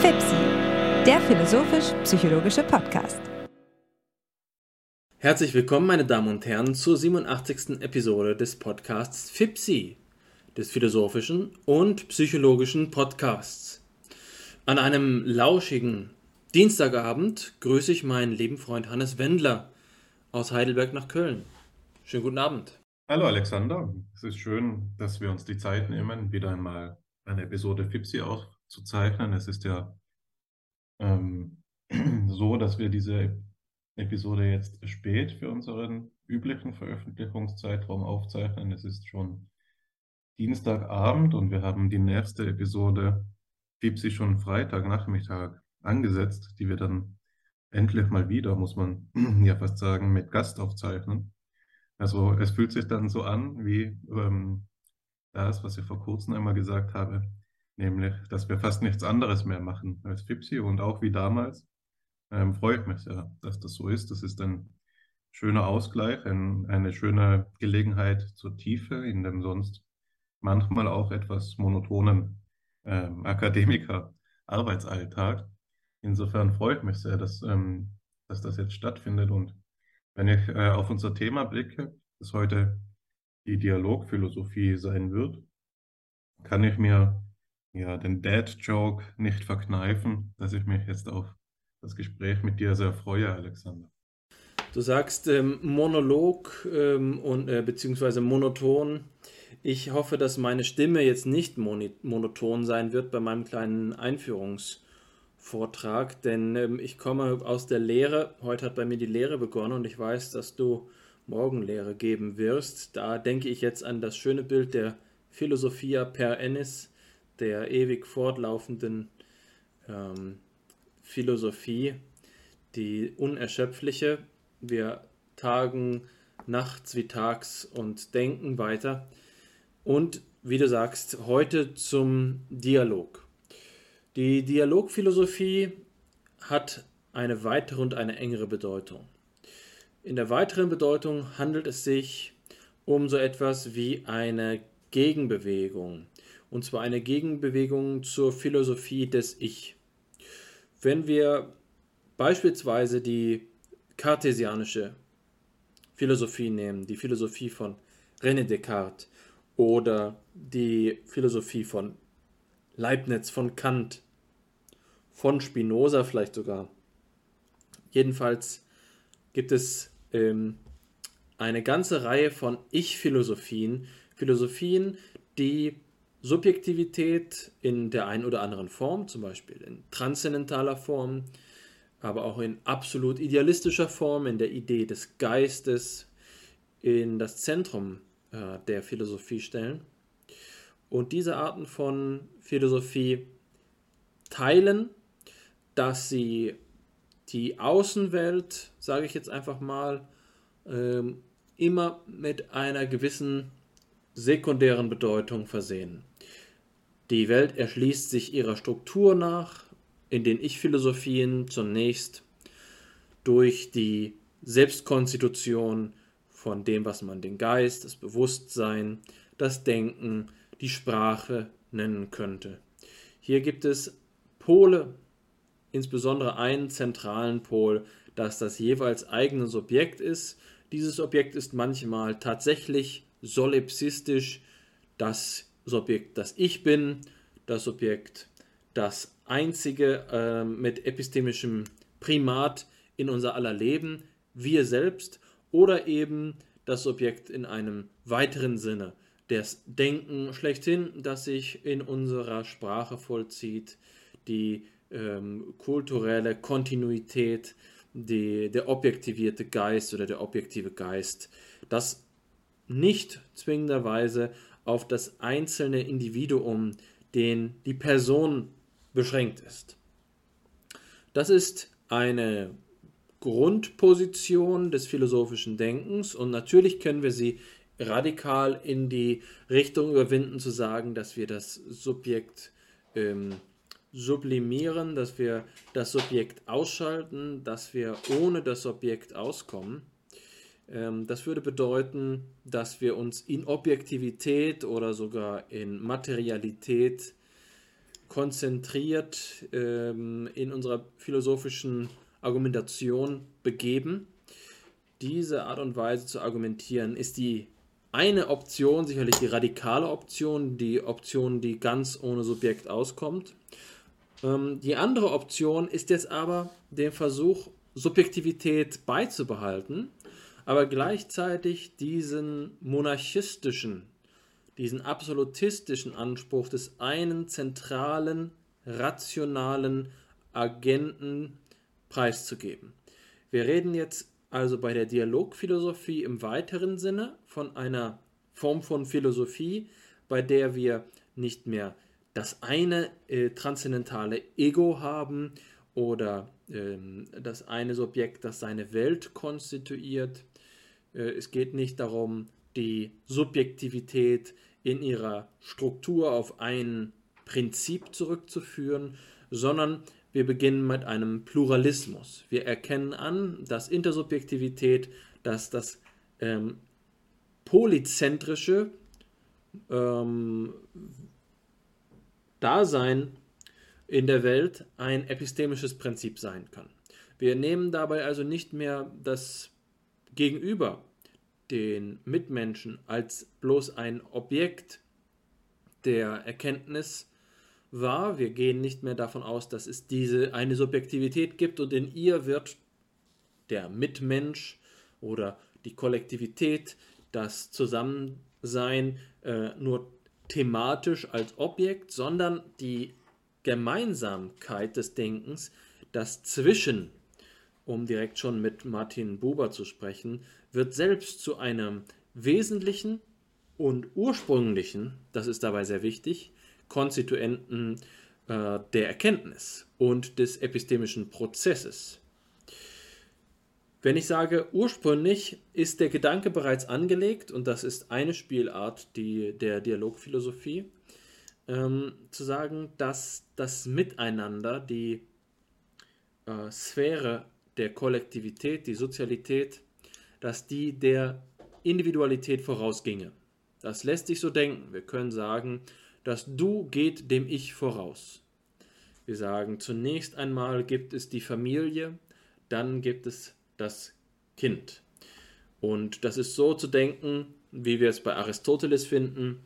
FIPSI, der philosophisch-psychologische Podcast. Herzlich willkommen, meine Damen und Herren, zur 87. Episode des Podcasts FIPSI, des philosophischen und psychologischen Podcasts. An einem lauschigen Dienstagabend grüße ich meinen lieben Freund Hannes Wendler aus Heidelberg nach Köln. Schönen guten Abend. Hallo Alexander, es ist schön, dass wir uns die Zeit nehmen, wieder einmal eine Episode FIPSI aufzuzeichnen. Es ist ja ähm, so, dass wir diese Episode jetzt spät für unseren üblichen Veröffentlichungszeitraum aufzeichnen. Es ist schon Dienstagabend und wir haben die nächste Episode FIPSI schon Freitagnachmittag angesetzt, die wir dann endlich mal wieder, muss man ja fast sagen, mit Gast aufzeichnen. Also es fühlt sich dann so an wie ähm, das, was ich vor kurzem einmal gesagt habe, nämlich, dass wir fast nichts anderes mehr machen als Fipsi und auch wie damals. Ähm, freue ich mich sehr, dass das so ist. Das ist ein schöner Ausgleich, ein, eine schöne Gelegenheit zur Tiefe in dem sonst manchmal auch etwas monotonen ähm, Akademiker-Arbeitsalltag. Insofern freue ich mich sehr, dass, ähm, dass das jetzt stattfindet. Und wenn ich äh, auf unser Thema blicke, das heute die Dialogphilosophie sein wird, kann ich mir ja den Dad-Joke nicht verkneifen, dass ich mich jetzt auf das Gespräch mit dir sehr freue, Alexander. Du sagst ähm, Monolog ähm, und äh, beziehungsweise monoton. Ich hoffe, dass meine Stimme jetzt nicht monoton sein wird bei meinem kleinen Einführungsvortrag, denn ähm, ich komme aus der Lehre. Heute hat bei mir die Lehre begonnen und ich weiß, dass du Morgenlehre geben wirst. Da denke ich jetzt an das schöne Bild der Philosophia per Ennis, der ewig fortlaufenden ähm, Philosophie, die unerschöpfliche. Wir tagen nachts wie tags und denken weiter. Und wie du sagst, heute zum Dialog. Die Dialogphilosophie hat eine weitere und eine engere Bedeutung. In der weiteren Bedeutung handelt es sich um so etwas wie eine Gegenbewegung. Und zwar eine Gegenbewegung zur Philosophie des Ich. Wenn wir beispielsweise die kartesianische Philosophie nehmen, die Philosophie von René Descartes oder die Philosophie von Leibniz, von Kant, von Spinoza vielleicht sogar. Jedenfalls gibt es ähm, eine ganze Reihe von Ich-Philosophien, Philosophien, die Subjektivität in der einen oder anderen Form, zum Beispiel in transzendentaler Form, aber auch in absolut idealistischer Form, in der Idee des Geistes, in das Zentrum äh, der Philosophie stellen. Und diese Arten von Philosophie teilen, dass sie die Außenwelt, sage ich jetzt einfach mal, ähm, immer mit einer gewissen sekundären Bedeutung versehen. Die Welt erschließt sich ihrer Struktur nach, in den Ich-Philosophien zunächst durch die Selbstkonstitution von dem, was man den Geist, das Bewusstsein, das Denken, die Sprache nennen könnte. Hier gibt es Pole, insbesondere einen zentralen Pol, das das jeweils eigene Subjekt ist. Dieses Objekt ist manchmal tatsächlich solipsistisch das Subjekt, das ich bin, das Subjekt, das einzige äh, mit epistemischem Primat in unser aller Leben, wir selbst, oder eben das Subjekt in einem weiteren Sinne, das Denken schlechthin, das sich in unserer Sprache vollzieht, die ähm, kulturelle Kontinuität, die, der objektivierte Geist oder der objektive Geist, das nicht zwingenderweise auf das einzelne Individuum, den die Person beschränkt ist. Das ist eine Grundposition des philosophischen Denkens und natürlich können wir sie radikal in die Richtung überwinden, zu sagen, dass wir das Subjekt ähm, sublimieren, dass wir das Subjekt ausschalten, dass wir ohne das Subjekt auskommen. Ähm, das würde bedeuten, dass wir uns in Objektivität oder sogar in Materialität konzentriert ähm, in unserer philosophischen Argumentation begeben. Diese Art und Weise zu argumentieren ist die eine Option, sicherlich die radikale Option, die Option, die ganz ohne Subjekt auskommt. Ähm, die andere Option ist jetzt aber der Versuch, Subjektivität beizubehalten, aber gleichzeitig diesen monarchistischen, diesen absolutistischen Anspruch des einen zentralen, rationalen Agenten preiszugeben. Wir reden jetzt also bei der Dialogphilosophie im weiteren Sinne von einer Form von Philosophie, bei der wir nicht mehr das eine äh, transzendentale Ego haben oder ähm, das eine Subjekt, das seine Welt konstituiert. Äh, es geht nicht darum, die Subjektivität in ihrer Struktur auf ein Prinzip zurückzuführen, sondern wir beginnen mit einem Pluralismus. Wir erkennen an, dass Intersubjektivität, dass das ähm, polyzentrische ähm, Dasein in der Welt ein epistemisches Prinzip sein kann. Wir nehmen dabei also nicht mehr das Gegenüber, den Mitmenschen, als bloß ein Objekt der Erkenntnis wahr. Wir gehen nicht mehr davon aus, dass es diese eine Subjektivität gibt und in ihr wird der Mitmensch oder die Kollektivität, das Zusammensein äh, nur thematisch als Objekt, sondern die Gemeinsamkeit des Denkens, das Zwischen, um direkt schon mit Martin Buber zu sprechen, wird selbst zu einem wesentlichen und ursprünglichen, das ist dabei sehr wichtig, Konstituenten äh, der Erkenntnis und des epistemischen Prozesses. Wenn ich sage, ursprünglich ist der Gedanke bereits angelegt, und das ist eine Spielart die, der Dialogphilosophie, ähm, zu sagen, dass das Miteinander, die äh, Sphäre der Kollektivität, die Sozialität, dass die der Individualität vorausginge. Das lässt sich so denken. Wir können sagen, das Du geht dem Ich voraus. Wir sagen, zunächst einmal gibt es die Familie, dann gibt es das Kind. Und das ist so zu denken, wie wir es bei Aristoteles finden,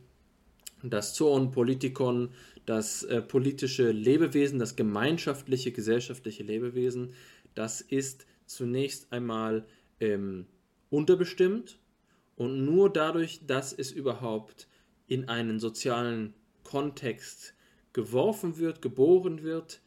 das Zoon Politikon, das äh, politische Lebewesen, das gemeinschaftliche, gesellschaftliche Lebewesen, das ist zunächst einmal ähm, unterbestimmt und nur dadurch, dass es überhaupt in einen sozialen Kontext geworfen wird, geboren wird,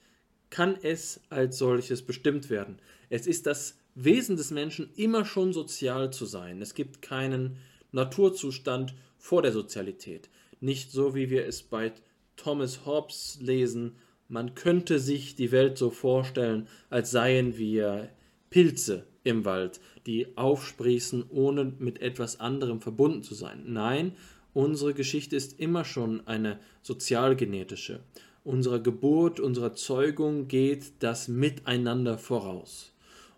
kann es als solches bestimmt werden. Es ist das Wesen des Menschen, immer schon sozial zu sein. Es gibt keinen Naturzustand vor der Sozialität. Nicht so, wie wir es bei Thomas Hobbes lesen, man könnte sich die Welt so vorstellen, als seien wir Pilze im Wald, die aufsprießen, ohne mit etwas anderem verbunden zu sein. Nein, Unsere Geschichte ist immer schon eine sozialgenetische. Unserer Geburt, unserer Zeugung geht das Miteinander voraus.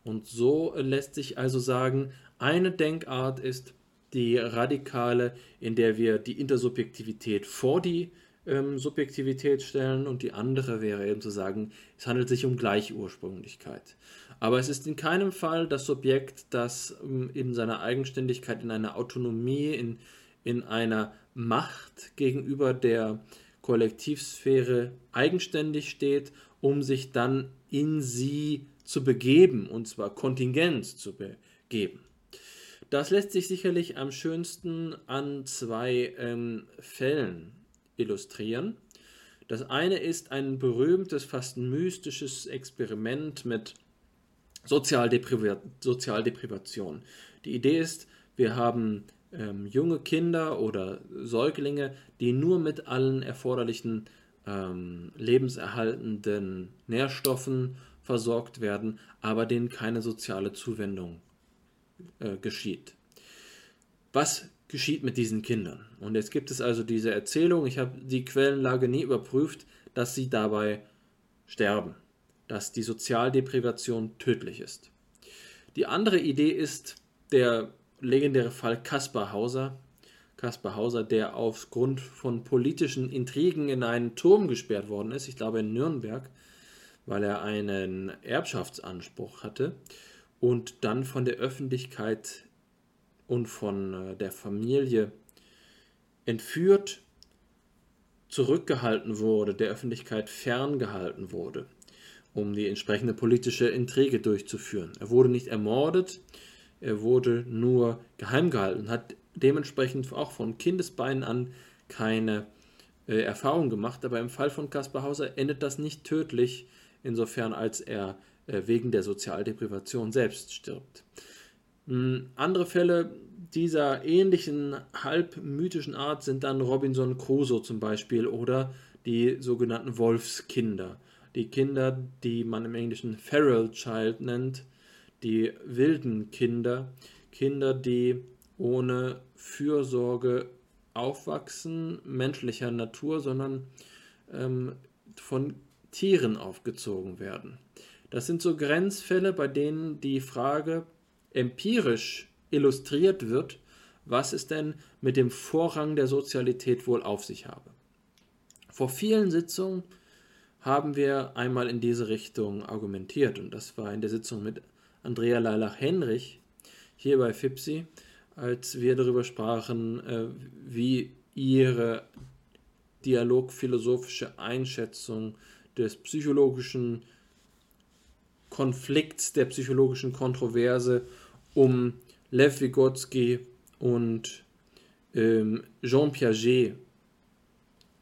Und so lässt sich also sagen, eine Denkart ist die radikale, in der wir die Intersubjektivität vor die ähm, Subjektivität stellen und die andere wäre eben zu sagen, es handelt sich um Gleichursprünglichkeit. Aber es ist in keinem Fall das Subjekt, das ähm, in seiner Eigenständigkeit, in einer Autonomie, in in einer Macht gegenüber der Kollektivsphäre eigenständig steht, um sich dann in sie zu begeben, und zwar Kontingenz zu begeben. Das lässt sich sicherlich am schönsten an zwei ähm, Fällen illustrieren. Das eine ist ein berühmtes, fast mystisches Experiment mit Sozialdepriva Sozialdeprivation. Die Idee ist, wir haben ähm, junge Kinder oder Säuglinge, die nur mit allen erforderlichen ähm, lebenserhaltenden Nährstoffen versorgt werden, aber denen keine soziale Zuwendung äh, geschieht. Was geschieht mit diesen Kindern? Und jetzt gibt es also diese Erzählung, ich habe die Quellenlage nie überprüft, dass sie dabei sterben, dass die Sozialdeprivation tödlich ist. Die andere Idee ist der legendäre Fall Kaspar Hauser. Kaspar Hauser, der aufgrund von politischen Intrigen in einen Turm gesperrt worden ist, ich glaube in Nürnberg, weil er einen Erbschaftsanspruch hatte und dann von der Öffentlichkeit und von äh, der Familie entführt, zurückgehalten wurde, der Öffentlichkeit ferngehalten wurde, um die entsprechende politische Intrige durchzuführen. Er wurde nicht ermordet, er wurde nur geheim gehalten, hat dementsprechend auch von Kindesbeinen an keine äh, Erfahrung gemacht, aber im Fall von Kaspar Hauser endet das nicht tödlich, insofern als er äh, wegen der Sozialdeprivation selbst stirbt. Hm, andere Fälle dieser ähnlichen halb mythischen Art sind dann Robinson Crusoe zum Beispiel oder die sogenannten Wolfskinder. Die Kinder, die man im Englischen Feral Child nennt, die wilden Kinder, Kinder, die ohne Fürsorge aufwachsen, menschlicher Natur, sondern ähm, von Tieren aufgezogen werden. Das sind so Grenzfälle, bei denen die Frage empirisch illustriert wird, was es denn mit dem Vorrang der Sozialität wohl auf sich habe. Vor vielen Sitzungen haben wir einmal in diese Richtung argumentiert und das war in der Sitzung mit Andrea Leilach-Henrich hier bei FIPSI, als wir darüber sprachen, äh, wie ihre dialogphilosophische Einschätzung des psychologischen Konflikts, der psychologischen Kontroverse um Lev Vygotsky und ähm, Jean Piaget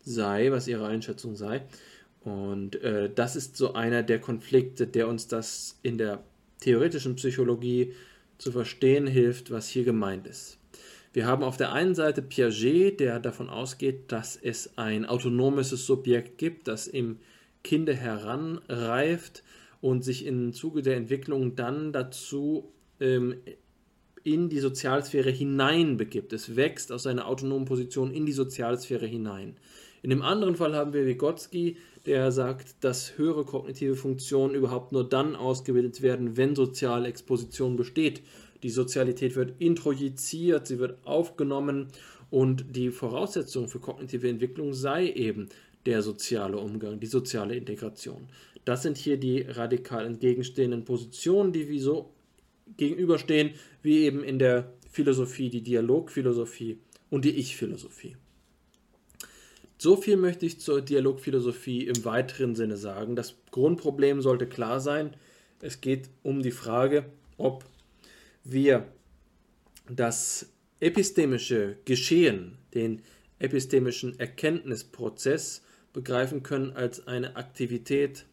sei, was ihre Einschätzung sei. Und äh, das ist so einer der Konflikte, der uns das in der theoretischen Psychologie zu verstehen hilft, was hier gemeint ist. Wir haben auf der einen Seite Piaget, der davon ausgeht, dass es ein autonomes Subjekt gibt, das im Kinde heranreift und sich im Zuge der Entwicklung dann dazu ähm, in die Sozialsphäre hineinbegibt. Es wächst aus seiner autonomen Position in die Sozialsphäre hinein. In dem anderen Fall haben wir Vygotsky, der sagt, dass höhere kognitive Funktionen überhaupt nur dann ausgebildet werden, wenn soziale Exposition besteht. Die Sozialität wird introjiziert, sie wird aufgenommen und die Voraussetzung für kognitive Entwicklung sei eben der soziale Umgang, die soziale Integration. Das sind hier die radikal entgegenstehenden Positionen, die wie so gegenüberstehen, wie eben in der Philosophie, die Dialogphilosophie und die Ich-Philosophie. So viel möchte ich zur Dialogphilosophie im weiteren Sinne sagen. Das Grundproblem sollte klar sein. Es geht um die Frage, ob wir das epistemische Geschehen, den epistemischen Erkenntnisprozess begreifen können als eine Aktivität,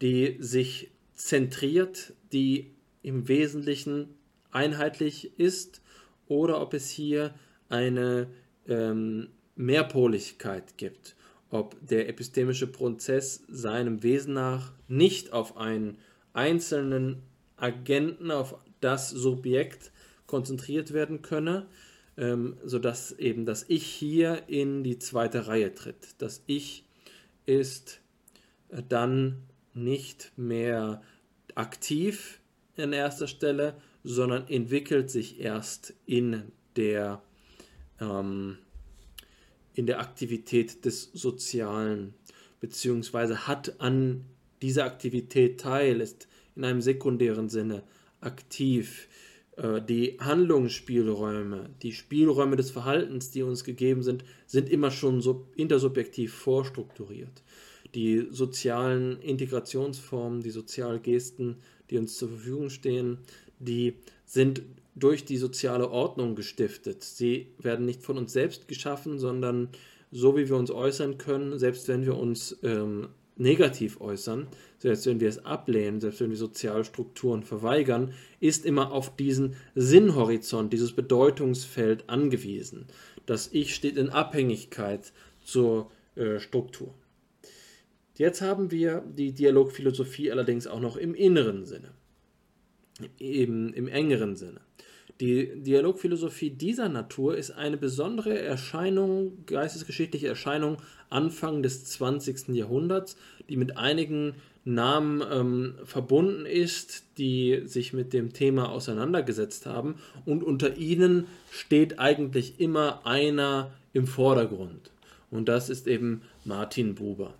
die sich zentriert, die im Wesentlichen einheitlich ist oder ob es hier eine ähm, Mehrpoligkeit gibt, ob der epistemische Prozess seinem Wesen nach nicht auf einen einzelnen Agenten, auf das Subjekt konzentriert werden könne, ähm, sodass eben das Ich hier in die zweite Reihe tritt. Das Ich ist äh, dann nicht mehr aktiv in erster Stelle, sondern entwickelt sich erst in der, ähm, in der Aktivität des Sozialen, beziehungsweise hat an dieser Aktivität teil, ist in einem sekundären Sinne aktiv. Äh, die Handlungsspielräume, die Spielräume des Verhaltens, die uns gegeben sind, sind immer schon so intersubjektiv vorstrukturiert. Die sozialen Integrationsformen, die Sozialgesten die uns zur Verfügung stehen, die sind durch die soziale Ordnung gestiftet. Sie werden nicht von uns selbst geschaffen, sondern so wie wir uns äußern können, selbst wenn wir uns ähm, negativ äußern, selbst wenn wir es ablehnen, selbst wenn wir Sozialstrukturen verweigern, ist immer auf diesen Sinnhorizont, dieses Bedeutungsfeld angewiesen. Das Ich steht in Abhängigkeit zur äh, Struktur. Jetzt haben wir die Dialogphilosophie allerdings auch noch im inneren Sinne, im, im engeren Sinne. Die Dialogphilosophie dieser Natur ist eine besondere Erscheinung, geistesgeschichtliche Erscheinung Anfang des 20. Jahrhunderts, die mit einigen Namen ähm, verbunden ist, die sich mit dem Thema auseinandergesetzt haben. Und unter ihnen steht eigentlich immer einer im Vordergrund. Und das ist eben Martin Buber.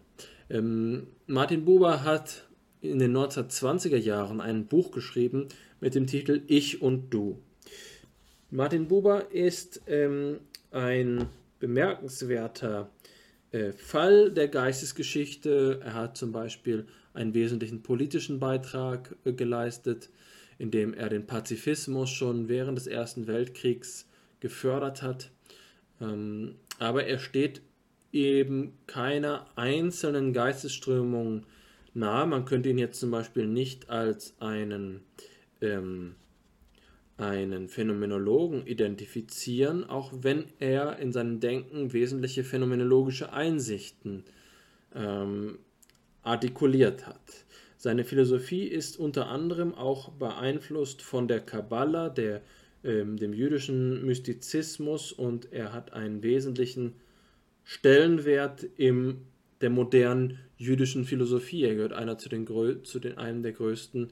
Ähm, Martin Buber hat in den 1920er Jahren ein Buch geschrieben mit dem Titel Ich und Du. Martin Buber ist ähm, ein bemerkenswerter äh, Fall der Geistesgeschichte. Er hat zum Beispiel einen wesentlichen politischen Beitrag äh, geleistet, indem er den Pazifismus schon während des Ersten Weltkriegs gefördert hat. Ähm, aber er steht eben keiner einzelnen Geistesströmung nahe. Man könnte ihn jetzt zum Beispiel nicht als einen, ähm, einen Phänomenologen identifizieren, auch wenn er in seinem Denken wesentliche phänomenologische Einsichten ähm, artikuliert hat. Seine Philosophie ist unter anderem auch beeinflusst von der Kabbala, der, ähm, dem jüdischen Mystizismus und er hat einen wesentlichen Stellenwert in der modernen jüdischen Philosophie. Er gehört einer zu den, zu den einem der größten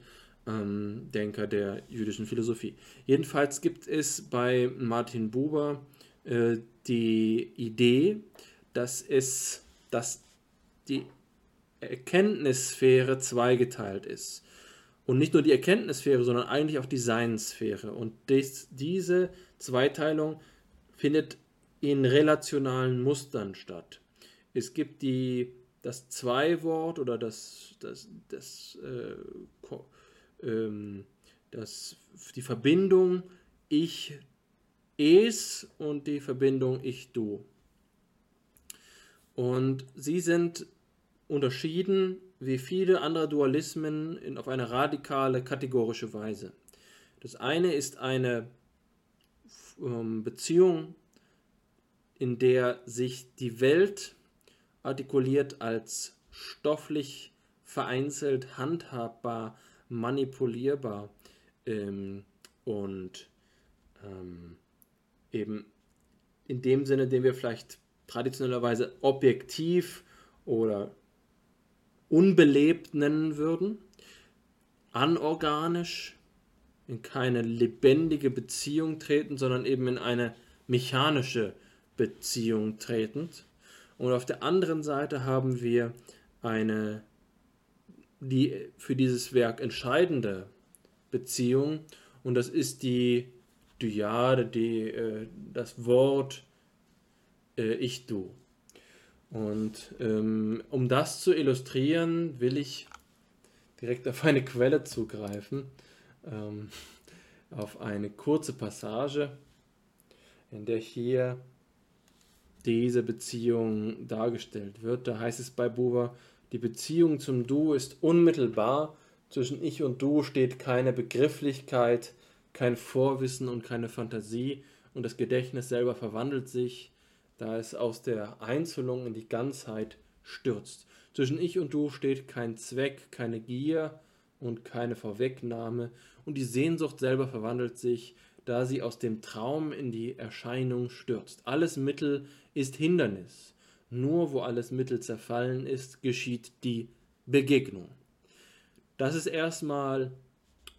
ähm, Denker der jüdischen Philosophie. Jedenfalls gibt es bei Martin Buber äh, die Idee, dass es, dass die Erkenntnissphäre zweigeteilt ist. Und nicht nur die Erkenntnissphäre, sondern eigentlich auch die Seinssphäre. Und dies, diese Zweiteilung findet in relationalen Mustern statt. Es gibt die, das Zwei-Wort oder das, das, das, äh, ähm, das, die Verbindung ich, es und die Verbindung ich, du. Und sie sind unterschieden wie viele andere Dualismen in, auf eine radikale kategorische Weise. Das eine ist eine ähm, Beziehung in der sich die Welt artikuliert als stofflich vereinzelt, handhabbar, manipulierbar ähm, und ähm, eben in dem Sinne, den wir vielleicht traditionellerweise objektiv oder unbelebt nennen würden, anorganisch, in keine lebendige Beziehung treten, sondern eben in eine mechanische Beziehung tretend. Und auf der anderen Seite haben wir eine, die für dieses Werk entscheidende Beziehung und das ist die Dyade, die, äh, das Wort äh, Ich-Du. Und ähm, um das zu illustrieren, will ich direkt auf eine Quelle zugreifen, ähm, auf eine kurze Passage, in der hier diese Beziehung dargestellt wird. Da heißt es bei Buber, die Beziehung zum Du ist unmittelbar. Zwischen Ich und Du steht keine Begrifflichkeit, kein Vorwissen und keine Fantasie. Und das Gedächtnis selber verwandelt sich, da es aus der Einzelung in die Ganzheit stürzt. Zwischen Ich und Du steht kein Zweck, keine Gier und keine Vorwegnahme. Und die Sehnsucht selber verwandelt sich, da sie aus dem Traum in die Erscheinung stürzt. Alles Mittel ist Hindernis. Nur wo alles Mittel zerfallen ist, geschieht die Begegnung. Das ist erstmal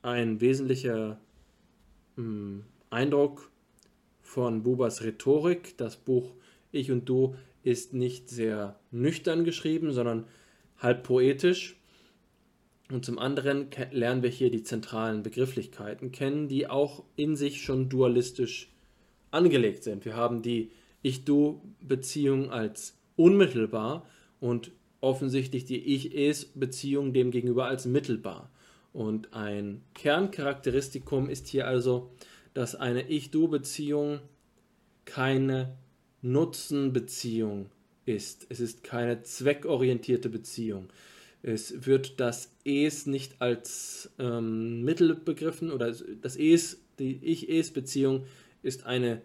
ein wesentlicher mh, hm, Eindruck von Bubas Rhetorik. Das Buch Ich und Du ist nicht sehr nüchtern geschrieben, sondern halb poetisch. Und zum anderen lernen wir hier die zentralen Begrifflichkeiten kennen, die auch in sich schon dualistisch angelegt sind. Wir haben die ich-Du-Beziehung als unmittelbar und offensichtlich die Ich-Es-Beziehung demgegenüber als mittelbar. Und ein Kerncharakteristikum ist hier also, dass eine Ich-Du-Beziehung keine Nutzenbeziehung ist. Es ist keine zweckorientierte Beziehung. Es wird das Es nicht als ähm, Mittel begriffen oder das Es, die Ich-Es-Beziehung ist eine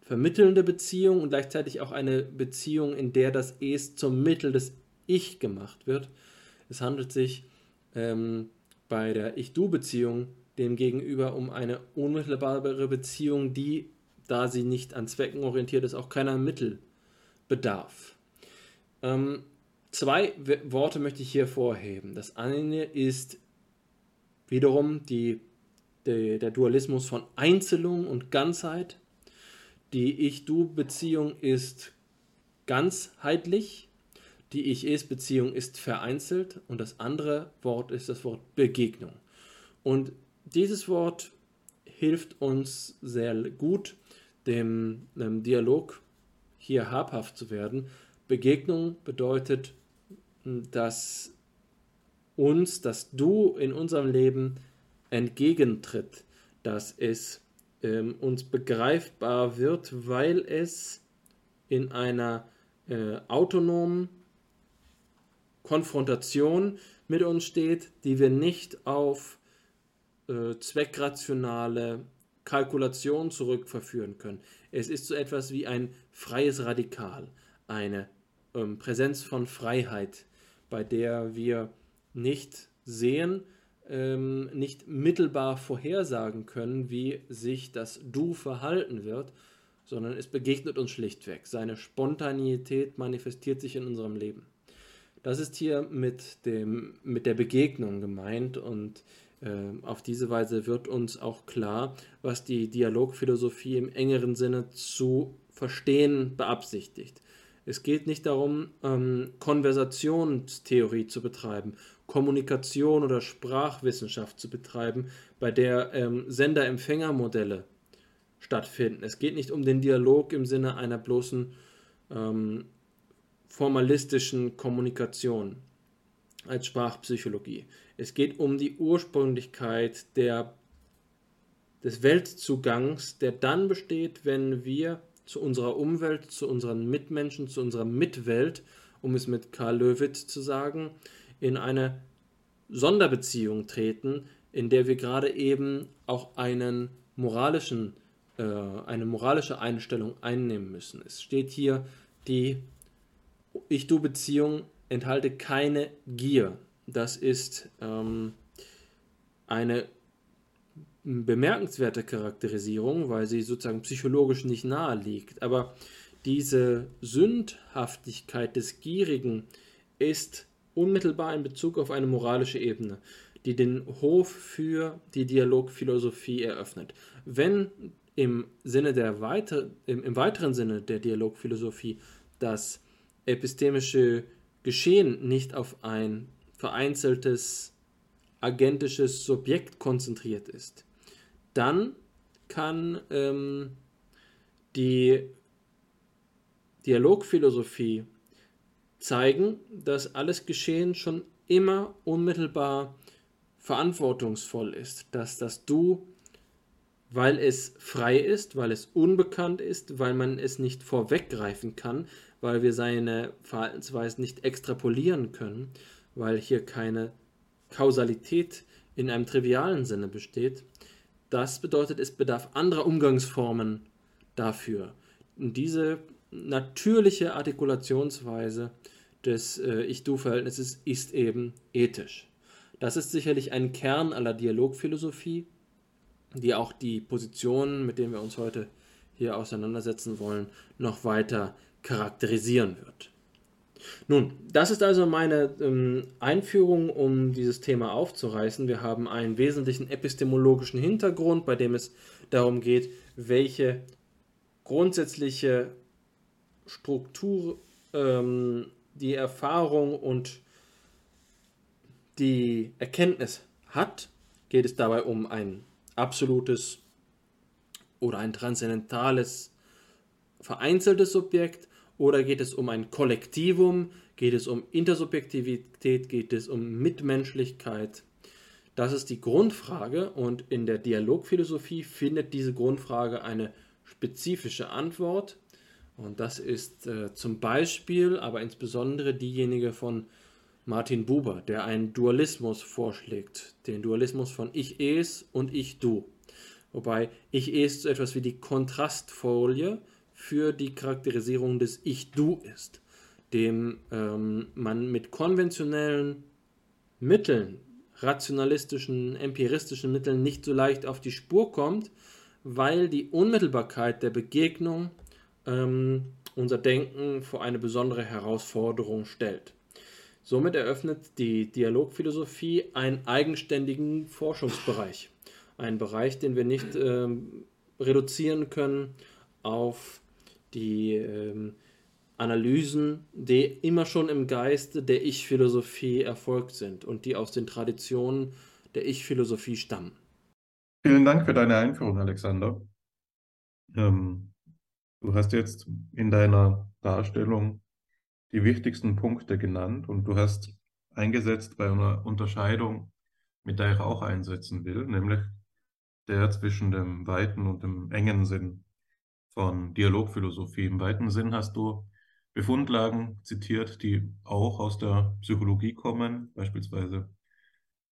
vermittelnde Beziehung und gleichzeitig auch eine Beziehung, in der das Es zum Mittel des Ich gemacht wird. Es handelt sich ähm, bei der Ich-Du-Beziehung demgegenüber um eine unmittelbare Beziehung, die, da sie nicht an Zwecken orientiert ist, auch keiner Mittel bedarf. Ähm, zwei Worte möchte ich hier vorheben. Das eine ist wiederum die, die, der Dualismus von Einzelung und Ganzheit. Die Ich-Du-Beziehung ist ganzheitlich, die Ich-Es-Beziehung ist vereinzelt und das andere Wort ist das Wort Begegnung. Und dieses Wort hilft uns sehr gut, dem, dem Dialog hier habhaft zu werden. Begegnung bedeutet, dass uns, dass du in unserem Leben entgegentritt, dass es ähm, uns begreifbar wird, weil es in einer äh, autonomen Konfrontation mit uns steht, die wir nicht auf äh, zweckrationale Kalkulation zurückverführen können. Es ist so etwas wie ein freies Radikal, eine ähm, Präsenz von Freiheit, bei der wir nicht sehen, ähm, nicht mittelbar vorhersagen können, wie sich das Du verhalten wird, sondern es begegnet uns schlichtweg. Seine Spontaneität manifestiert sich in unserem Leben. Das ist hier mit, dem, mit der Begegnung gemeint und auf diese Weise wird uns auch klar, was die Dialogphilosophie im engeren Sinne zu verstehen beabsichtigt. Es geht nicht darum, ähm, Konversationstheorie zu betreiben, Kommunikation oder Sprachwissenschaft zu betreiben, bei der ähm, Sender-Empfänger-Modelle stattfinden. Es geht nicht um den Dialog im Sinne einer bloßen ähm, formalistischen Kommunikation als Sprachpsychologie. Es geht um die Ursprünglichkeit der, des Weltzugangs, der dann besteht, wenn wir zu unserer Umwelt, zu unseren Mitmenschen, zu unserer Mitwelt, um es mit Karl Löwitz zu sagen, in eine Sonderbeziehung treten, in der wir gerade eben auch einen moralischen, äh, eine moralische Einstellung einnehmen müssen. Es steht hier, die Ich-Du-Beziehung enthalte keine Gier. Das ist ähm, eine bemerkenswerte Charakterisierung, weil sie sozusagen psychologisch nicht nahe liegt. Aber diese Sündhaftigkeit des Gierigen ist unmittelbar in Bezug auf eine moralische Ebene, die den Hof für die Dialogphilosophie eröffnet. Wenn im Sinne der weiter, im, im weiteren Sinne der Dialogphilosophie das epistemische Geschehen nicht auf ein vereinzeltes agentisches Subjekt konzentriert ist, dann kann ähm, die Dialogphilosophie zeigen, dass alles Geschehen schon immer unmittelbar verantwortungsvoll ist, dass das Du, weil es frei ist, weil es unbekannt ist, weil man es nicht vorweggreifen kann, weil wir seine Verhaltensweisen nicht extrapolieren können, weil hier keine Kausalität in einem trivialen Sinne besteht. Das bedeutet, es bedarf anderer Umgangsformen dafür. Und diese natürliche Artikulationsweise des äh, Ich-Du-Verhältnisses ist eben ethisch. Das ist sicherlich ein Kern aller Dialogphilosophie, die auch die Positionen, mit denen wir uns heute hier auseinandersetzen wollen, noch weiter charakterisieren wird. Nun, das ist also meine ähm, Einführung, um dieses Thema aufzureißen. Wir haben einen wesentlichen epistemologischen Hintergrund, bei dem es darum geht, welche grundsätzliche Struktur ähm, die Erfahrung und die Erkenntnis hat, geht es dabei um ein absolutes oder ein transzendentales vereinzeltes Subjekt oder geht es um ein Kollektivum, geht es um Intersubjektivität, geht es um Mitmenschlichkeit. Das ist die Grundfrage und in der Dialogphilosophie findet diese Grundfrage eine spezifische Antwort und das ist äh, zum Beispiel, aber insbesondere diejenige von Martin Buber, der einen Dualismus vorschlägt, den Dualismus von Ich-Es und Ich-Du. Wobei Ich-Es so etwas wie die Kontrastfolie für die Charakterisierung des Ich-Du ist, dem ähm, man mit konventionellen Mitteln, rationalistischen, empiristischen Mitteln nicht so leicht auf die Spur kommt, weil die Unmittelbarkeit der Begegnung ähm, unser Denken vor eine besondere Herausforderung stellt. Somit eröffnet die Dialogphilosophie einen eigenständigen Forschungsbereich. Einen Bereich, den wir nicht ähm, reduzieren können auf die ähm, Analysen, die immer schon im Geiste der Ich-Philosophie erfolgt sind und die aus den Traditionen der Ich-Philosophie stammen. Vielen Dank für deine Einführung, Alexander. Ähm, du hast jetzt in deiner Darstellung die wichtigsten Punkte genannt und du hast eingesetzt bei einer Unterscheidung, mit der ich auch einsetzen will, nämlich der zwischen dem weiten und dem engen Sinn von Dialogphilosophie. Im weiten Sinn hast du Befundlagen zitiert, die auch aus der Psychologie kommen, beispielsweise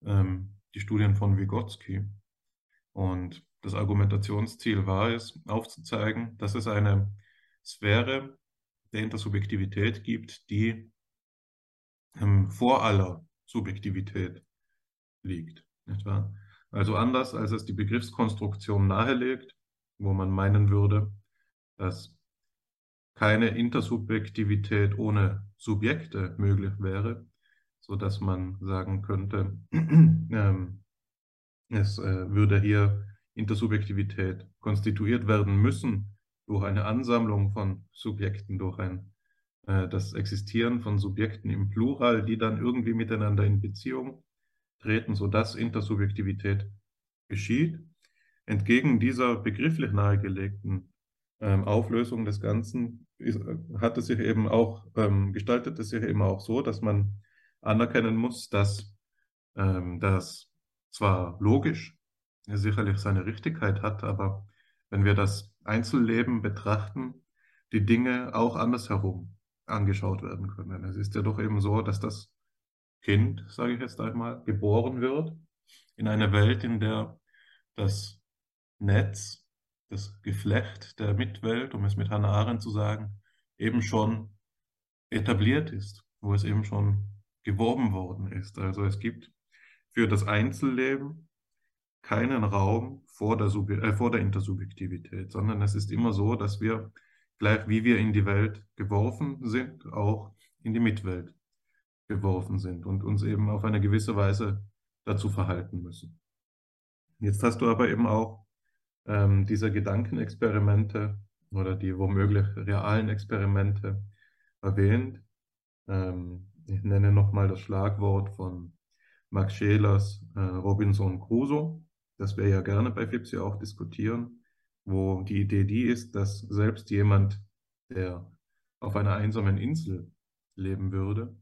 ähm, die Studien von Vygotsky. Und das Argumentationsziel war es, aufzuzeigen, dass es eine Sphäre der Intersubjektivität gibt, die ähm, vor aller Subjektivität liegt. Nicht wahr? Also anders, als es die Begriffskonstruktion nahelegt, wo man meinen würde, dass keine Intersubjektivität ohne Subjekte möglich wäre, so dass man sagen könnte, ähm, es äh, würde hier Intersubjektivität konstituiert werden müssen durch eine Ansammlung von Subjekten, durch ein, äh, das Existieren von Subjekten im Plural, die dann irgendwie miteinander in Beziehung treten, sodass Intersubjektivität geschieht. Entgegen dieser begrifflich nahegelegten ähm, Auflösung des Ganzen ist, hat es sich eben auch, ähm, gestaltet es sich eben auch so, dass man anerkennen muss, dass ähm, das zwar logisch sicherlich seine Richtigkeit hat, aber wenn wir das Einzelleben betrachten, die Dinge auch andersherum angeschaut werden können. Es ist ja doch eben so, dass das Kind, sage ich jetzt einmal, geboren wird in einer Welt, in der das Netz, das Geflecht der Mitwelt, um es mit Hannah Arendt zu sagen, eben schon etabliert ist, wo es eben schon geworben worden ist. Also es gibt für das Einzelleben keinen Raum vor der, äh, vor der Intersubjektivität, sondern es ist immer so, dass wir, gleich wie wir in die Welt geworfen sind, auch in die Mitwelt geworfen sind und uns eben auf eine gewisse Weise dazu verhalten müssen. Jetzt hast du aber eben auch ähm, diese Gedankenexperimente oder die womöglich realen Experimente erwähnt. Ähm, ich nenne nochmal das Schlagwort von Max Schelers äh, Robinson Crusoe, das wir ja gerne bei FIPSI auch diskutieren, wo die Idee die ist, dass selbst jemand, der auf einer einsamen Insel leben würde,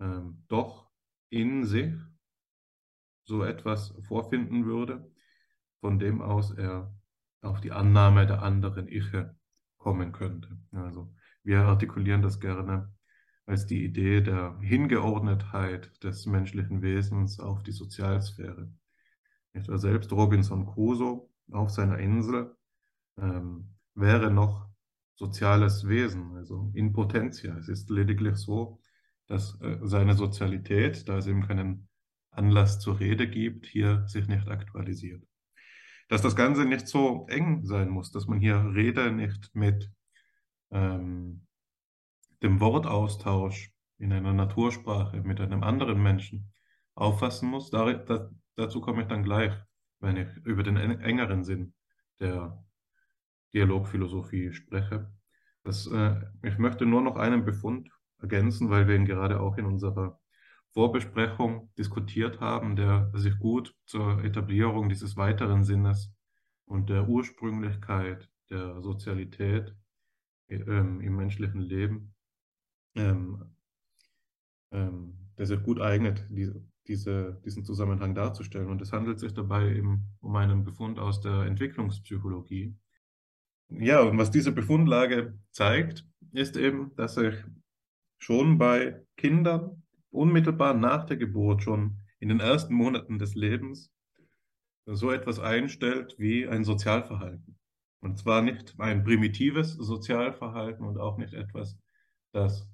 ähm, doch in sich so etwas vorfinden würde, von dem aus er auf die Annahme der anderen Iche kommen könnte. Also wir artikulieren das gerne als die Idee der Hingeordnetheit des menschlichen Wesens auf die Sozialsphäre. Etwa selbst Robinson Crusoe auf seiner Insel ähm, wäre noch soziales Wesen, also in Potentia. Es ist lediglich so, dass äh, seine Sozialität, da es eben keinen Anlass zur Rede gibt, hier sich nicht aktualisiert. Dass das Ganze nicht so eng sein muss, dass man hier Rede nicht mit ähm, dem Wortaustausch in einer Natursprache mit einem anderen Menschen auffassen muss, da, da, dazu komme ich dann gleich, wenn ich über den engeren Sinn der Dialogphilosophie spreche. Das, äh, ich möchte nur noch einen Befund ergänzen, weil wir ihn gerade auch in unserer Vorbesprechung diskutiert haben, der sich gut zur Etablierung dieses weiteren Sinnes und der Ursprünglichkeit der Sozialität ähm, im menschlichen Leben, ähm, ähm, der sich gut eignet, diese, diese, diesen Zusammenhang darzustellen. Und es handelt sich dabei eben um einen Befund aus der Entwicklungspsychologie. Ja, und was diese Befundlage zeigt, ist eben, dass sich schon bei Kindern unmittelbar nach der Geburt, schon in den ersten Monaten des Lebens, so etwas einstellt wie ein Sozialverhalten. Und zwar nicht ein primitives Sozialverhalten und auch nicht etwas, das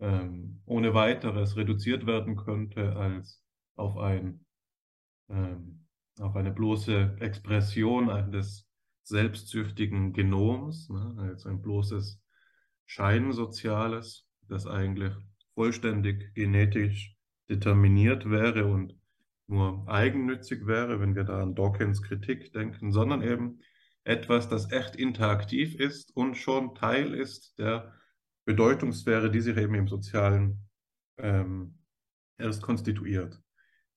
ähm, ohne weiteres reduziert werden könnte als auf, ein, ähm, auf eine bloße Expression eines selbstzüchtigen Genoms, ne, also ein bloßes Scheinsoziales, das eigentlich vollständig genetisch determiniert wäre und nur eigennützig wäre, wenn wir da an Dawkins Kritik denken, sondern eben etwas, das echt interaktiv ist und schon Teil ist der Bedeutungssphäre, die sich eben im Sozialen ähm, erst konstituiert.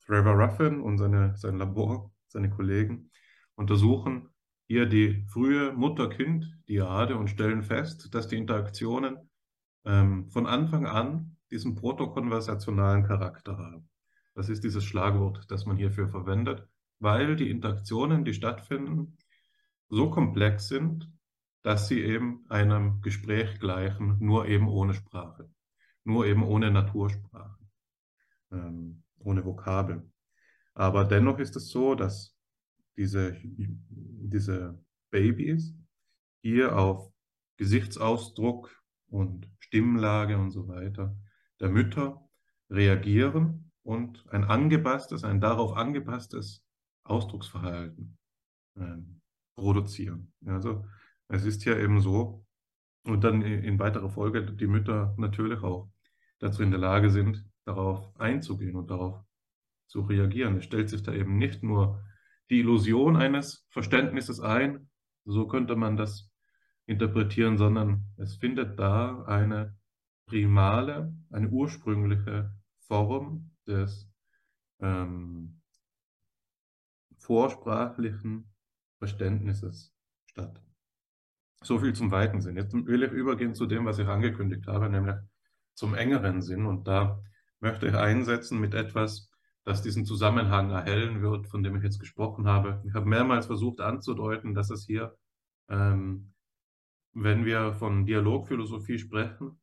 Trevor Ruffin und seine, sein Labor, seine Kollegen, untersuchen hier die frühe Mutter-Kind-Diade und stellen fest, dass die Interaktionen ähm, von Anfang an diesen protokonversationalen Charakter haben. Das ist dieses Schlagwort, das man hierfür verwendet, weil die Interaktionen, die stattfinden, so komplex sind, dass sie eben einem Gespräch gleichen, nur eben ohne Sprache, nur eben ohne Natursprache, ähm, ohne Vokabeln. Aber dennoch ist es so, dass diese, diese Babys hier auf Gesichtsausdruck und Stimmlage und so weiter der Mütter reagieren und ein angepasstes, ein darauf angepasstes Ausdrucksverhalten ähm, produzieren. Also es ist ja eben so, und dann in weiterer Folge die Mütter natürlich auch dazu in der Lage sind, darauf einzugehen und darauf zu reagieren. Es stellt sich da eben nicht nur die Illusion eines Verständnisses ein, so könnte man das interpretieren, sondern es findet da eine primale, eine ursprüngliche Form des ähm, vorsprachlichen Verständnisses statt. So viel zum weiten Sinn. Jetzt will ich übergehen zu dem, was ich angekündigt habe, nämlich zum engeren Sinn. Und da möchte ich einsetzen mit etwas, das diesen Zusammenhang erhellen wird, von dem ich jetzt gesprochen habe. Ich habe mehrmals versucht anzudeuten, dass es hier, ähm, wenn wir von Dialogphilosophie sprechen,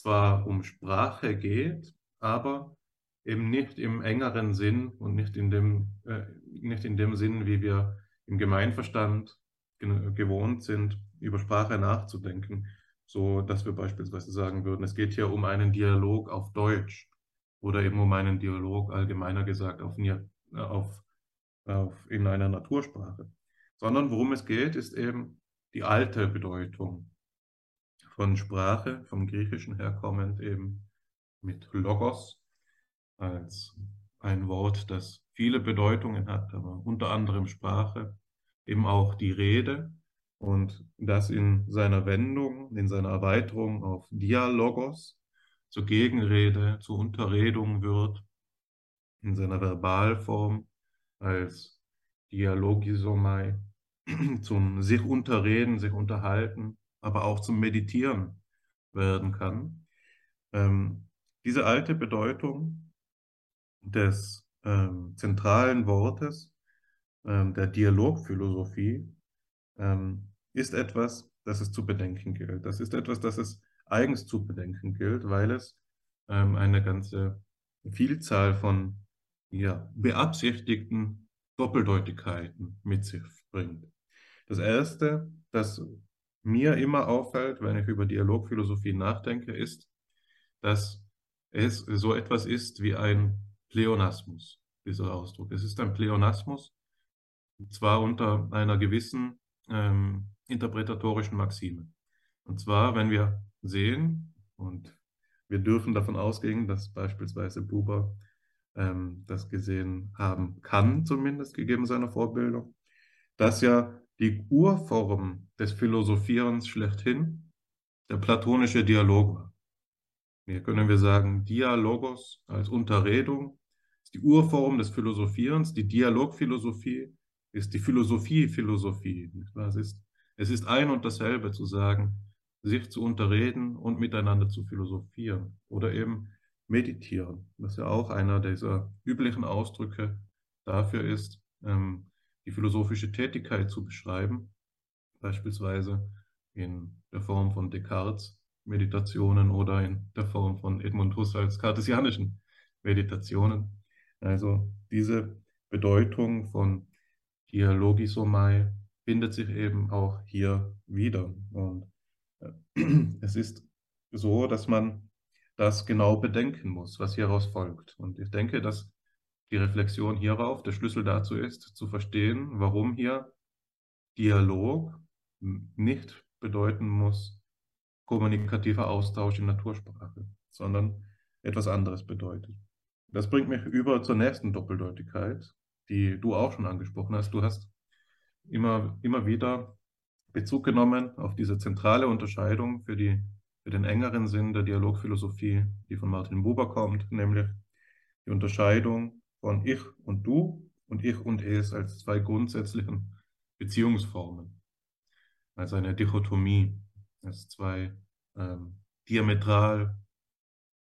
zwar um Sprache geht, aber eben nicht im engeren Sinn und nicht in dem, äh, nicht in dem Sinn, wie wir im Gemeinverstand gewohnt sind, über Sprache nachzudenken, so dass wir beispielsweise sagen würden, es geht hier um einen Dialog auf Deutsch oder eben um einen Dialog allgemeiner gesagt auf, auf, auf, in einer Natursprache, sondern worum es geht, ist eben die alte Bedeutung von Sprache, vom Griechischen herkommend eben mit Logos als ein Wort, das viele Bedeutungen hat, aber unter anderem Sprache, eben auch die Rede und das in seiner Wendung, in seiner Erweiterung auf Dialogos zur Gegenrede, zur Unterredung wird, in seiner Verbalform als Dialogisomai, zum sich unterreden, sich unterhalten, aber auch zum Meditieren werden kann. Ähm, diese alte Bedeutung des ähm, zentralen Wortes ähm, der Dialogphilosophie ähm, ist etwas, das es zu bedenken gilt. Das ist etwas, das es eigens zu bedenken gilt, weil es ähm, eine ganze Vielzahl von ja, beabsichtigten Doppeldeutigkeiten mit sich bringt. Das Erste, das mir immer auffällt, wenn ich über Dialogphilosophie nachdenke, ist, dass es so etwas ist wie ein Pleonasmus, dieser Ausdruck. Es ist ein Pleonasmus, zwar unter einer gewissen ähm, interpretatorischen Maxime. Und zwar, wenn wir sehen, und wir dürfen davon ausgehen, dass beispielsweise Buber ähm, das gesehen haben kann, zumindest gegeben seiner Vorbildung, dass ja die Urform des Philosophierens schlechthin der platonische Dialog war. Hier können wir sagen, Dialogos als Unterredung ist die Urform des Philosophierens, die Dialogphilosophie ist die Philosophie Philosophie. Es ist, es ist ein und dasselbe zu sagen, sich zu unterreden und miteinander zu philosophieren oder eben meditieren, was ja auch einer dieser üblichen Ausdrücke dafür ist, ähm, die philosophische Tätigkeit zu beschreiben, beispielsweise in der Form von Descartes Meditationen oder in der Form von Edmund Husserls kartesianischen Meditationen. Also diese Bedeutung von Dialogisomai findet sich eben auch hier wieder. Und äh, es ist so, dass man das genau bedenken muss, was hieraus folgt. Und ich denke, dass die Reflexion hierauf der Schlüssel dazu ist, zu verstehen, warum hier Dialog nicht bedeuten muss kommunikativer Austausch in Natursprache, sondern etwas anderes bedeutet. Das bringt mich über zur nächsten Doppeldeutigkeit, die du auch schon angesprochen hast. Du hast immer, immer wieder Bezug genommen auf diese zentrale Unterscheidung für, die, für den engeren Sinn der Dialogphilosophie, die von Martin Buber kommt, nämlich die Unterscheidung von Ich und Du und Ich und Es als zwei grundsätzlichen Beziehungsformen, als eine Dichotomie, als zwei ähm, diametral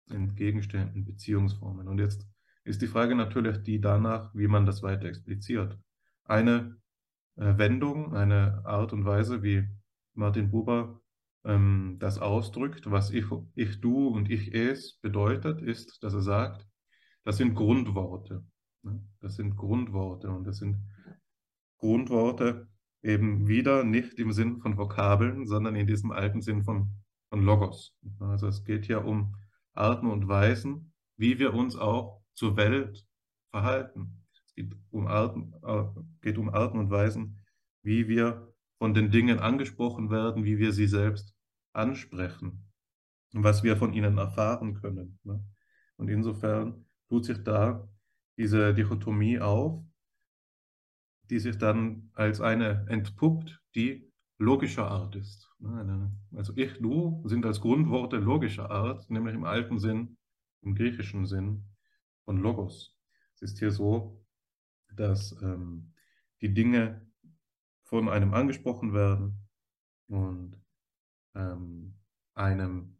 entgegenstehenden Beziehungsformen. Und jetzt ist die Frage natürlich die danach, wie man das weiter expliziert. Eine äh, Wendung, eine Art und Weise, wie Martin Buber ähm, das ausdrückt, was ich, ich, du und ich, es bedeutet, ist, dass er sagt, das sind Grundworte. Ne? Das sind Grundworte und das sind Grundworte eben wieder nicht im Sinn von Vokabeln, sondern in diesem alten Sinn von, von Logos. Also es geht ja um Arten und Weisen, wie wir uns auch zur Welt verhalten. Es geht um Arten, äh, geht um Arten und Weisen, wie wir von den Dingen angesprochen werden, wie wir sie selbst ansprechen was wir von ihnen erfahren können. Ne? Und insofern tut sich da diese Dichotomie auf, die sich dann als eine entpuppt, die logischer Art ist. Ne? Also ich, du sind als Grundworte logischer Art, nämlich im alten Sinn, im griechischen Sinn von Logos. Es ist hier so, dass ähm, die Dinge von einem angesprochen werden und ähm, einem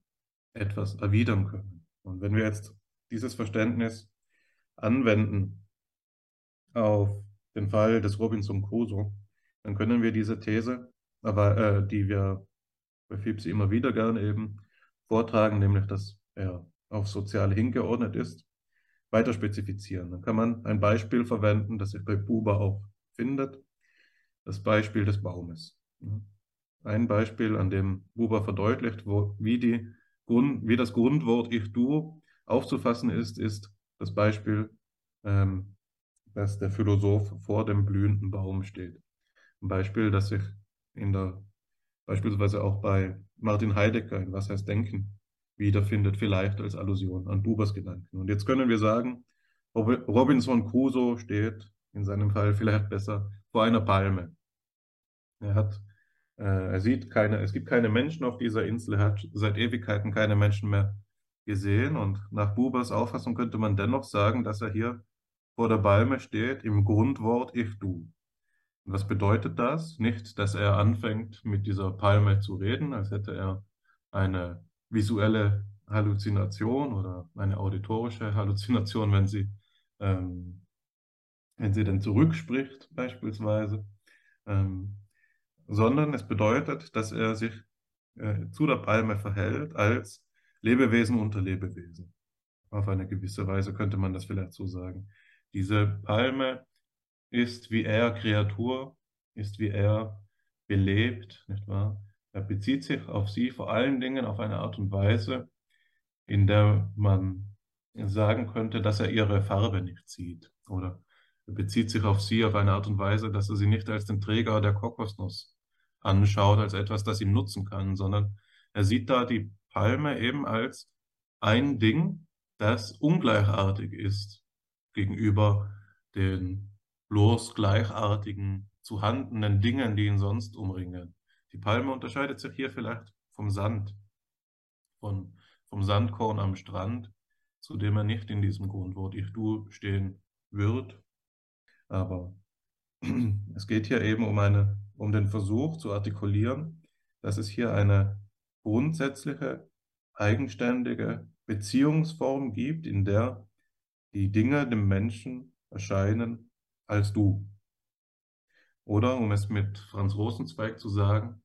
etwas erwidern können. Und wenn wir jetzt dieses Verständnis anwenden auf den Fall des Robinson Crusoe, dann können wir diese These, aber, äh, die wir bei Fipsi immer wieder gerne eben vortragen, nämlich dass er auf sozial hingeordnet ist, weiter spezifizieren. Dann kann man ein Beispiel verwenden, das sich bei Buber auch findet das Beispiel des Baumes. Ein Beispiel, an dem Buber verdeutlicht, wo, wie, die Grund, wie das Grundwort Ich, Du aufzufassen ist, ist das Beispiel, ähm, dass der Philosoph vor dem blühenden Baum steht. Ein Beispiel, das sich in der, beispielsweise auch bei Martin Heidegger in Was heißt Denken wiederfindet, vielleicht als Allusion an Bubers Gedanken. Und jetzt können wir sagen, Robinson Crusoe steht in seinem Fall vielleicht besser vor einer Palme. Er hat, äh, er sieht keine, es gibt keine Menschen auf dieser Insel, er hat seit Ewigkeiten keine Menschen mehr gesehen und nach Bubers Auffassung könnte man dennoch sagen, dass er hier vor der Palme steht im Grundwort Ich, Du. Und was bedeutet das? Nicht, dass er anfängt mit dieser Palme zu reden, als hätte er eine visuelle Halluzination oder eine auditorische Halluzination, wenn sie ähm, wenn sie dann zurückspricht beispielsweise, ähm, sondern es bedeutet, dass er sich äh, zu der Palme verhält als Lebewesen unter Lebewesen. Auf eine gewisse Weise könnte man das vielleicht so sagen. Diese Palme ist wie er Kreatur, ist wie er belebt, nicht wahr? Er bezieht sich auf sie vor allen Dingen auf eine Art und Weise, in der man sagen könnte, dass er ihre Farbe nicht sieht oder er bezieht sich auf sie auf eine Art und Weise, dass er sie nicht als den Träger der Kokosnuss anschaut, als etwas, das ihm nutzen kann, sondern er sieht da die Palme eben als ein Ding, das ungleichartig ist gegenüber den bloß gleichartigen, zu handenden Dingen, die ihn sonst umringen. Die Palme unterscheidet sich hier vielleicht vom Sand, von, vom Sandkorn am Strand, zu dem er nicht in diesem Grundwort Ich Du stehen wird, aber es geht hier eben um, eine, um den Versuch zu artikulieren, dass es hier eine grundsätzliche, eigenständige Beziehungsform gibt, in der die Dinge dem Menschen erscheinen als du. Oder, um es mit Franz Rosenzweig zu sagen,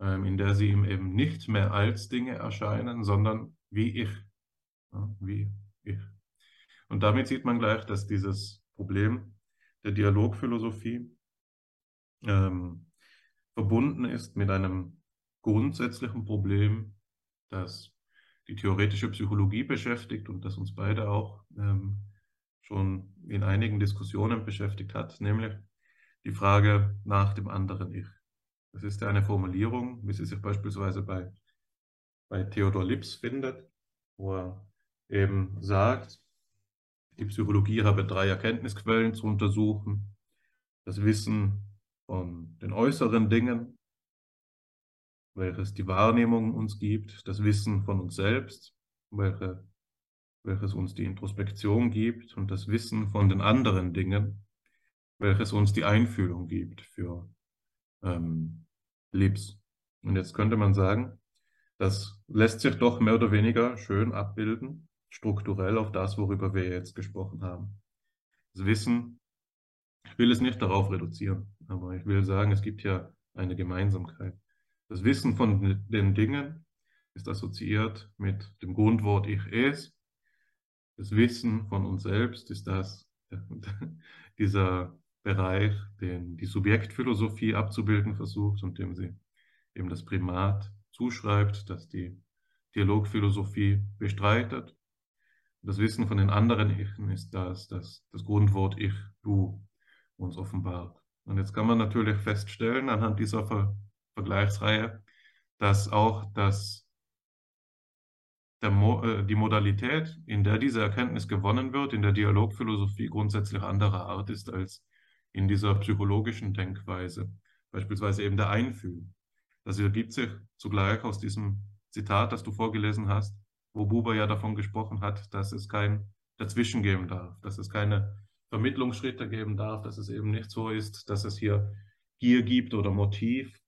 ähm, in der sie ihm eben nicht mehr als Dinge erscheinen, sondern wie ich. wie ich. Und damit sieht man gleich, dass dieses Problem der Dialogphilosophie ähm, verbunden ist mit einem grundsätzlichen Problem, das die theoretische Psychologie beschäftigt und das uns beide auch ähm, schon in einigen Diskussionen beschäftigt hat, nämlich die Frage nach dem anderen Ich. Das ist ja eine Formulierung, wie sie sich beispielsweise bei, bei Theodor Lips findet, wo er eben sagt, die Psychologie habe drei Erkenntnisquellen zu untersuchen. Das Wissen von den äußeren Dingen, welches die Wahrnehmung uns gibt, das Wissen von uns selbst, welche, welches uns die Introspektion gibt und das Wissen von den anderen Dingen, welches uns die Einfühlung gibt für ähm, Liebs. Und jetzt könnte man sagen, das lässt sich doch mehr oder weniger schön abbilden, strukturell auf das, worüber wir jetzt gesprochen haben. Das Wissen, ich will es nicht darauf reduzieren, aber ich will sagen, es gibt ja eine Gemeinsamkeit. Das Wissen von den Dingen ist assoziiert mit dem Grundwort Ich es. Das Wissen von uns selbst ist das, dieser Bereich, den die Subjektphilosophie abzubilden versucht und dem sie eben das Primat zuschreibt, das die Dialogphilosophie bestreitet. Das Wissen von den anderen Ichen ist das, das das Grundwort Ich, Du uns offenbart. Und jetzt kann man natürlich feststellen, anhand dieser Vergleichsreihe, dass auch das, Mo äh, die Modalität, in der diese Erkenntnis gewonnen wird, in der Dialogphilosophie grundsätzlich anderer Art ist als in dieser psychologischen Denkweise, beispielsweise eben der Einfühlen. Das ergibt sich zugleich aus diesem Zitat, das du vorgelesen hast, wo Buber ja davon gesprochen hat, dass es kein Dazwischen geben darf, dass es keine Vermittlungsschritte geben darf, dass es eben nicht so ist, dass es hier Gier gibt oder Motiv,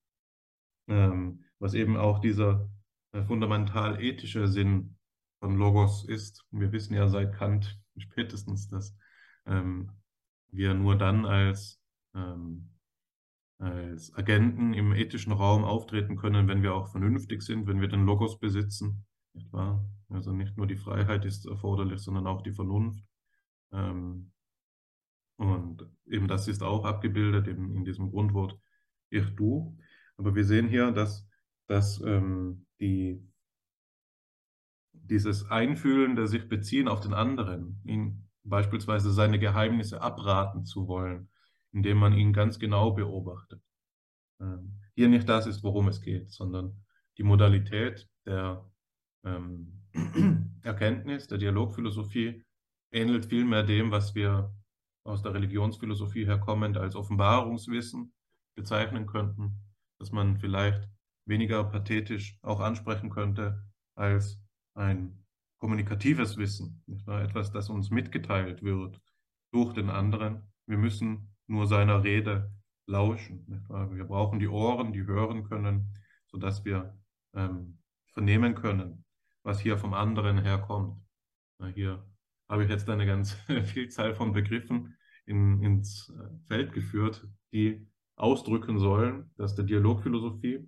ähm, was eben auch dieser äh, fundamental ethische Sinn von Logos ist. Wir wissen ja seit Kant spätestens, dass ähm, wir nur dann als, ähm, als Agenten im ethischen Raum auftreten können, wenn wir auch vernünftig sind, wenn wir den Logos besitzen. Nicht wahr? Also nicht nur die Freiheit ist erforderlich, sondern auch die Vernunft. Ähm, und eben das ist auch abgebildet in, in diesem Grundwort Ich, Du. Aber wir sehen hier, dass, dass ähm, die, dieses Einfühlen, der sich beziehen auf den anderen, ihn beispielsweise seine Geheimnisse abraten zu wollen, indem man ihn ganz genau beobachtet. Ähm, hier nicht das ist, worum es geht, sondern die Modalität der ähm, Erkenntnis, der Dialogphilosophie ähnelt vielmehr dem, was wir aus der Religionsphilosophie herkommend als Offenbarungswissen bezeichnen könnten dass man vielleicht weniger pathetisch auch ansprechen könnte als ein kommunikatives Wissen, etwas, das uns mitgeteilt wird durch den anderen. Wir müssen nur seiner Rede lauschen. Wir brauchen die Ohren, die hören können, sodass wir ähm, vernehmen können, was hier vom anderen herkommt. Hier habe ich jetzt eine ganz Vielzahl von Begriffen in, ins äh, Feld geführt, die ausdrücken sollen, dass der Dialogphilosophie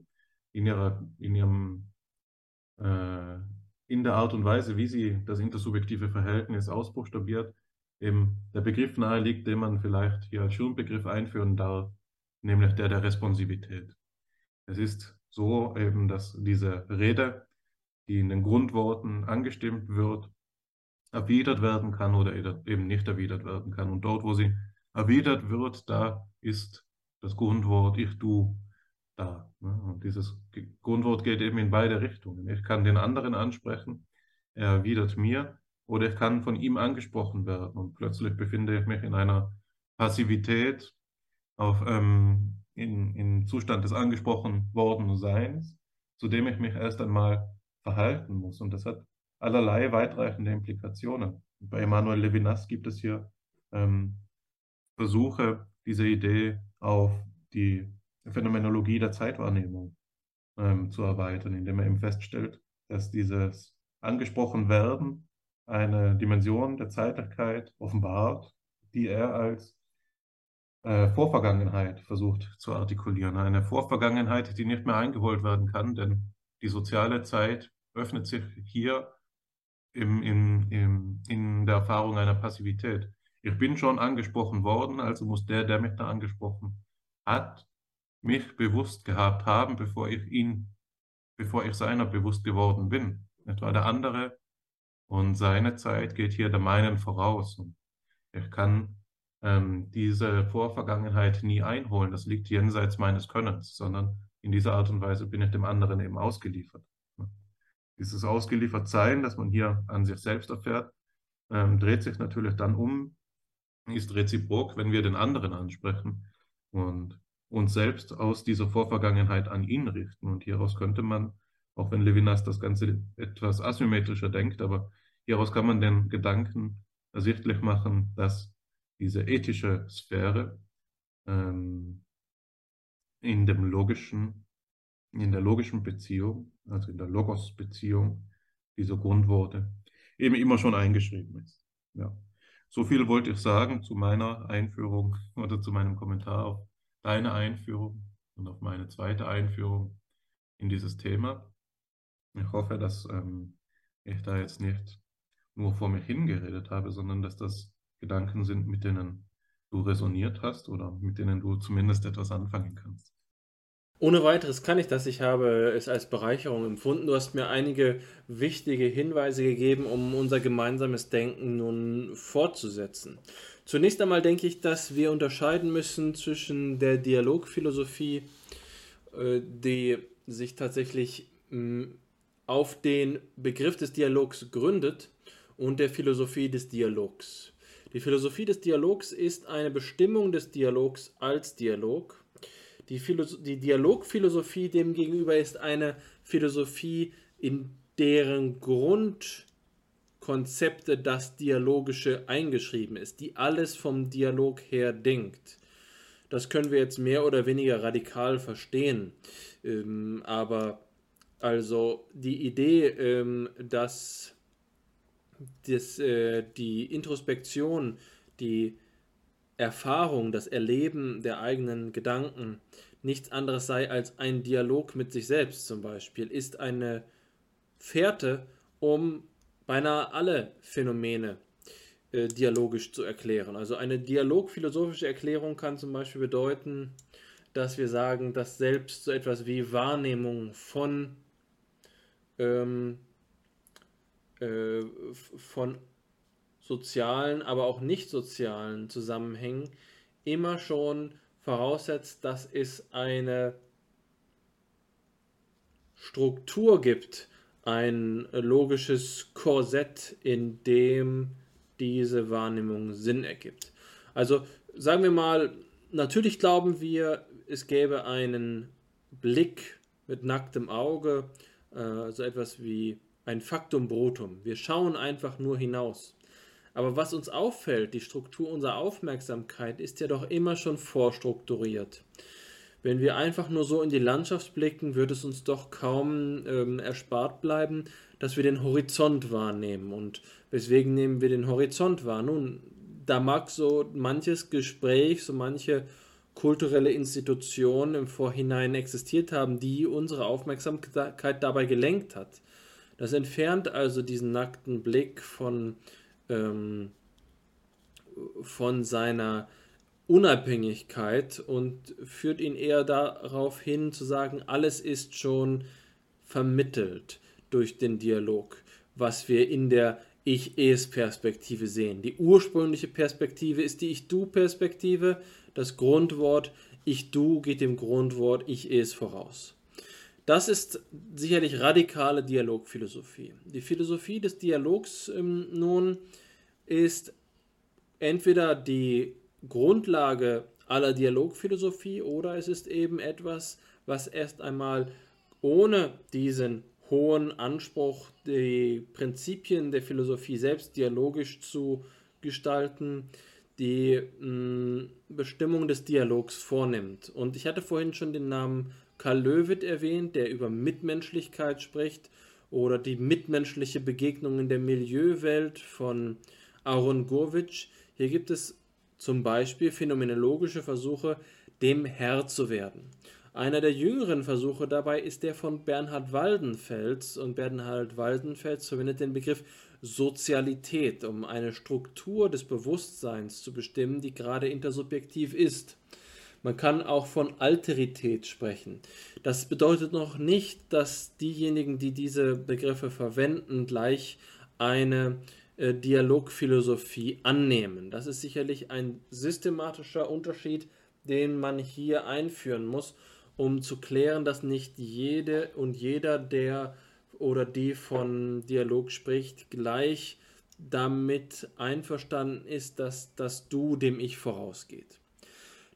in, ihrer, in, ihrem, äh, in der Art und Weise, wie sie das intersubjektive Verhältnis ausbuchstabiert, eben der Begriff nahe liegt, den man vielleicht hier als Schirmbegriff einführen darf, nämlich der der Responsivität. Es ist so eben, dass diese Rede, die in den Grundworten angestimmt wird, erwidert werden kann oder eben nicht erwidert werden kann. Und dort, wo sie erwidert wird, da ist das Grundwort ich, du da. Ne? Und dieses Grundwort geht eben in beide Richtungen. Ich kann den anderen ansprechen, er erwidert mir, oder ich kann von ihm angesprochen werden und plötzlich befinde ich mich in einer Passivität, auf, ähm, in, in Zustand des angesprochen worden Seins, zu dem ich mich erst einmal verhalten muss. Und das hat allerlei weitreichende Implikationen. Bei Emanuel Levinas gibt es hier ähm, Versuche, diese Idee auf die Phänomenologie der Zeitwahrnehmung ähm, zu erweitern, indem er eben feststellt, dass dieses angesprochen werden eine Dimension der Zeitlichkeit offenbart, die er als äh, Vorvergangenheit versucht zu artikulieren. Eine Vorvergangenheit, die nicht mehr eingeholt werden kann, denn die soziale Zeit öffnet sich hier im, im, im, in der Erfahrung einer Passivität. Ich bin schon angesprochen worden, also muss der, der mich da angesprochen hat, mich bewusst gehabt haben, bevor ich ihn, bevor ich seiner bewusst geworden bin. Etwa der andere und seine Zeit geht hier der meinen voraus. Und ich kann ähm, diese Vorvergangenheit nie einholen. Das liegt jenseits meines Könnens, sondern in dieser Art und Weise bin ich dem anderen eben ausgeliefert. dieses Ausgeliefertsein, das man hier an sich selbst erfährt, ähm, dreht sich natürlich dann um, ist reziprok, wenn wir den anderen ansprechen und uns selbst aus dieser Vorvergangenheit an ihn richten. Und hieraus könnte man, auch wenn Levinas das Ganze etwas asymmetrischer denkt, aber hieraus kann man den Gedanken ersichtlich machen, dass diese ethische Sphäre ähm, in dem logischen, in der logischen Beziehung, also in der Logos-Beziehung dieser Grundworte, eben immer schon eingeschrieben ist. Ja. So viel wollte ich sagen zu meiner Einführung oder zu meinem Kommentar auf deine Einführung und auf meine zweite Einführung in dieses Thema. Ich hoffe, dass ähm, ich da jetzt nicht nur vor mir hingeredet habe, sondern dass das Gedanken sind, mit denen du resoniert hast oder mit denen du zumindest etwas anfangen kannst. Ohne weiteres kann ich das. Ich habe es als Bereicherung empfunden. Du hast mir einige wichtige Hinweise gegeben, um unser gemeinsames Denken nun fortzusetzen. Zunächst einmal denke ich, dass wir unterscheiden müssen zwischen der Dialogphilosophie, äh, die sich tatsächlich mm, auf den Begriff des Dialogs gründet, und der Philosophie des Dialogs. Die Philosophie des Dialogs ist eine Bestimmung des Dialogs als Dialog die, die Dialogphilosophie demgegenüber ist eine Philosophie, in deren Grundkonzepte das Dialogische eingeschrieben ist, die alles vom Dialog her denkt. Das können wir jetzt mehr oder weniger radikal verstehen. Ähm, aber also die Idee, ähm, dass das, äh, die Introspektion, die Erfahrung, das Erleben der eigenen Gedanken nichts anderes sei als ein Dialog mit sich selbst zum Beispiel, ist eine Fährte, um beinahe alle Phänomene äh, dialogisch zu erklären. Also eine dialogphilosophische Erklärung kann zum Beispiel bedeuten, dass wir sagen, dass selbst so etwas wie Wahrnehmung von, ähm, äh, von sozialen, aber auch nicht sozialen Zusammenhängen immer schon voraussetzt, dass es eine Struktur gibt, ein logisches Korsett, in dem diese Wahrnehmung Sinn ergibt. Also sagen wir mal, natürlich glauben wir, es gäbe einen Blick mit nacktem Auge, äh, so etwas wie ein Faktum Brutum. Wir schauen einfach nur hinaus. Aber was uns auffällt, die Struktur unserer Aufmerksamkeit ist ja doch immer schon vorstrukturiert. Wenn wir einfach nur so in die Landschaft blicken, wird es uns doch kaum ähm, erspart bleiben, dass wir den Horizont wahrnehmen. Und weswegen nehmen wir den Horizont wahr? Nun, da mag so manches Gespräch, so manche kulturelle Institution im Vorhinein existiert haben, die unsere Aufmerksamkeit dabei gelenkt hat. Das entfernt also diesen nackten Blick von ähm, von seiner Unabhängigkeit und führt ihn eher darauf hin zu sagen, alles ist schon vermittelt durch den Dialog, was wir in der Ich-Es-Perspektive sehen. Die ursprüngliche Perspektive ist die Ich-Du-Perspektive. Das Grundwort Ich-Du geht dem Grundwort Ich-Es voraus. Das ist sicherlich radikale Dialogphilosophie. Die Philosophie des Dialogs ähm, nun ist entweder die Grundlage aller Dialogphilosophie oder es ist eben etwas, was erst einmal ohne diesen hohen Anspruch, die Prinzipien der Philosophie selbst dialogisch zu gestalten, die mh, mm, Bestimmung des Dialogs vornimmt. Und ich hatte vorhin schon den Namen Karl Löwit erwähnt, der über Mitmenschlichkeit spricht oder die mitmenschliche Begegnung in der Milieuwelt von Aaron Gurwitsch. Hier gibt es zum Beispiel phänomenologische Versuche, dem Herr zu werden. Einer der jüngeren Versuche dabei ist der von Bernhard Waldenfels und Bernhard Waldenfels verwendet den Begriff Sozialität, um eine Struktur des Bewusstseins zu bestimmen, die gerade intersubjektiv ist. Man kann auch von Alterität sprechen. Das bedeutet noch nicht, dass diejenigen, die diese Begriffe verwenden, gleich eine Dialogphilosophie annehmen. Das ist sicherlich ein systematischer Unterschied, den man hier einführen muss, um zu klären, dass nicht jede und jeder, der oder die von Dialog spricht, gleich damit einverstanden ist, dass das Du dem Ich vorausgeht.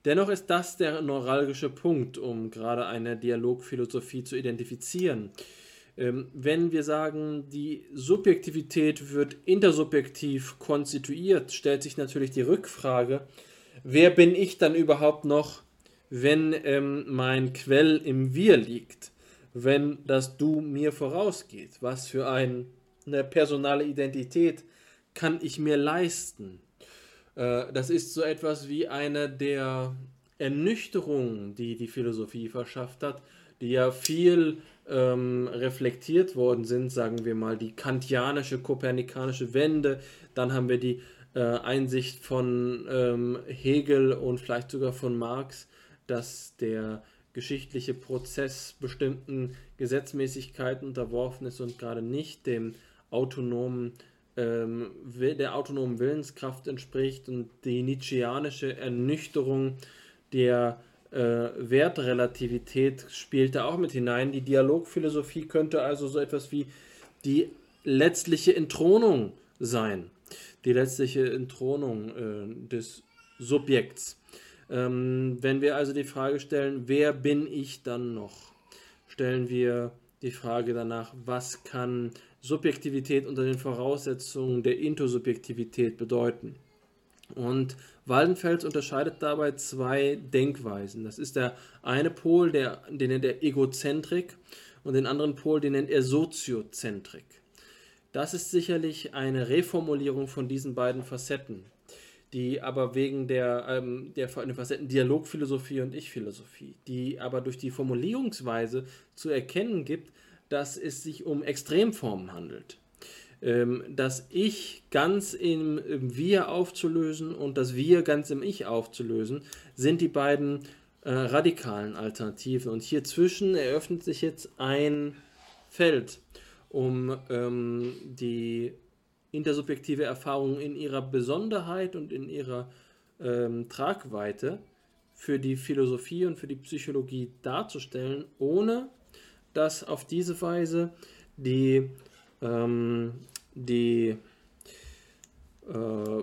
Dennoch ist das der neuralgische Punkt, um gerade eine Dialogphilosophie zu identifizieren. Ähm, wenn wir sagen, die Subjektivität wird intersubjektiv konstituiert, stellt sich natürlich die Rückfrage, wer bin ich dann überhaupt noch, wenn ähm, mein Quell im Wir liegt, wenn das Du mir vorausgeht? Was für ein, eine personale Identität kann ich mir leisten? Äh, das ist so etwas wie eine der Ernüchterungen, die die Philosophie verschafft hat, die ja viel ähm, reflektiert worden sind, sagen wir mal, die kantianische, kopernikanische Wende, dann haben wir die äh, Einsicht von ähm, Hegel und vielleicht sogar von Marx, dass der geschichtliche Prozess bestimmten Gesetzmäßigkeiten unterworfen ist und gerade nicht dem autonomen ähm, der autonomen Willenskraft entspricht und die Nietzscheanische Ernüchterung der äh, Wertrelativität spielt da auch mit hinein. Die Dialogphilosophie könnte also so etwas wie die letztliche Entthronung sein. Die letztliche Entthronung äh, des Subjekts. Ähm, wenn wir also die Frage stellen, wer bin ich dann noch, stellen wir die Frage danach, was kann Subjektivität unter den Voraussetzungen der Intersubjektivität bedeuten. Und Waldenfels unterscheidet dabei zwei Denkweisen. Das ist der eine Pol, der, den nennt er Egozentrik, und den anderen Pol, den nennt er Soziozentrik. Das ist sicherlich eine Reformulierung von diesen beiden Facetten, die aber wegen der, ähm, der, Facetten Dialogphilosophie und Ich-Philosophie, die aber durch die Formulierungsweise zu erkennen gibt, dass es sich um Extremformen handelt das Ich ganz im, im, Wir aufzulösen und das Wir ganz im Ich aufzulösen, sind die beiden äh, radikalen Alternativen. Und hier zwischen eröffnet sich jetzt ein Feld, um ähm, die intersubjektive Erfahrung in ihrer Besonderheit und in ihrer ähm, Tragweite für die Philosophie und für die Psychologie darzustellen, ohne dass auf diese Weise die ähm, die äh,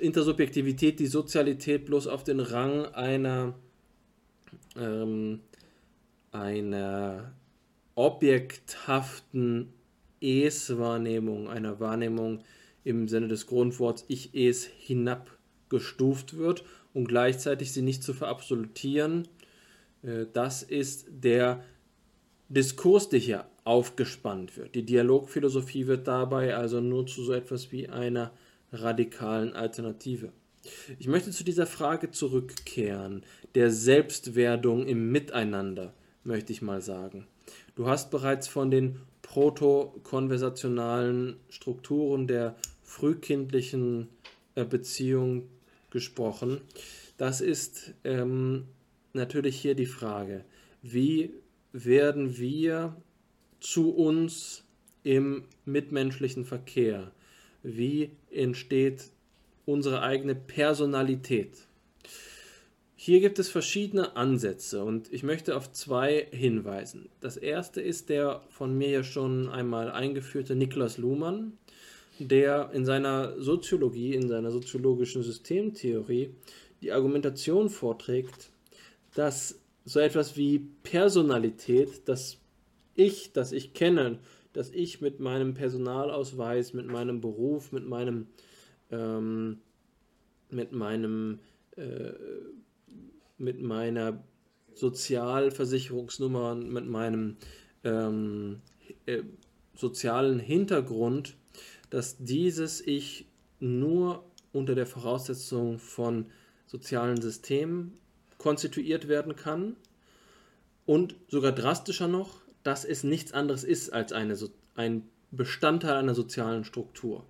Intersubjektivität, die Sozialität bloß auf den Rang einer, ähm, einer objekthaften Es-Wahrnehmung, einer Wahrnehmung im Sinne des Grundworts Ich-Es hinabgestuft wird und gleichzeitig sie nicht zu verabsolutieren. Äh, das ist der Diskurs, der hier aufgespannt wird. Die Dialogphilosophie wird dabei also nur zu so etwas wie einer radikalen Alternative. Ich möchte zu dieser Frage zurückkehren, der Selbstwerdung im Miteinander, möchte ich mal sagen. Du hast bereits von den protokonversationalen Strukturen der frühkindlichen äh, Beziehung gesprochen. Das ist ähm, natürlich hier die Frage, wie werden wir zu uns im mitmenschlichen Verkehr? Wie entsteht unsere eigene Personalität? Hier gibt es verschiedene Ansätze und ich möchte auf zwei hinweisen. Das erste ist der von mir ja schon einmal eingeführte Niklas Luhmann, der in seiner Soziologie, in seiner soziologischen Systemtheorie die Argumentation vorträgt, dass so etwas wie Personalität, das Ich, das ich kenne, das ich mit meinem Personalausweis, mit meinem Beruf, mit meinem, ähm, mit meinem, äh, mit meiner Sozialversicherungsnummer, mit meinem ähm, äh, sozialen Hintergrund, dass dieses Ich nur unter der Voraussetzung von sozialen Systemen konstituiert werden kann und sogar drastischer noch, dass es nichts anderes ist als eine, ein Bestandteil einer sozialen Struktur.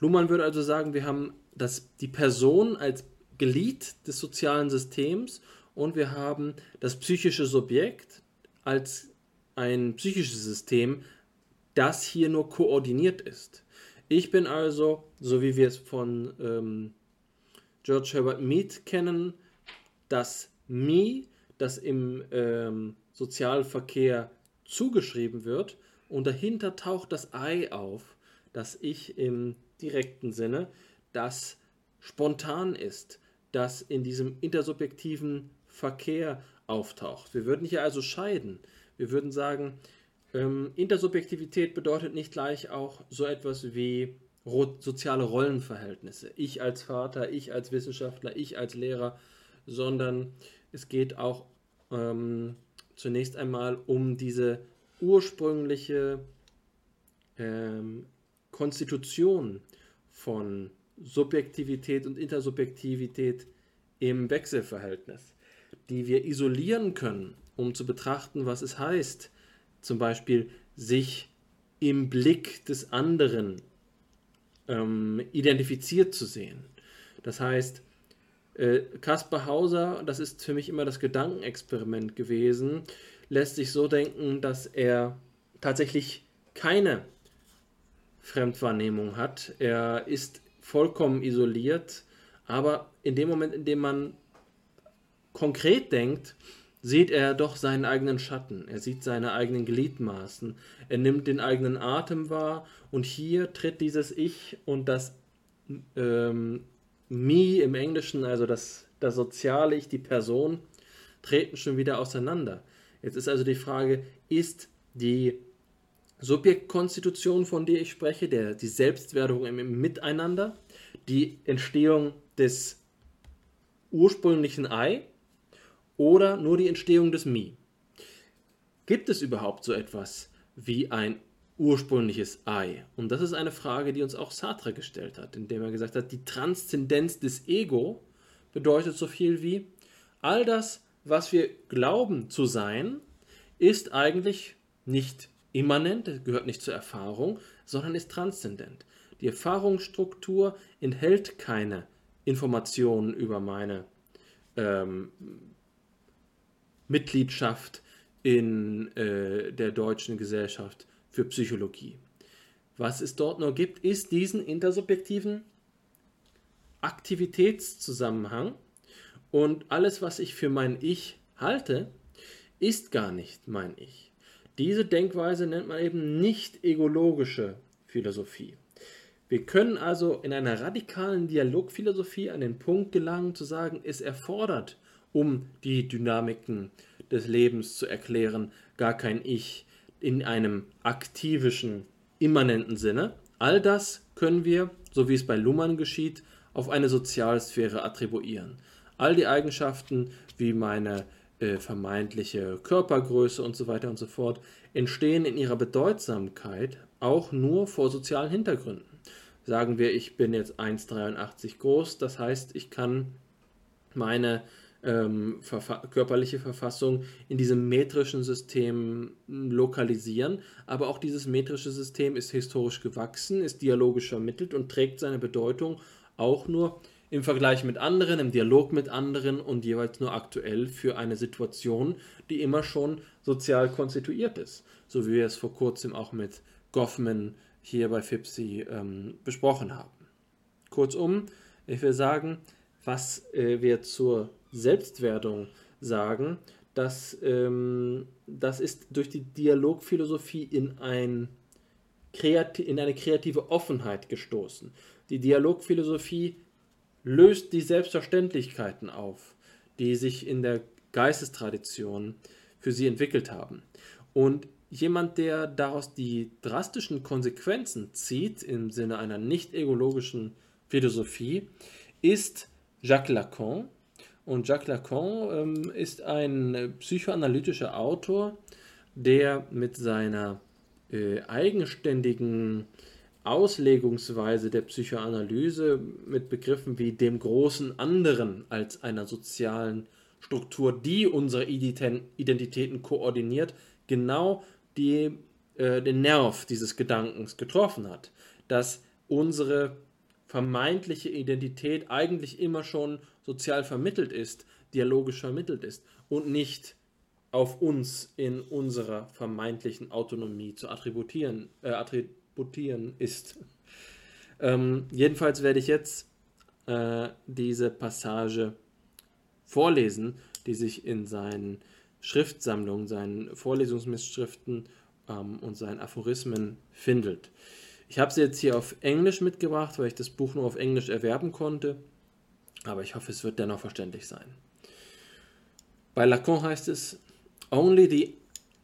Luhmann würde also sagen, wir haben das, die Person als Glied des sozialen Systems und wir haben das psychische Subjekt als ein psychisches System, das hier nur koordiniert ist. Ich bin also, so wie wir es von ähm, George Herbert Mead kennen, das Me, das im ähm, Sozialverkehr zugeschrieben wird und dahinter taucht das Ei auf, das Ich im direkten Sinne, das spontan ist, das in diesem intersubjektiven Verkehr auftaucht. Wir würden hier also scheiden. Wir würden sagen, ähm, Intersubjektivität bedeutet nicht gleich auch so etwas wie soziale Rollenverhältnisse. Ich als Vater, ich als Wissenschaftler, ich als Lehrer, sondern es geht auch ähm, zunächst einmal um diese ursprüngliche ähm, Konstitution von Subjektivität und Intersubjektivität im Wechselverhältnis, die wir isolieren können, um zu betrachten, was es heißt, zum Beispiel sich im Blick des anderen ähm, identifiziert zu sehen. Das heißt, Kaspar Hauser, das ist für mich immer das Gedankenexperiment gewesen, lässt sich so denken, dass er tatsächlich keine Fremdwahrnehmung hat. Er ist vollkommen isoliert, aber in dem Moment, in dem man konkret denkt, sieht er doch seinen eigenen Schatten, er sieht seine eigenen Gliedmaßen, er nimmt den eigenen Atem wahr. Und hier tritt dieses Ich und das ähm, Me im Englischen, also das, das soziale Ich, die Person, treten schon wieder auseinander. Jetzt ist also die Frage, ist die Subjektkonstitution, von der ich spreche, der, die Selbstwerdung im Miteinander, die Entstehung des ursprünglichen Ei, oder nur die Entstehung des Mi? Gibt es überhaupt so etwas wie ein ursprüngliches Ei? Und das ist eine Frage, die uns auch Sartre gestellt hat, indem er gesagt hat, die Transzendenz des Ego bedeutet so viel wie, all das, was wir glauben zu sein, ist eigentlich nicht immanent, gehört nicht zur Erfahrung, sondern ist transzendent. Die Erfahrungsstruktur enthält keine Informationen über meine ähm, Mitgliedschaft in äh, der Deutschen Gesellschaft für Psychologie. Was es dort nur gibt, ist diesen intersubjektiven Aktivitätszusammenhang und alles, was ich für mein Ich halte, ist gar nicht mein Ich. Diese Denkweise nennt man eben nicht egologische Philosophie. Wir können also in einer radikalen Dialogphilosophie an den Punkt gelangen, zu sagen, es erfordert um die Dynamiken des Lebens zu erklären, gar kein Ich in einem aktivischen, immanenten Sinne. All das können wir, so wie es bei Luhmann geschieht, auf eine Sozialsphäre attribuieren. All die Eigenschaften wie meine äh, vermeintliche Körpergröße und so weiter und so fort entstehen in ihrer Bedeutsamkeit auch nur vor sozialen Hintergründen. Sagen wir, ich bin jetzt 1,83 groß, das heißt, ich kann meine ähm, verfa körperliche Verfassung in diesem metrischen System lokalisieren. Aber auch dieses metrische System ist historisch gewachsen, ist dialogisch vermittelt und trägt seine Bedeutung auch nur im Vergleich mit anderen, im Dialog mit anderen und jeweils nur aktuell für eine Situation, die immer schon sozial konstituiert ist. So wie wir es vor kurzem auch mit Goffman hier bei FIPSI ähm, besprochen haben. Kurzum, ich will sagen, was äh, wir zur Selbstwertung sagen, dass ähm, das ist durch die Dialogphilosophie in, ein in eine kreative Offenheit gestoßen. Die Dialogphilosophie löst die Selbstverständlichkeiten auf, die sich in der Geistestradition für sie entwickelt haben. Und jemand, der daraus die drastischen Konsequenzen zieht im Sinne einer nicht egologischen Philosophie, ist Jacques Lacan, und Jacques Lacan ähm, ist ein psychoanalytischer Autor, der mit seiner äh, eigenständigen Auslegungsweise der Psychoanalyse mit Begriffen wie dem großen anderen als einer sozialen Struktur, die unsere Identitäten koordiniert, genau die, äh, den Nerv dieses Gedankens getroffen hat, dass unsere vermeintliche Identität eigentlich immer schon sozial vermittelt ist, dialogisch vermittelt ist und nicht auf uns in unserer vermeintlichen Autonomie zu attributieren, äh, attributieren ist. Ähm, jedenfalls werde ich jetzt äh, diese Passage vorlesen, die sich in seinen Schriftsammlungen, seinen Vorlesungsmitschriften ähm, und seinen Aphorismen findet. Ich habe sie jetzt hier auf Englisch mitgebracht, weil ich das Buch nur auf Englisch erwerben konnte, aber ich hoffe, es wird dennoch verständlich sein. Bei Lacan heißt es, Only the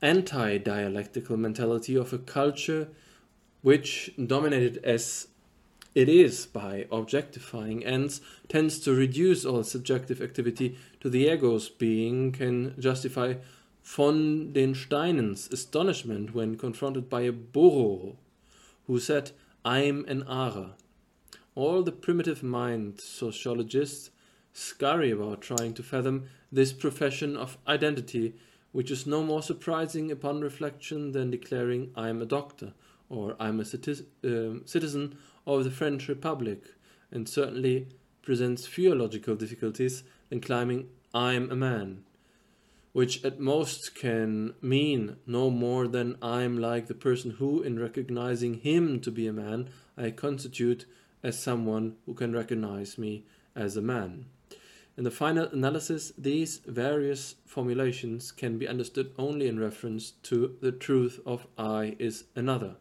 anti-dialectical mentality of a culture which dominated as it is by objectifying ends tends to reduce all subjective activity to the ego's being can justify von den Steinen's astonishment when confronted by a Boro who said, I'm an Ara. All the primitive mind sociologists scurry about trying to fathom this profession of identity, which is no more surprising upon reflection than declaring I'm a doctor or I'm a uh, citizen of the French Republic, and certainly presents fewer logical difficulties than claiming I'm a man, which at most can mean no more than I'm like the person who, in recognizing him to be a man, I constitute as someone who can recognize me as a man. In the final analysis, these various formulations can be understood only in reference to the truth of I is another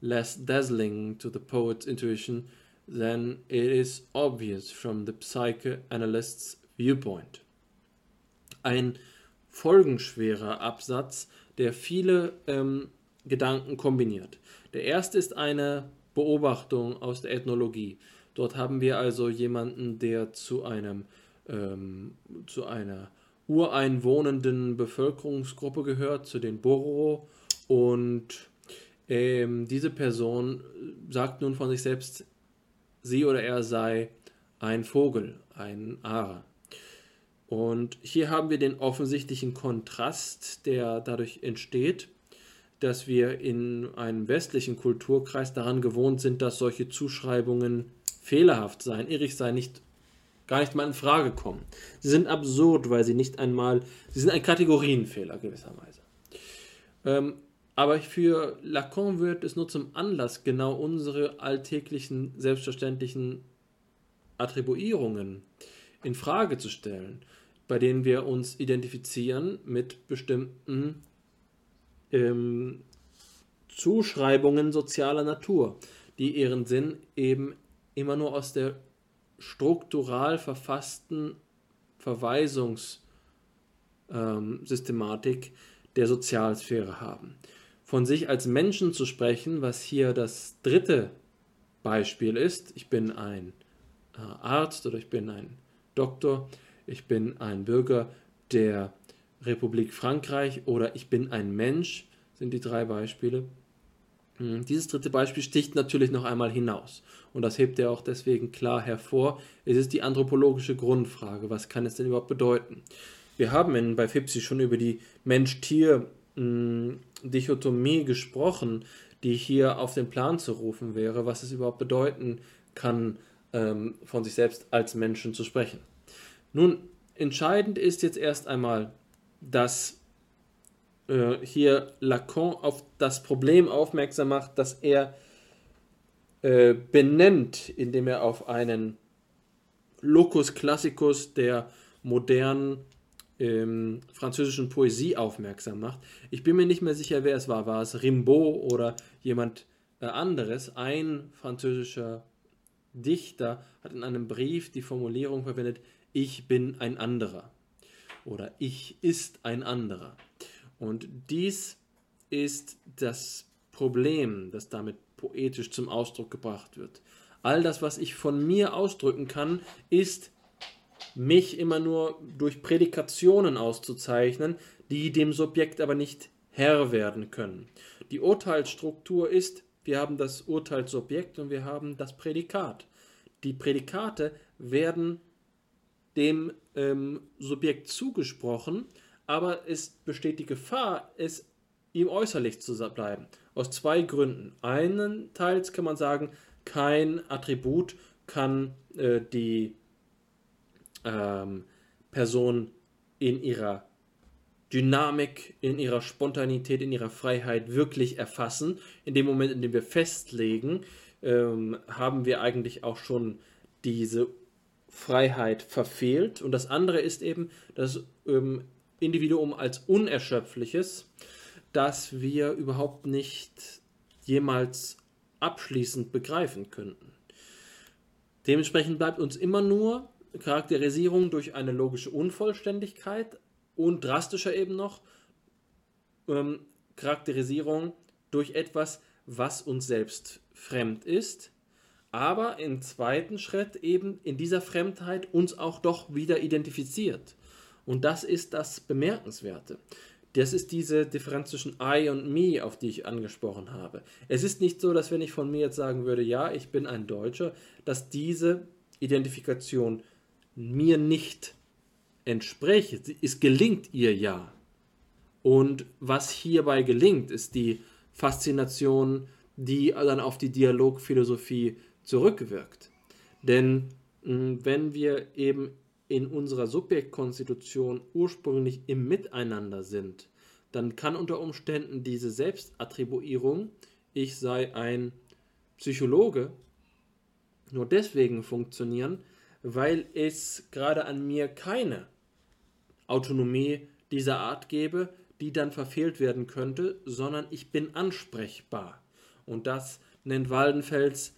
less dazzling to the poet's intuition than it is obvious from the psychoanalyst's viewpoint. Ein folgenschwerer Absatz, der viele ähm, Gedanken kombiniert. Der erste ist eine Beobachtung aus der Ethnologie. Dort haben wir also jemanden, der zu einem ähm, zu einer ureinwohnenden Bevölkerungsgruppe gehört, zu den Boro und ähm, diese Person sagt nun von sich selbst, sie oder er sei ein Vogel, ein Ara. Und hier haben wir den offensichtlichen Kontrast, der dadurch entsteht, dass wir in einem westlichen Kulturkreis daran gewohnt sind, dass solche Zuschreibungen fehlerhaft seien, irrig seien, nicht, gar nicht mal in Frage kommen. Sie sind absurd, weil sie nicht einmal, sie sind ein Kategorienfehler gewisserweise. Ähm, aber für Lacan wird es nur zum Anlass, genau unsere alltäglichen, selbstverständlichen Attribuierungen in Frage zu stellen, bei denen wir uns identifizieren mit bestimmten ähm, Zuschreibungen sozialer Natur, die ihren Sinn eben immer nur aus der struktural verfassten Verweisungssystematik ähm, der Sozialsphäre haben von sich als Menschen zu sprechen, was hier das dritte Beispiel ist. Ich bin ein äh, Arzt oder ich bin ein Doktor, ich bin ein Bürger der Republik Frankreich oder ich bin ein Mensch, sind die drei Beispiele. Hm, dieses dritte Beispiel sticht natürlich noch einmal hinaus. Und das hebt er auch deswegen klar hervor. Es ist die anthropologische Grundfrage. Was kann es denn überhaupt bedeuten? Wir haben in, bei FIPSI schon über die Mensch-Tier- hm, gesprochen, die hier auf den Plan zu rufen wäre, was es überhaupt bedeuten kann, ähm, von sich selbst als Menschen zu sprechen. Nun, entscheidend ist jetzt erst einmal, dass äh, hier Lacan auf das Problem aufmerksam macht, dass er äh, benennt, indem er auf einen Locus Classicus der modernen ähm, französischen Poesie aufmerksam macht. Ich bin mir nicht mehr sicher, wer es war. War es Rimbaud oder jemand äh, anderes? Ein französischer Dichter hat in einem Brief die Formulierung verwendet, ich bin ein anderer oder ich ist ein anderer. Und dies ist das Problem, das damit poetisch zum Ausdruck gebracht wird. All das, was ich von mir ausdrücken kann, ist mich immer nur durch Prädikationen auszuzeichnen, die dem Subjekt aber nicht Herr werden können. Die Urteilsstruktur ist, wir haben das Urteilsobjekt und wir haben das Prädikat. Die Prädikate werden dem ähm, Subjekt zugesprochen, aber es besteht die Gefahr, es ihm äußerlich zu bleiben. Aus zwei Gründen. Einenteils kann man sagen, kein Attribut kann äh, die ähm, Person in ihrer Dynamik, in ihrer Spontanität, in ihrer Freiheit wirklich erfassen. In dem Moment, in dem wir festlegen, ähm, haben wir eigentlich auch schon diese Freiheit verfehlt. Und das andere ist eben, dass ähm, Individuum als unerschöpfliches, das wir überhaupt nicht jemals abschließend begreifen könnten. Dementsprechend bleibt uns immer nur Charakterisierung durch eine logische Unvollständigkeit und drastischer eben noch ähm, Charakterisierung durch etwas, was uns selbst fremd ist, aber im zweiten Schritt eben in dieser Fremdheit uns auch doch wieder identifiziert. Und das ist das Bemerkenswerte. Das ist diese Differenz zwischen I und me, auf die ich angesprochen habe. Es ist nicht so, dass wenn ich von mir jetzt sagen würde, ja, ich bin ein Deutscher, dass diese Identifikation mir nicht entspricht. Es gelingt ihr ja. Und was hierbei gelingt, ist die Faszination, die dann auf die Dialogphilosophie zurückwirkt. Denn wenn wir eben in unserer Subjektkonstitution ursprünglich im Miteinander sind, dann kann unter Umständen diese Selbstattribuierung, ich sei ein Psychologe, nur deswegen funktionieren, weil es gerade an mir keine Autonomie dieser Art gebe, die dann verfehlt werden könnte, sondern ich bin ansprechbar. Und das nennt Waldenfels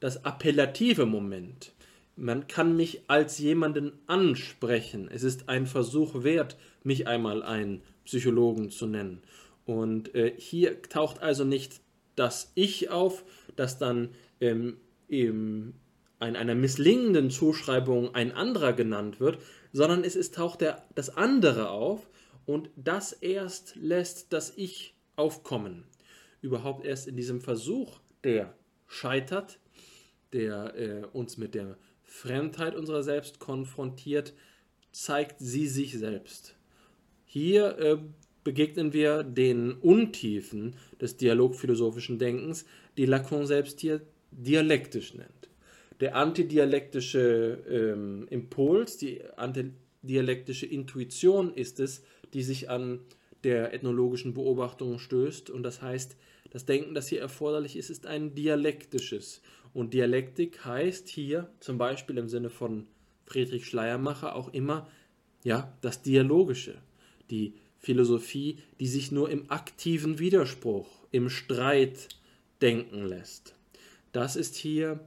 das appellative Moment. Man kann mich als jemanden ansprechen. Es ist ein Versuch wert, mich einmal einen Psychologen zu nennen. Und äh, hier taucht also nicht das Ich auf, das dann ähm, im, in einer misslingenden Zuschreibung ein anderer genannt wird, sondern es ist, taucht der, das andere auf und das erst lässt das Ich aufkommen. Überhaupt erst in diesem Versuch, der scheitert, der äh, uns mit der Fremdheit unserer selbst konfrontiert, zeigt sie sich selbst. Hier äh, begegnen wir den Untiefen des dialogphilosophischen Denkens, die Lacan selbst hier dialektisch nennt. Der antidialektische ähm, Impuls, die antidialektische Intuition ist es, die sich an der ethnologischen Beobachtung stößt. Und das heißt, das Denken, das hier erforderlich ist, ist ein dialektisches. Und Dialektik heißt hier zum Beispiel im Sinne von Friedrich Schleiermacher auch immer ja, das Dialogische, die Philosophie, die sich nur im aktiven Widerspruch, im Streit denken lässt. Das ist hier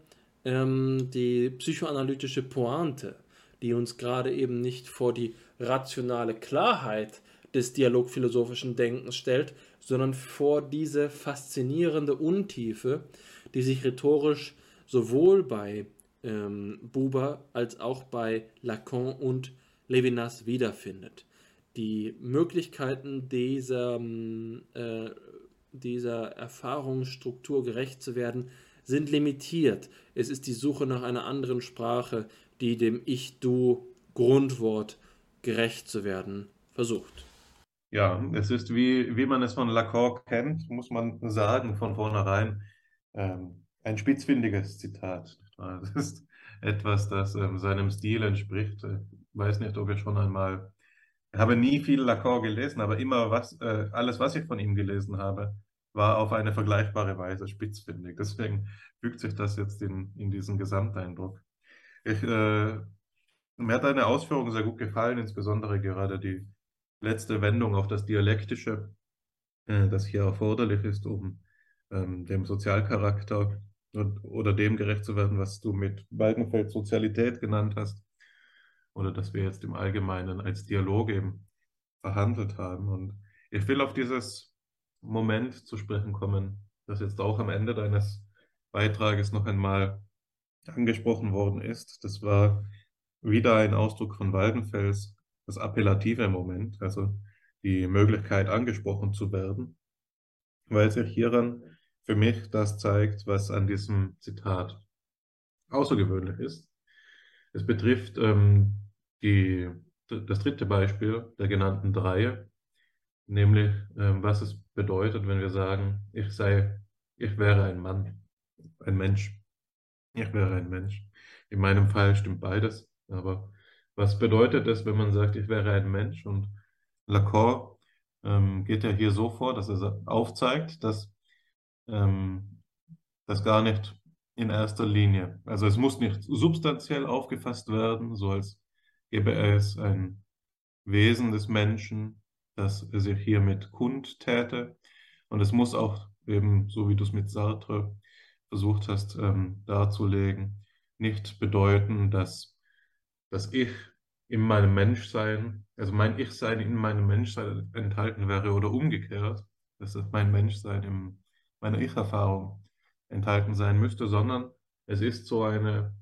ähm, die psychoanalytische Pointe, die uns gerade eben nicht vor die rationale Klarheit des dialogphilosophischen Denkens stellt, sondern vor diese faszinierende Untiefe, die sich rhetorisch sowohl bei ähm, Buber als auch bei Lacan und Levinas wiederfindet. Die Möglichkeiten dieser, ähm, äh, dieser Erfahrungsstruktur gerecht zu werden, sind limitiert. Es ist die Suche nach einer anderen Sprache, die dem Ich-Du-Grundwort gerecht zu werden versucht. Ja, es ist wie, wie man es von Lacan kennt, muss man sagen von vornherein, ähm, ein spitzfindiges Zitat. Das ist etwas, das ähm, seinem Stil entspricht. Ich weiß nicht, ob ich schon einmal, ich habe nie viel Lacan gelesen, aber immer was, äh, alles, was ich von ihm gelesen habe, war auf eine vergleichbare Weise spitzfindig. Deswegen fügt sich das jetzt in, in diesen Gesamteindruck. Ich, äh, mir hat deine Ausführung sehr gut gefallen, insbesondere gerade die letzte Wendung auf das Dialektische, äh, das hier erforderlich ist, um ähm, dem Sozialcharakter und, oder dem gerecht zu werden, was du mit Waldenfeld Sozialität genannt hast, oder dass wir jetzt im Allgemeinen als Dialog eben verhandelt haben. Und ich will auf dieses Moment zu sprechen kommen, das jetzt auch am Ende deines Beitrages noch einmal angesprochen worden ist. Das war wieder ein Ausdruck von Waldenfels, das appellative Moment, also die Möglichkeit angesprochen zu werden, weil sich hieran für mich das zeigt, was an diesem Zitat außergewöhnlich ist. Es betrifft ähm, die, das dritte Beispiel der genannten Dreie, nämlich ähm, was es bedeutet, wenn wir sagen, ich sei, ich wäre ein Mann, ein Mensch. Ich wäre ein Mensch. In meinem Fall stimmt beides, aber was bedeutet es, wenn man sagt, ich wäre ein Mensch? Und Lacan ähm, geht ja hier so vor, dass er aufzeigt, dass ähm, das gar nicht in erster Linie, also es muss nicht substanziell aufgefasst werden, so als gäbe es ein Wesen des Menschen, das sich hiermit kundtäte. Und es muss auch eben, so wie du es mit Sartre versucht hast ähm, darzulegen, nicht bedeuten, dass das Ich in meinem Menschsein, also mein Ich-Sein in meinem Menschsein enthalten wäre oder umgekehrt, dass mein Menschsein in meiner Ich-Erfahrung enthalten sein müsste, sondern es ist so eine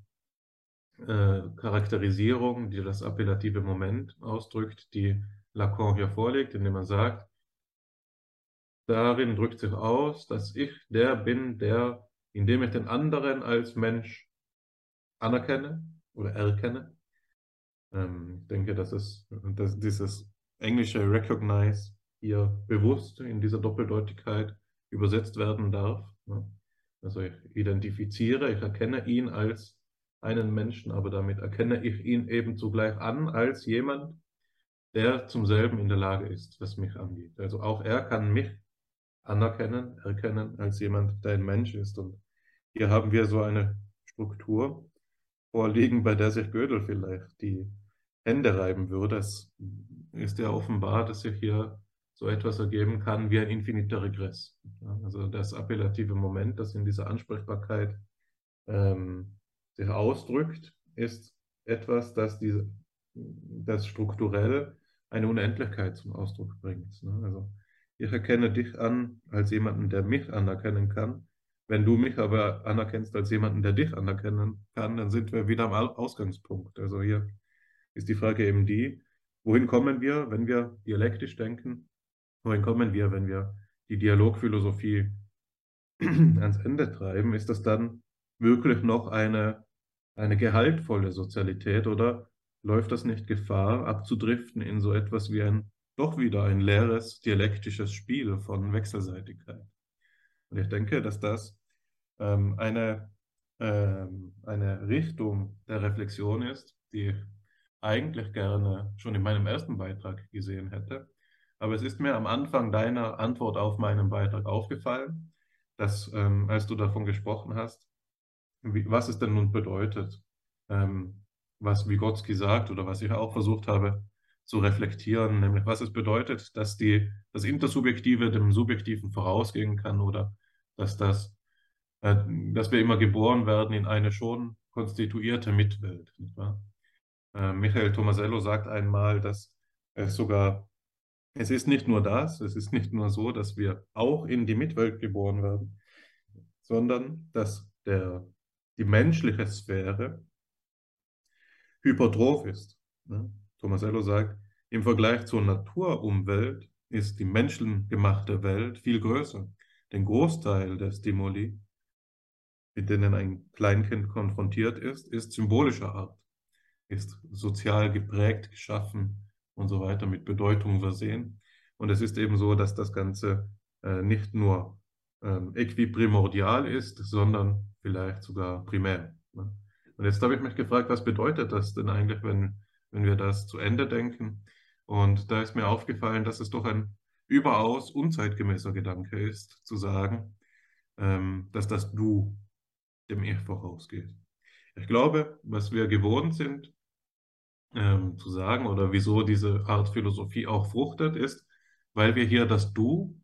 äh, Charakterisierung, die das appellative Moment ausdrückt, die Lacan hier vorlegt, indem er sagt, darin drückt sich aus, dass ich der bin, der, indem ich den anderen als Mensch anerkenne oder erkenne. Ähm, ich denke, dass es dass dieses englische Recognize hier bewusst in dieser Doppeldeutigkeit übersetzt werden darf. Ne? Also ich identifiziere, ich erkenne ihn als einen Menschen, aber damit erkenne ich ihn eben zugleich an als jemand, der zum selben in der Lage ist, was mich angeht. Also auch er kann mich anerkennen, erkennen als jemand, der ein Mensch ist. Und hier haben wir so eine Struktur vorliegen, bei der sich Gödel vielleicht die Hände reiben würde. Es ist ja offenbar, dass sich hier so etwas ergeben kann wie ein infiniter Regress. Also das appellative Moment, das in dieser Ansprechbarkeit ähm, sich ausdrückt, ist etwas, das, diese, das strukturell eine Unendlichkeit zum Ausdruck bringt. Ne? Also ich erkenne dich an als jemanden, der mich anerkennen kann. Wenn du mich aber anerkennst als jemanden, der dich anerkennen kann, dann sind wir wieder am Ausgangspunkt. Also hier ist die Frage eben die, wohin kommen wir, wenn wir dialektisch denken? Wohin kommen wir, wenn wir die Dialogphilosophie ans Ende treiben? Ist das dann wirklich noch eine, eine gehaltvolle Sozialität oder läuft das nicht Gefahr, abzudriften in so etwas wie ein, doch wieder ein leeres dialektisches Spiel von Wechselseitigkeit? Und ich denke, dass das ähm, eine, ähm, eine Richtung der Reflexion ist, die ich eigentlich gerne schon in meinem ersten Beitrag gesehen hätte. Aber es ist mir am Anfang deiner Antwort auf meinen Beitrag aufgefallen, dass ähm, als du davon gesprochen hast, wie, was es denn nun bedeutet, ähm, was Vygotsky sagt oder was ich auch versucht habe zu reflektieren, nämlich was es bedeutet, dass die, das Intersubjektive dem Subjektiven vorausgehen kann oder dass, das, äh, dass wir immer geboren werden in eine schon konstituierte Mitwelt. Äh, Michael Tomasello sagt einmal, dass es sogar, es ist nicht nur das, es ist nicht nur so, dass wir auch in die Mitwelt geboren werden, sondern dass der die menschliche Sphäre hypertroph ist. Ne? Tomasello sagt, im Vergleich zur Naturumwelt ist die menschengemachte Welt viel größer. Den Großteil der Stimuli, mit denen ein Kleinkind konfrontiert ist, ist symbolischer Art, ist sozial geprägt, geschaffen und so weiter, mit Bedeutung versehen. Und es ist eben so, dass das Ganze äh, nicht nur ähm, äquiprimordial ist, sondern vielleicht sogar primär. Ne? Und jetzt habe ich mich gefragt, was bedeutet das denn eigentlich, wenn, wenn wir das zu Ende denken? Und da ist mir aufgefallen, dass es doch ein überaus unzeitgemäßer Gedanke ist, zu sagen, ähm, dass das Du dem Ich vorausgeht. Ich glaube, was wir gewohnt sind ähm, zu sagen oder wieso diese Art Philosophie auch fruchtet, ist, weil wir hier das Du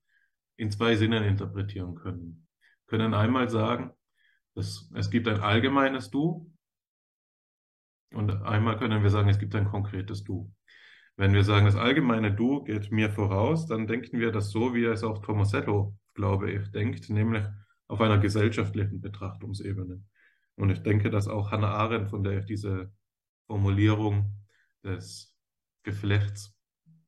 in zwei Sinnen interpretieren können. Wir können einmal sagen, es, es gibt ein allgemeines Du und einmal können wir sagen, es gibt ein konkretes Du. Wenn wir sagen, das allgemeine Du geht mir voraus, dann denken wir das so, wie es auch Tomasello, glaube ich, denkt, nämlich auf einer gesellschaftlichen Betrachtungsebene. Und ich denke, dass auch Hannah Arendt, von der ich diese Formulierung des Geflechts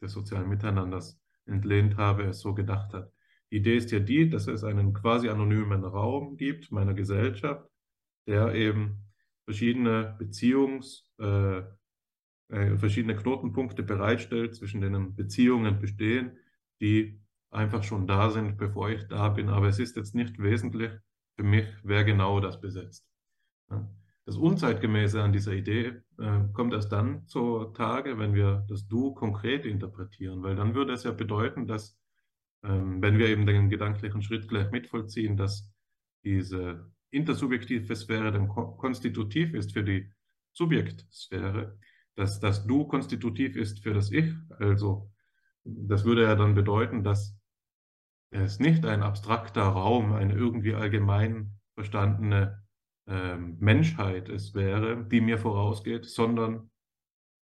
des sozialen Miteinanders entlehnt habe, es so gedacht hat. Die Idee ist ja die, dass es einen quasi anonymen Raum gibt, meiner Gesellschaft, der eben verschiedene Beziehungs-, äh, äh, verschiedene Knotenpunkte bereitstellt, zwischen denen Beziehungen bestehen, die einfach schon da sind, bevor ich da bin. Aber es ist jetzt nicht wesentlich für mich, wer genau das besetzt. Das Unzeitgemäße an dieser Idee äh, kommt erst dann zur Tage, wenn wir das Du konkret interpretieren, weil dann würde es ja bedeuten, dass ähm, wenn wir eben den gedanklichen Schritt gleich mitvollziehen, dass diese intersubjektive Sphäre dann konstitutiv ist für die Subjektsphäre, dass das Du konstitutiv ist für das Ich. Also das würde ja dann bedeuten, dass es nicht ein abstrakter Raum, eine irgendwie allgemein verstandene ähm, Menschheit es wäre, die mir vorausgeht, sondern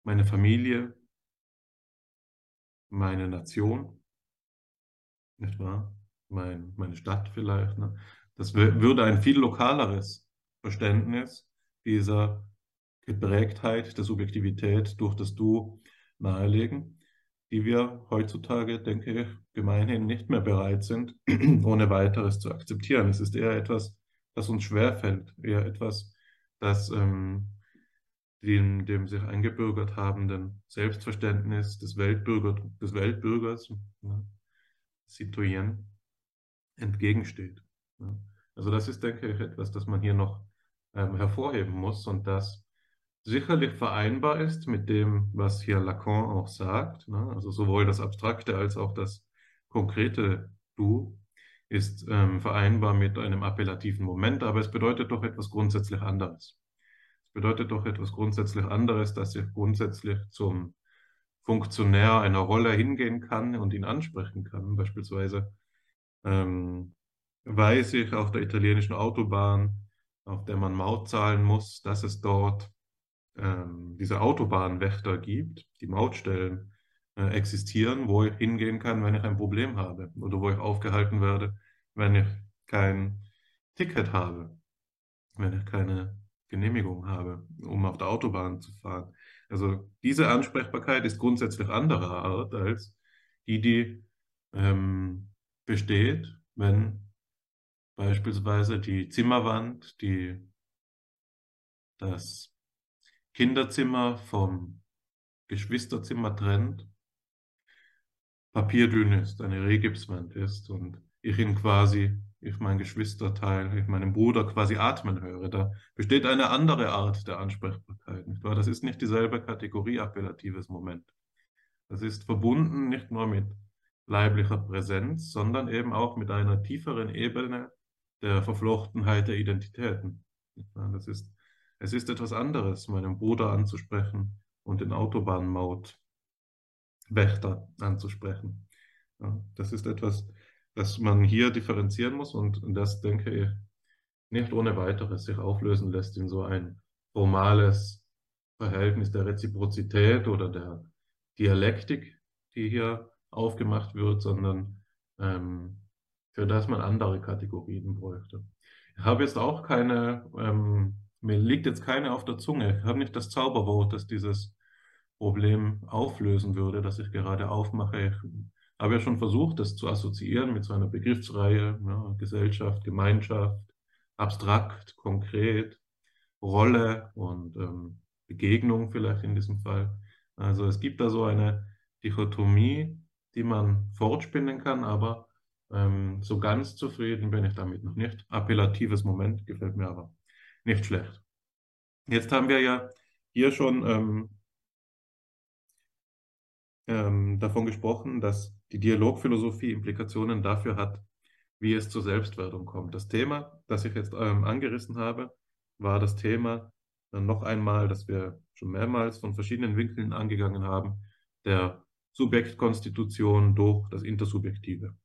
meine Familie, meine Nation, nicht wahr? Mein, meine Stadt vielleicht. Ne? Das würde ein viel lokaleres Verständnis dieser Geprägtheit der Subjektivität durch das Du nahelegen, die wir heutzutage, denke ich, gemeinhin nicht mehr bereit sind, ohne weiteres zu akzeptieren. Es ist eher etwas, das uns schwerfällt, eher etwas, das ähm, dem, dem sich eingebürgert habenden Selbstverständnis des, Weltbürger, des Weltbürgers, ne, Citoyen, entgegensteht. Ne. Also das ist, denke ich, etwas, das man hier noch ähm, hervorheben muss und das sicherlich vereinbar ist mit dem, was hier Lacan auch sagt. Ne? Also sowohl das Abstrakte als auch das konkrete Du ist ähm, vereinbar mit einem appellativen Moment, aber es bedeutet doch etwas grundsätzlich anderes. Es bedeutet doch etwas grundsätzlich anderes, dass ich grundsätzlich zum Funktionär einer Rolle hingehen kann und ihn ansprechen kann. Beispielsweise ähm, weiß ich auf der italienischen Autobahn, auf der man Maut zahlen muss, dass es dort ähm, diese Autobahnwächter gibt, die Mautstellen existieren, wo ich hingehen kann, wenn ich ein Problem habe oder wo ich aufgehalten werde, wenn ich kein Ticket habe, wenn ich keine Genehmigung habe, um auf der Autobahn zu fahren. Also diese Ansprechbarkeit ist grundsätzlich anderer Art als die, die ähm, besteht, wenn beispielsweise die Zimmerwand, die das Kinderzimmer vom Geschwisterzimmer trennt, papierdünn ist, eine Rehgipswand ist und ich ihn quasi, ich mein Geschwisterteil, ich meinen Bruder quasi atmen höre. Da besteht eine andere Art der Ansprechbarkeit, nicht wahr? Das ist nicht dieselbe Kategorie appellatives Moment. Das ist verbunden nicht nur mit leiblicher Präsenz, sondern eben auch mit einer tieferen Ebene der Verflochtenheit der Identitäten. Das ist es ist etwas anderes, meinen Bruder anzusprechen und den Autobahnmautwächter anzusprechen. Ja, das ist etwas, das man hier differenzieren muss und das, denke ich, nicht ohne weiteres sich auflösen lässt in so ein formales Verhältnis der Reziprozität oder der Dialektik, die hier aufgemacht wird, sondern ähm, für das man andere Kategorien bräuchte. Ich habe jetzt auch keine ähm, mir liegt jetzt keine auf der Zunge. Ich habe nicht das Zauberwort, das dieses Problem auflösen würde, das ich gerade aufmache. Ich habe ja schon versucht, das zu assoziieren mit so einer Begriffsreihe, ja, Gesellschaft, Gemeinschaft, abstrakt, konkret, Rolle und ähm, Begegnung vielleicht in diesem Fall. Also es gibt da so eine Dichotomie, die man fortspinnen kann, aber ähm, so ganz zufrieden bin ich damit noch nicht. Appellatives Moment gefällt mir aber. Nicht schlecht. Jetzt haben wir ja hier schon ähm, ähm, davon gesprochen, dass die Dialogphilosophie Implikationen dafür hat, wie es zur Selbstwerdung kommt. Das Thema, das ich jetzt ähm, angerissen habe, war das Thema äh, noch einmal, das wir schon mehrmals von verschiedenen Winkeln angegangen haben, der Subjektkonstitution durch das Intersubjektive.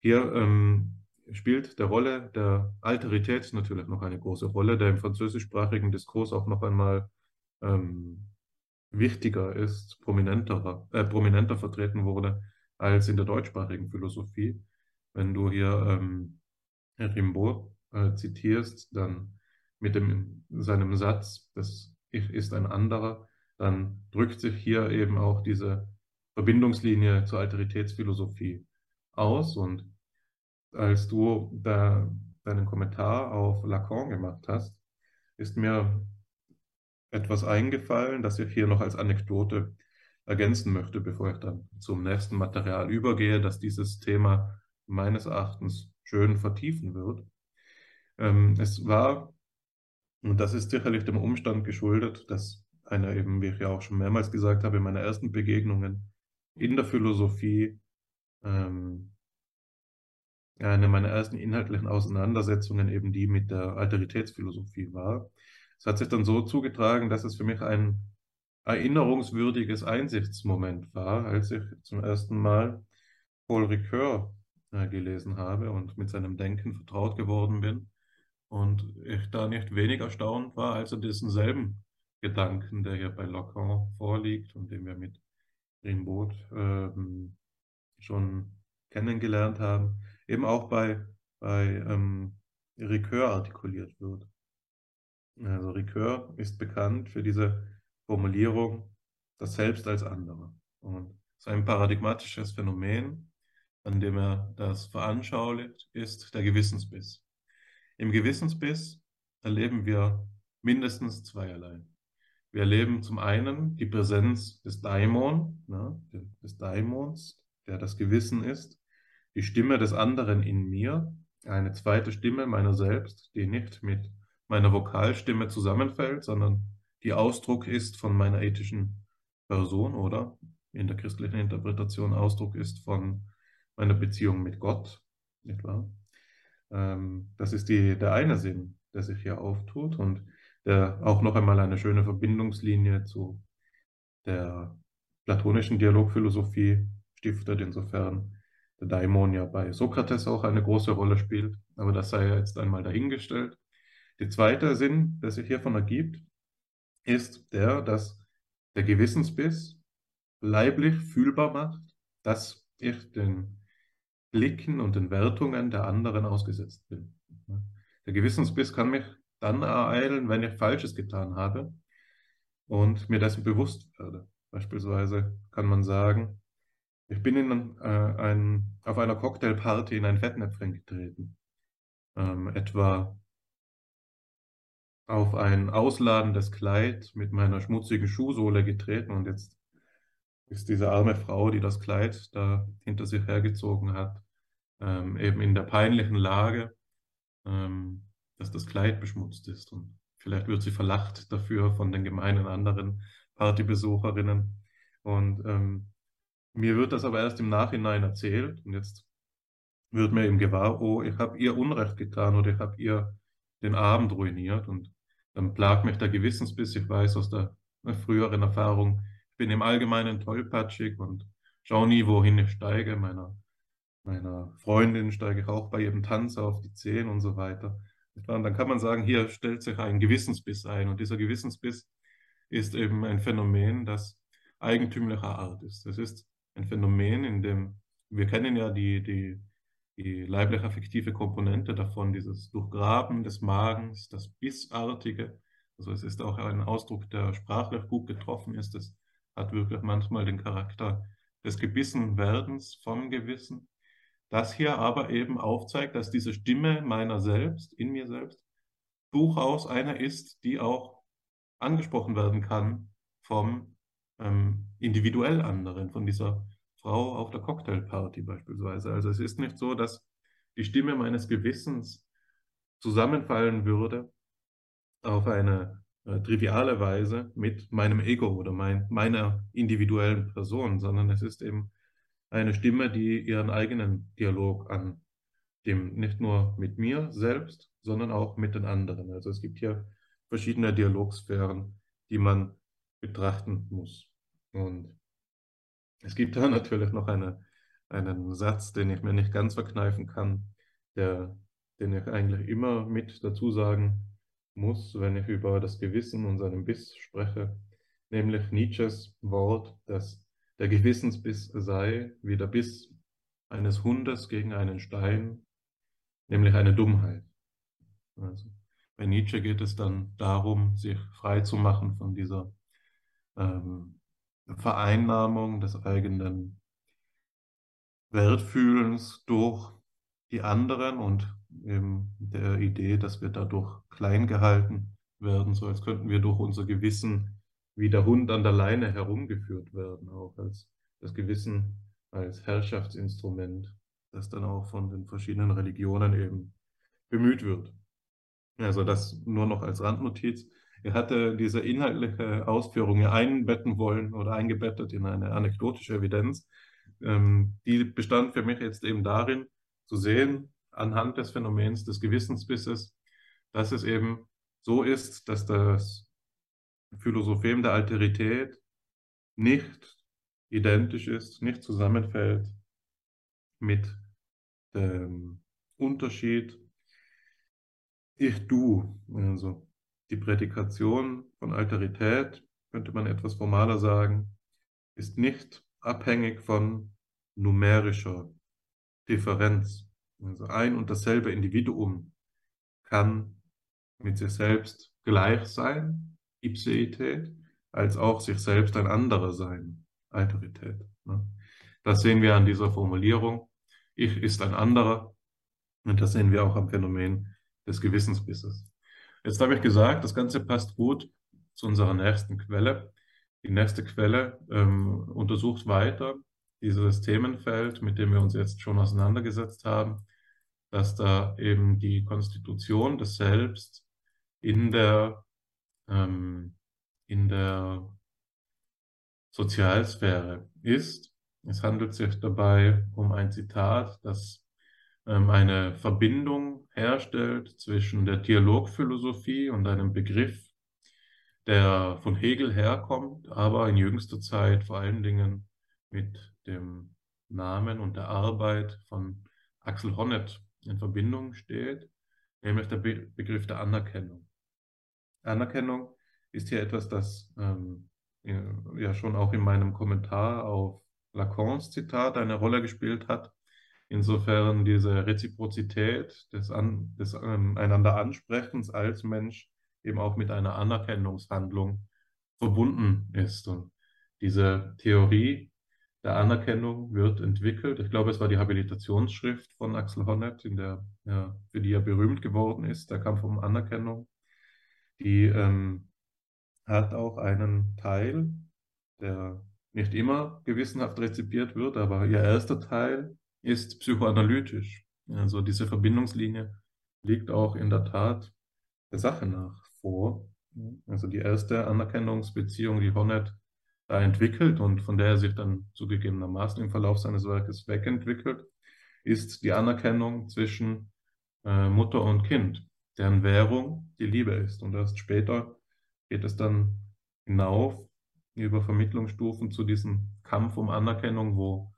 Hier ähm, spielt der Rolle der Alterität natürlich noch eine große Rolle, der im französischsprachigen Diskurs auch noch einmal ähm, wichtiger ist, prominenter, äh, prominenter vertreten wurde als in der deutschsprachigen Philosophie. Wenn du hier ähm, Rimbaud äh, zitierst, dann mit dem, seinem Satz, das Ich ist ein anderer, dann drückt sich hier eben auch diese Verbindungslinie zur Alteritätsphilosophie aus und als du da deinen Kommentar auf Lacan gemacht hast, ist mir etwas eingefallen, das ich hier noch als Anekdote ergänzen möchte, bevor ich dann zum nächsten Material übergehe, das dieses Thema meines Erachtens schön vertiefen wird. Ähm, es war, und das ist sicherlich dem Umstand geschuldet, dass einer eben, wie ich ja auch schon mehrmals gesagt habe, meine ersten Begegnungen in der Philosophie ähm, eine meiner ersten inhaltlichen Auseinandersetzungen eben die mit der Alteritätsphilosophie war. Es hat sich dann so zugetragen, dass es für mich ein erinnerungswürdiges Einsichtsmoment war, als ich zum ersten Mal Paul Ricoeur äh, gelesen habe und mit seinem Denken vertraut geworden bin. Und ich da nicht wenig erstaunt war, als er diesen selben Gedanken, der hier bei Lacan vorliegt und den wir mit Rimbaud ähm, schon kennengelernt haben, eben auch bei, bei ähm, Ricoeur artikuliert wird. Also Ricoeur ist bekannt für diese Formulierung, das Selbst als andere. Und sein paradigmatisches Phänomen, an dem er das veranschaulicht, ist der Gewissensbiss. Im Gewissensbiss erleben wir mindestens zweierlei. Wir erleben zum einen die Präsenz des Daimon, ne, des Daimons, der das Gewissen ist, die Stimme des anderen in mir, eine zweite Stimme meiner selbst, die nicht mit meiner Vokalstimme zusammenfällt, sondern die Ausdruck ist von meiner ethischen Person oder in der christlichen Interpretation Ausdruck ist von meiner Beziehung mit Gott, nicht wahr? Ähm, das ist die, der eine Sinn, der sich hier auftut und der auch noch einmal eine schöne Verbindungslinie zu der platonischen Dialogphilosophie stiftet, insofern der Daimon ja bei Sokrates auch eine große Rolle spielt, aber das sei ja jetzt einmal dahingestellt. Der zweite Sinn, der sich hiervon ergibt, ist der, dass der Gewissensbiss leiblich fühlbar macht, dass ich den Blicken und den Wertungen der anderen ausgesetzt bin. Der Gewissensbiss kann mich dann ereilen, wenn ich Falsches getan habe und mir dessen bewusst werde. Beispielsweise kann man sagen, ich bin in, äh, ein, auf einer Cocktailparty in ein Fettnäpfchen getreten. Ähm, etwa auf ein ausladendes Kleid mit meiner schmutzigen Schuhsohle getreten und jetzt ist diese arme Frau, die das Kleid da hinter sich hergezogen hat, ähm, eben in der peinlichen Lage, ähm, dass das Kleid beschmutzt ist. Und vielleicht wird sie verlacht dafür von den gemeinen anderen Partybesucherinnen. Und ähm, mir wird das aber erst im Nachhinein erzählt und jetzt wird mir eben gewahr, oh, ich habe ihr Unrecht getan oder ich habe ihr den Abend ruiniert und dann plagt mich der Gewissensbiss. Ich weiß aus der früheren Erfahrung, ich bin im Allgemeinen tollpatschig und schaue nie, wohin ich steige. Meiner, meiner Freundin steige ich auch bei ihrem Tanz auf die Zehen und so weiter. Und dann kann man sagen, hier stellt sich ein Gewissensbiss ein. Und dieser Gewissensbiss ist eben ein Phänomen, das eigentümlicher Art ist. Es ist ein Phänomen, in dem wir kennen ja die, die die leiblich-affektive Komponente davon, dieses Durchgraben des Magens, das Bissartige. Also es ist auch ein Ausdruck, der sprachlich gut getroffen ist. Es hat wirklich manchmal den Charakter des Gebissenwerdens vom Gewissen. Das hier aber eben aufzeigt, dass diese Stimme meiner selbst, in mir selbst, durchaus eine ist, die auch angesprochen werden kann vom ähm, individuell anderen, von dieser Frau auf der Cocktailparty beispielsweise. Also es ist nicht so, dass die Stimme meines Gewissens zusammenfallen würde auf eine äh, triviale Weise mit meinem Ego oder mein, meiner individuellen Person, sondern es ist eben eine Stimme, die ihren eigenen Dialog an dem nicht nur mit mir selbst, sondern auch mit den anderen. Also es gibt hier verschiedene Dialogsphären, die man betrachten muss. Und es gibt da natürlich noch eine, einen Satz, den ich mir nicht ganz verkneifen kann, der, den ich eigentlich immer mit dazu sagen muss, wenn ich über das Gewissen und seinen Biss spreche, nämlich Nietzsches Wort, dass der Gewissensbiss sei wie der Biss eines Hundes gegen einen Stein, nämlich eine Dummheit. Also, bei Nietzsche geht es dann darum, sich frei zu machen von dieser ähm, Vereinnahmung des eigenen Wertfühlens durch die anderen und eben der Idee, dass wir dadurch klein gehalten werden, so als könnten wir durch unser Gewissen wie der Hund an der Leine herumgeführt werden, auch als das Gewissen als Herrschaftsinstrument, das dann auch von den verschiedenen Religionen eben bemüht wird. Also das nur noch als Randnotiz. Er hatte diese inhaltliche Ausführung einbetten wollen oder eingebettet in eine anekdotische Evidenz. Ähm, die bestand für mich jetzt eben darin, zu sehen, anhand des Phänomens des Gewissensbisses, dass es eben so ist, dass das Philosophem der Alterität nicht identisch ist, nicht zusammenfällt mit dem Unterschied Ich-Du. Also die Prädikation von Alterität, könnte man etwas formaler sagen, ist nicht abhängig von numerischer Differenz. Also ein und dasselbe Individuum kann mit sich selbst gleich sein, Ipseität, als auch sich selbst ein anderer sein, Alterität. Ne? Das sehen wir an dieser Formulierung. Ich ist ein anderer. Und das sehen wir auch am Phänomen des Gewissensbisses. Jetzt habe ich gesagt, das Ganze passt gut zu unserer nächsten Quelle. Die nächste Quelle ähm, untersucht weiter dieses Themenfeld, mit dem wir uns jetzt schon auseinandergesetzt haben, dass da eben die Konstitution des Selbst in der, ähm, in der Sozialsphäre ist. Es handelt sich dabei um ein Zitat, das eine Verbindung herstellt zwischen der Dialogphilosophie und einem Begriff, der von Hegel herkommt, aber in jüngster Zeit vor allen Dingen mit dem Namen und der Arbeit von Axel Honneth in Verbindung steht, nämlich der Be Begriff der Anerkennung. Anerkennung ist hier etwas, das ähm, ja schon auch in meinem Kommentar auf Lacans Zitat eine Rolle gespielt hat. Insofern diese Reziprozität des, An des ähm, einander Ansprechens als Mensch eben auch mit einer Anerkennungshandlung verbunden ist. Und diese Theorie der Anerkennung wird entwickelt. Ich glaube, es war die Habilitationsschrift von Axel Honneth, der, ja, für die er berühmt geworden ist, der Kampf um Anerkennung. Die ähm, hat auch einen Teil, der nicht immer gewissenhaft rezipiert wird, aber ihr erster Teil ist psychoanalytisch. Also diese Verbindungslinie liegt auch in der Tat der Sache nach vor. Also die erste Anerkennungsbeziehung, die Honneth da entwickelt und von der er sich dann zugegebenermaßen im Verlauf seines Werkes wegentwickelt, ist die Anerkennung zwischen äh, Mutter und Kind, deren Währung die Liebe ist. Und erst später geht es dann hinauf über Vermittlungsstufen zu diesem Kampf um Anerkennung, wo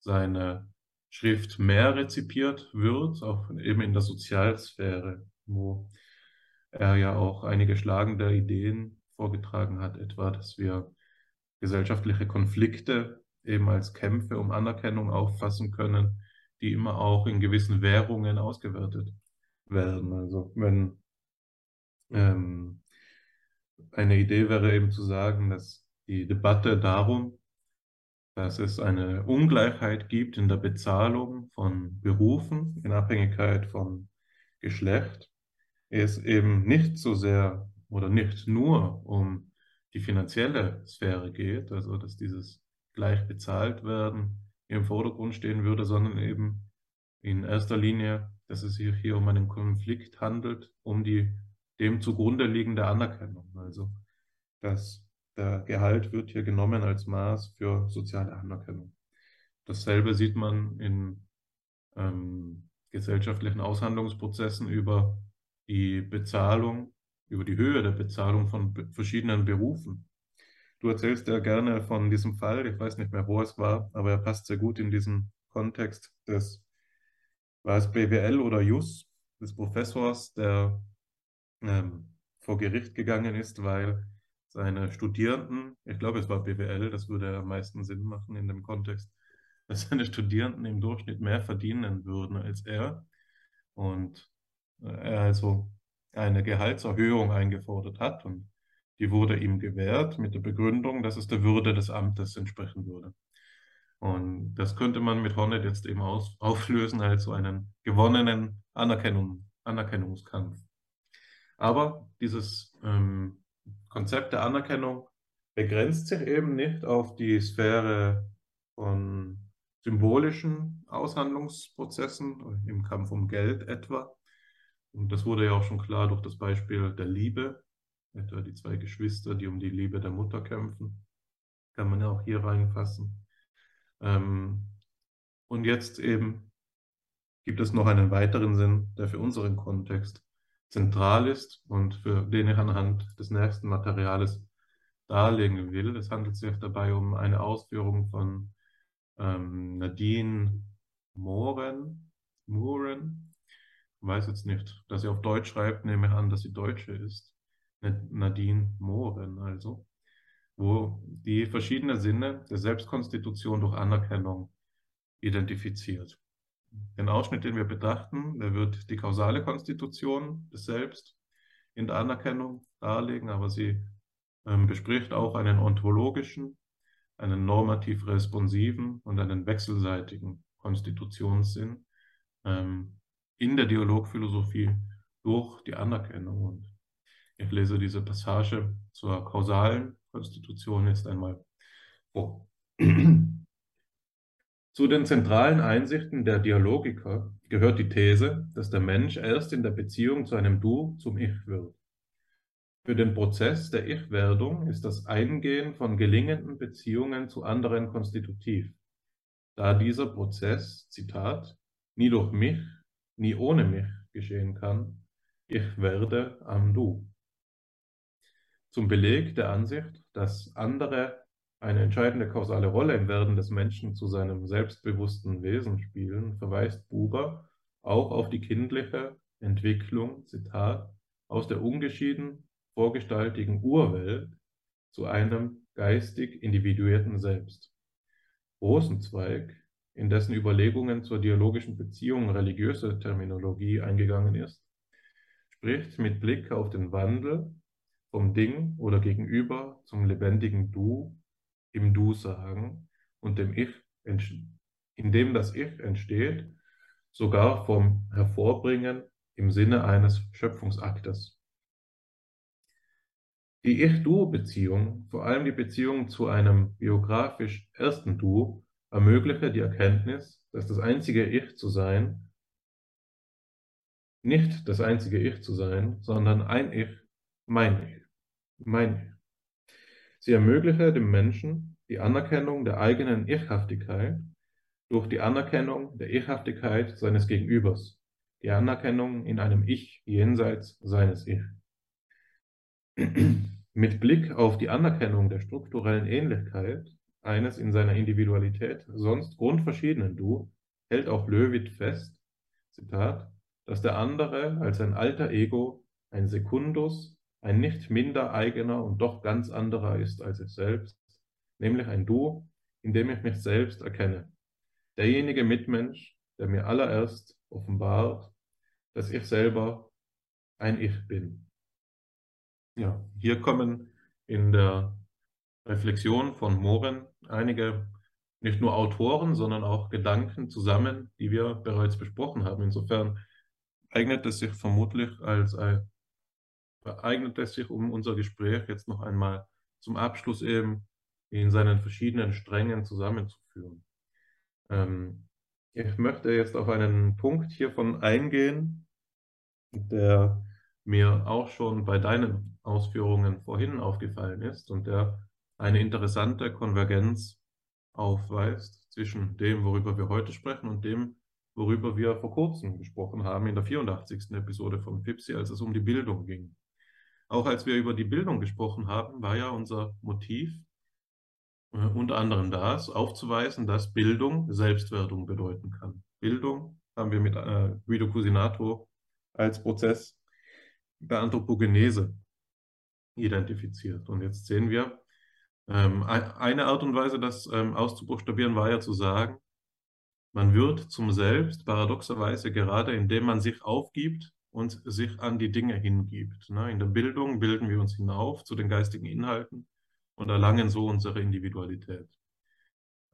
seine Schrift mehr rezipiert wird, auch eben in der Sozialsphäre, wo er ja auch einige schlagende Ideen vorgetragen hat, etwa, dass wir gesellschaftliche Konflikte eben als Kämpfe um Anerkennung auffassen können, die immer auch in gewissen Währungen ausgewertet werden. Also wenn ähm, eine Idee wäre eben zu sagen, dass die Debatte darum, dass es eine Ungleichheit gibt in der Bezahlung von Berufen in Abhängigkeit von Geschlecht, es eben nicht so sehr oder nicht nur um die finanzielle Sphäre geht, also dass dieses gleich bezahlt werden im Vordergrund stehen würde, sondern eben in erster Linie, dass es sich hier um einen Konflikt handelt, um die dem zugrunde liegende Anerkennung. Also dass der Gehalt wird hier genommen als Maß für soziale Anerkennung. Dasselbe sieht man in ähm, gesellschaftlichen Aushandlungsprozessen über die Bezahlung über die Höhe der Bezahlung von verschiedenen Berufen. Du erzählst ja gerne von diesem Fall, ich weiß nicht mehr, wo es war, aber er passt sehr gut in diesen Kontext des, war es BWL oder JUS, des Professors, der ähm, vor Gericht gegangen ist, weil seine Studierenden, ich glaube, es war BWL, das würde am meisten Sinn machen in dem Kontext, dass seine Studierenden im Durchschnitt mehr verdienen würden als er. Und äh, er also eine Gehaltserhöhung eingefordert hat und die wurde ihm gewährt mit der Begründung, dass es der Würde des Amtes entsprechen würde. Und das könnte man mit Hornet jetzt eben aus, auflösen als so einen gewonnenen Anerkennung, Anerkennungskampf. Aber dieses ähm, Konzept der Anerkennung begrenzt sich eben nicht auf die Sphäre von symbolischen Aushandlungsprozessen, im Kampf um Geld etwa, und das wurde ja auch schon klar durch das Beispiel der Liebe, etwa die zwei Geschwister, die um die Liebe der Mutter kämpfen, kann man ja auch hier reinfassen. Ähm, und jetzt eben gibt es noch einen weiteren Sinn, der für unseren Kontext zentral ist und für den ich anhand des nächsten Materials darlegen will. Es handelt sich dabei um eine Ausführung von ähm, Nadine Moren. Moren. Ich weiß jetzt nicht, dass sie auf Deutsch schreibt, nehme ich an, dass sie Deutsche ist. Nadine Moren also, wo die verschiedenen Sinne der Selbstkonstitution durch Anerkennung identifiziert. Den Ausschnitt, den wir betrachten, der wird die kausale Konstitution des Selbst in der Anerkennung darlegen, aber sie ähm, bespricht auch einen ontologischen, einen normativ responsiven und einen wechselseitigen Konstitutionssinn ähm, in der Dialogphilosophie durch die Anerkennung. Und ich lese diese Passage zur kausalen Konstitution jetzt einmal vor. Zu den zentralen Einsichten der Dialogiker gehört die These, dass der Mensch erst in der Beziehung zu einem Du zum Ich wird. Für den Prozess der Ich-Werdung ist das Eingehen von gelingenden Beziehungen zu anderen konstitutiv, da dieser Prozess, Zitat, nie durch mich, nie ohne mich geschehen kann, ich werde am Du. Zum Beleg der Ansicht, dass andere eine entscheidende kausale Rolle im Werden des Menschen zu seinem selbstbewussten Wesen spielen, verweist Buber auch auf die kindliche Entwicklung, Zitat, aus der ungeschieden vorgestaltigen Urwelt zu einem geistig individuierten Selbst. Rosenzweig, in dessen Überlegungen zur dialogischen Beziehung religiöse Terminologie eingegangen ist, spricht mit Blick auf den Wandel vom Ding oder Gegenüber zum lebendigen Du im Du sagen und dem Ich, in dem das Ich entsteht, sogar vom Hervorbringen im Sinne eines Schöpfungsaktes. Die Ich-Du-Beziehung, vor allem die Beziehung zu einem biografisch ersten Du, ermögliche die Erkenntnis, dass das einzige Ich zu sein, nicht das einzige Ich zu sein, sondern ein Ich, mein Ich, mein Ich. Sie ermögliche dem Menschen die Anerkennung der eigenen Ichhaftigkeit durch die Anerkennung der Ichhaftigkeit seines Gegenübers, die Anerkennung in einem Ich jenseits seines Ich. Mit Blick auf die Anerkennung der strukturellen Ähnlichkeit eines in seiner Individualität sonst grundverschiedenen Du hält auch Löwit fest, Zitat, dass der andere als ein alter Ego ein Sekundus ein nicht minder eigener und doch ganz anderer ist als ich selbst, nämlich ein Du, in dem ich mich selbst erkenne. Derjenige Mitmensch, der mir allererst offenbart, dass ich selber ein Ich bin. Ja, hier kommen in der Reflexion von Moren einige nicht nur Autoren, sondern auch Gedanken zusammen, die wir bereits besprochen haben. Insofern eignet es sich vermutlich als ein eignet es sich, um unser Gespräch jetzt noch einmal zum Abschluss eben in seinen verschiedenen Strängen zusammenzuführen. Ähm, ich möchte jetzt auf einen Punkt hiervon eingehen, der mir auch schon bei deinen Ausführungen vorhin aufgefallen ist und der eine interessante Konvergenz aufweist zwischen dem, worüber wir heute sprechen und dem, worüber wir vor kurzem gesprochen haben in der 84. Episode von Pipsi, als es um die Bildung ging. Auch als wir über die Bildung gesprochen haben, war ja unser Motiv äh, unter anderem das, aufzuweisen, dass Bildung Selbstwerdung bedeuten kann. Bildung haben wir mit äh, Guido Cusinato als Prozess der Anthropogenese identifiziert. Und jetzt sehen wir, ähm, eine Art und Weise, das ähm, auszubuchstabieren, war ja zu sagen, man wird zum Selbst paradoxerweise gerade, indem man sich aufgibt und sich an die Dinge hingibt. Ne? In der Bildung bilden wir uns hinauf zu den geistigen Inhalten und erlangen so unsere Individualität.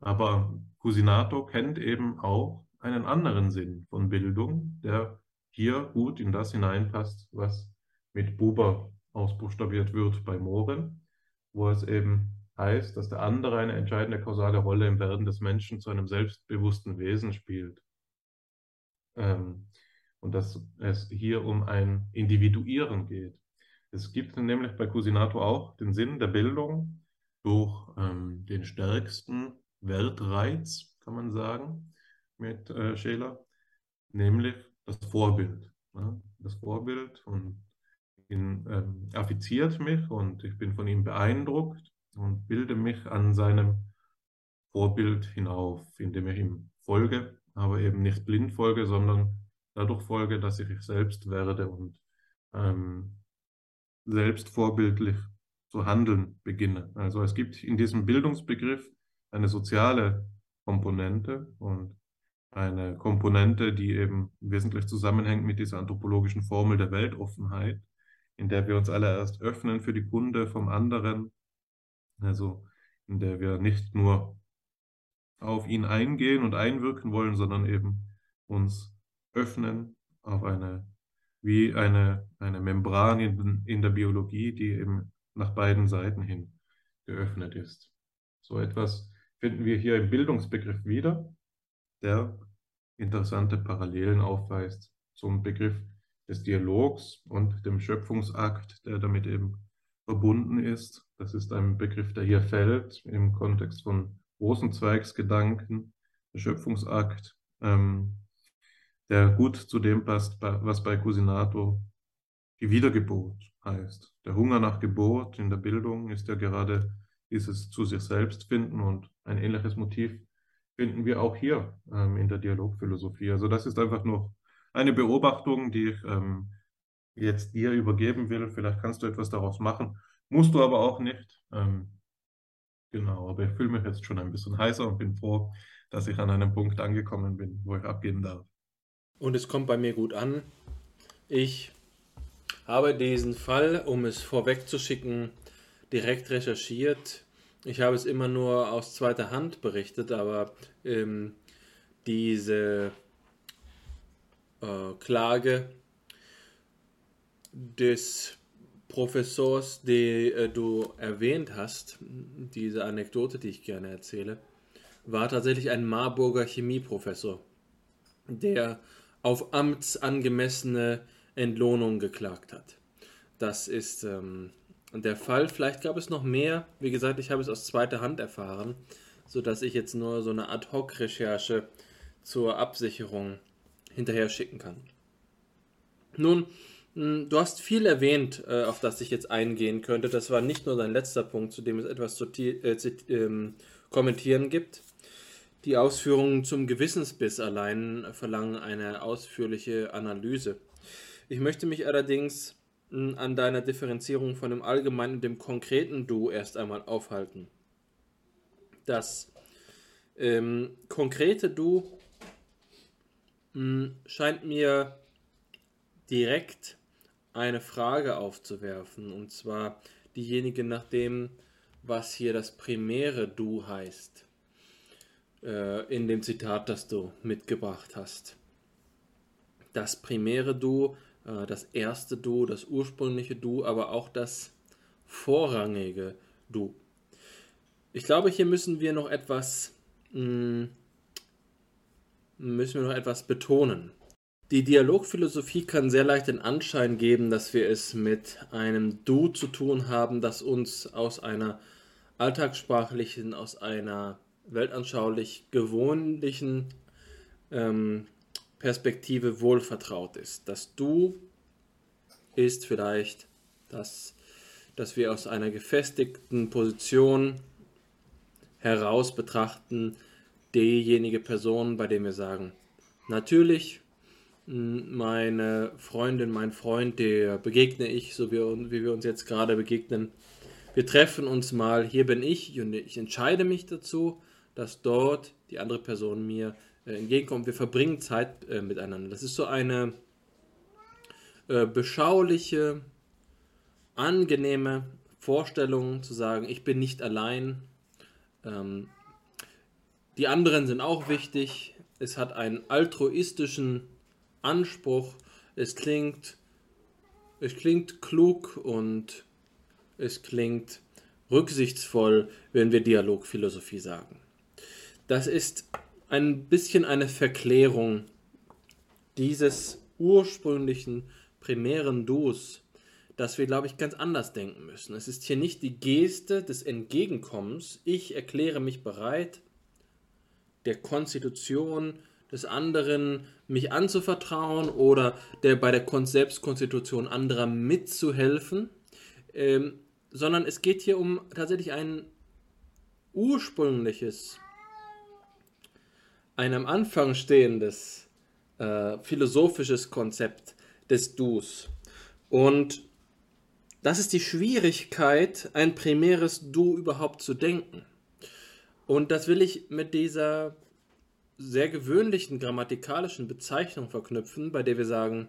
Aber Cusinato kennt eben auch einen anderen Sinn von Bildung, der hier gut in das hineinpasst, was mit Buber ausbuchstabiert wird bei Mohren, wo es eben heißt, dass der andere eine entscheidende kausale Rolle im Werden des Menschen zu einem selbstbewussten Wesen spielt. Ähm, und dass es hier um ein Individuieren geht. Es gibt nämlich bei Cusinato auch den Sinn der Bildung durch ähm, den stärksten Weltreiz, kann man sagen, mit äh, Scheler, nämlich das Vorbild. Ne? Das Vorbild und ihn ähm, affiziert mich und ich bin von ihm beeindruckt und bilde mich an seinem Vorbild hinauf, indem ich ihm folge, aber eben nicht blind folge, sondern dadurch folge, dass ich selbst werde und ähm, selbst vorbildlich zu handeln beginne. Also es gibt in diesem Bildungsbegriff eine soziale Komponente und eine Komponente, die eben wesentlich zusammenhängt mit dieser anthropologischen Formel der Weltoffenheit, in der wir uns alle erst öffnen für die Kunde vom anderen, also in der wir nicht nur auf ihn eingehen und einwirken wollen, sondern eben uns öffnen auf eine, wie eine, eine Membran in, in der Biologie, die eben nach beiden Seiten hin geöffnet ist. So etwas finden wir hier im Bildungsbegriff wieder, der interessante Parallelen aufweist zum Begriff des Dialogs und dem Schöpfungsakt, der damit eben verbunden ist. Das ist ein Begriff, der hier fällt im Kontext von Rosenzweigsgedanken, der Schöpfungsakt, ähm, der gut zu dem passt, was bei Cusinato die Wiedergeburt heißt. Der Hunger nach Geburt in der Bildung ist ja gerade dieses zu sich selbst finden und ein ähnliches Motiv finden wir auch hier ähm, in der Dialogphilosophie. Also das ist einfach nur eine Beobachtung, die ich ähm, jetzt dir übergeben will. Vielleicht kannst du etwas daraus machen, musst du aber auch nicht. Ähm, genau, aber ich fühle mich jetzt schon ein bisschen heißer und bin froh, dass ich an einem Punkt angekommen bin, wo ich abgeben darf. Und es kommt bei mir gut an. Ich habe diesen Fall, um es vorwegzuschicken, direkt recherchiert. Ich habe es immer nur aus zweiter Hand berichtet, aber ähm, diese äh, Klage des Professors, die äh, du erwähnt hast, diese Anekdote, die ich gerne erzähle, war tatsächlich ein Marburger Chemieprofessor, der auf amtsangemessene Entlohnung geklagt hat. Das ist ähm, der Fall. Vielleicht gab es noch mehr. Wie gesagt, ich habe es aus zweiter Hand erfahren, sodass ich jetzt nur so eine Ad-Hoc-Recherche zur Absicherung hinterher schicken kann. Nun, hm, du hast viel erwähnt, äh, auf das ich jetzt eingehen könnte. Das war nicht nur dein letzter Punkt, zu dem es etwas zu äh, ähm, kommentieren gibt. Die Ausführungen zum Gewissensbiss allein verlangen eine ausführliche Analyse. Ich möchte mich allerdings hm, an deiner Differenzierung von dem allgemeinen und dem konkreten Du erst einmal aufhalten. Das ähm, konkrete Du mh, hm, scheint mir direkt eine Frage aufzuwerfen, und zwar diejenige nach dem, was hier das primäre Du heißt, in dem Zitat, das du mitgebracht hast. Das primäre Du äh, das erste Du, das ursprüngliche Du, aber auch das vorrangige Du. Ich glaube, hier müssen wir noch etwas mh, hm, müssen wir noch etwas betonen. Die Dialogphilosophie kann sehr leicht den Anschein geben, dass wir es mit einem Du zu tun haben, das uns aus einer alltagssprachlichen, aus einer weltanschaulich gewohnlichen ähm, Perspektive wohlvertraut ist. Das Du ist vielleicht, dass, dass wir aus einer gefestigten Position heraus betrachten, diejenige Person, bei der wir sagen, natürlich, meine Freundin, mein Freund, der begegne ich, so wie, wie wir uns jetzt gerade begegnen. Wir treffen uns mal, hier bin ich und ich entscheide mich dazu, dass dort die andere Person mir äh, entgegenkommt. Wir verbringen Zeit äh, miteinander. Das ist so eine äh, beschauliche, angenehme Vorstellung zu sagen, ich bin nicht allein. Ähm, die anderen sind auch wichtig. Es hat einen altruistischen Anspruch. Es klingt, es klingt klug und es klingt rücksichtsvoll, wenn wir Dialogphilosophie sagen. Das ist ein bisschen eine Verklärung dieses ursprünglichen primären Dus, dass wir, glaube ich, ganz anders denken müssen. Es ist hier nicht die Geste des Entgegenkommens, ich erkläre mich bereit, der Konstitution des anderen mich anzuvertrauen oder der bei der Selbstkonstitution anderer mitzuhelfen, ähm, sondern es geht hier um tatsächlich ein ursprüngliches, ein am Anfang stehendes äh, philosophisches Konzept des Dus. Und das ist die Schwierigkeit, ein primäres Du überhaupt zu denken. Und das will ich mit dieser sehr gewöhnlichen grammatikalischen Bezeichnung verknüpfen, bei der wir sagen,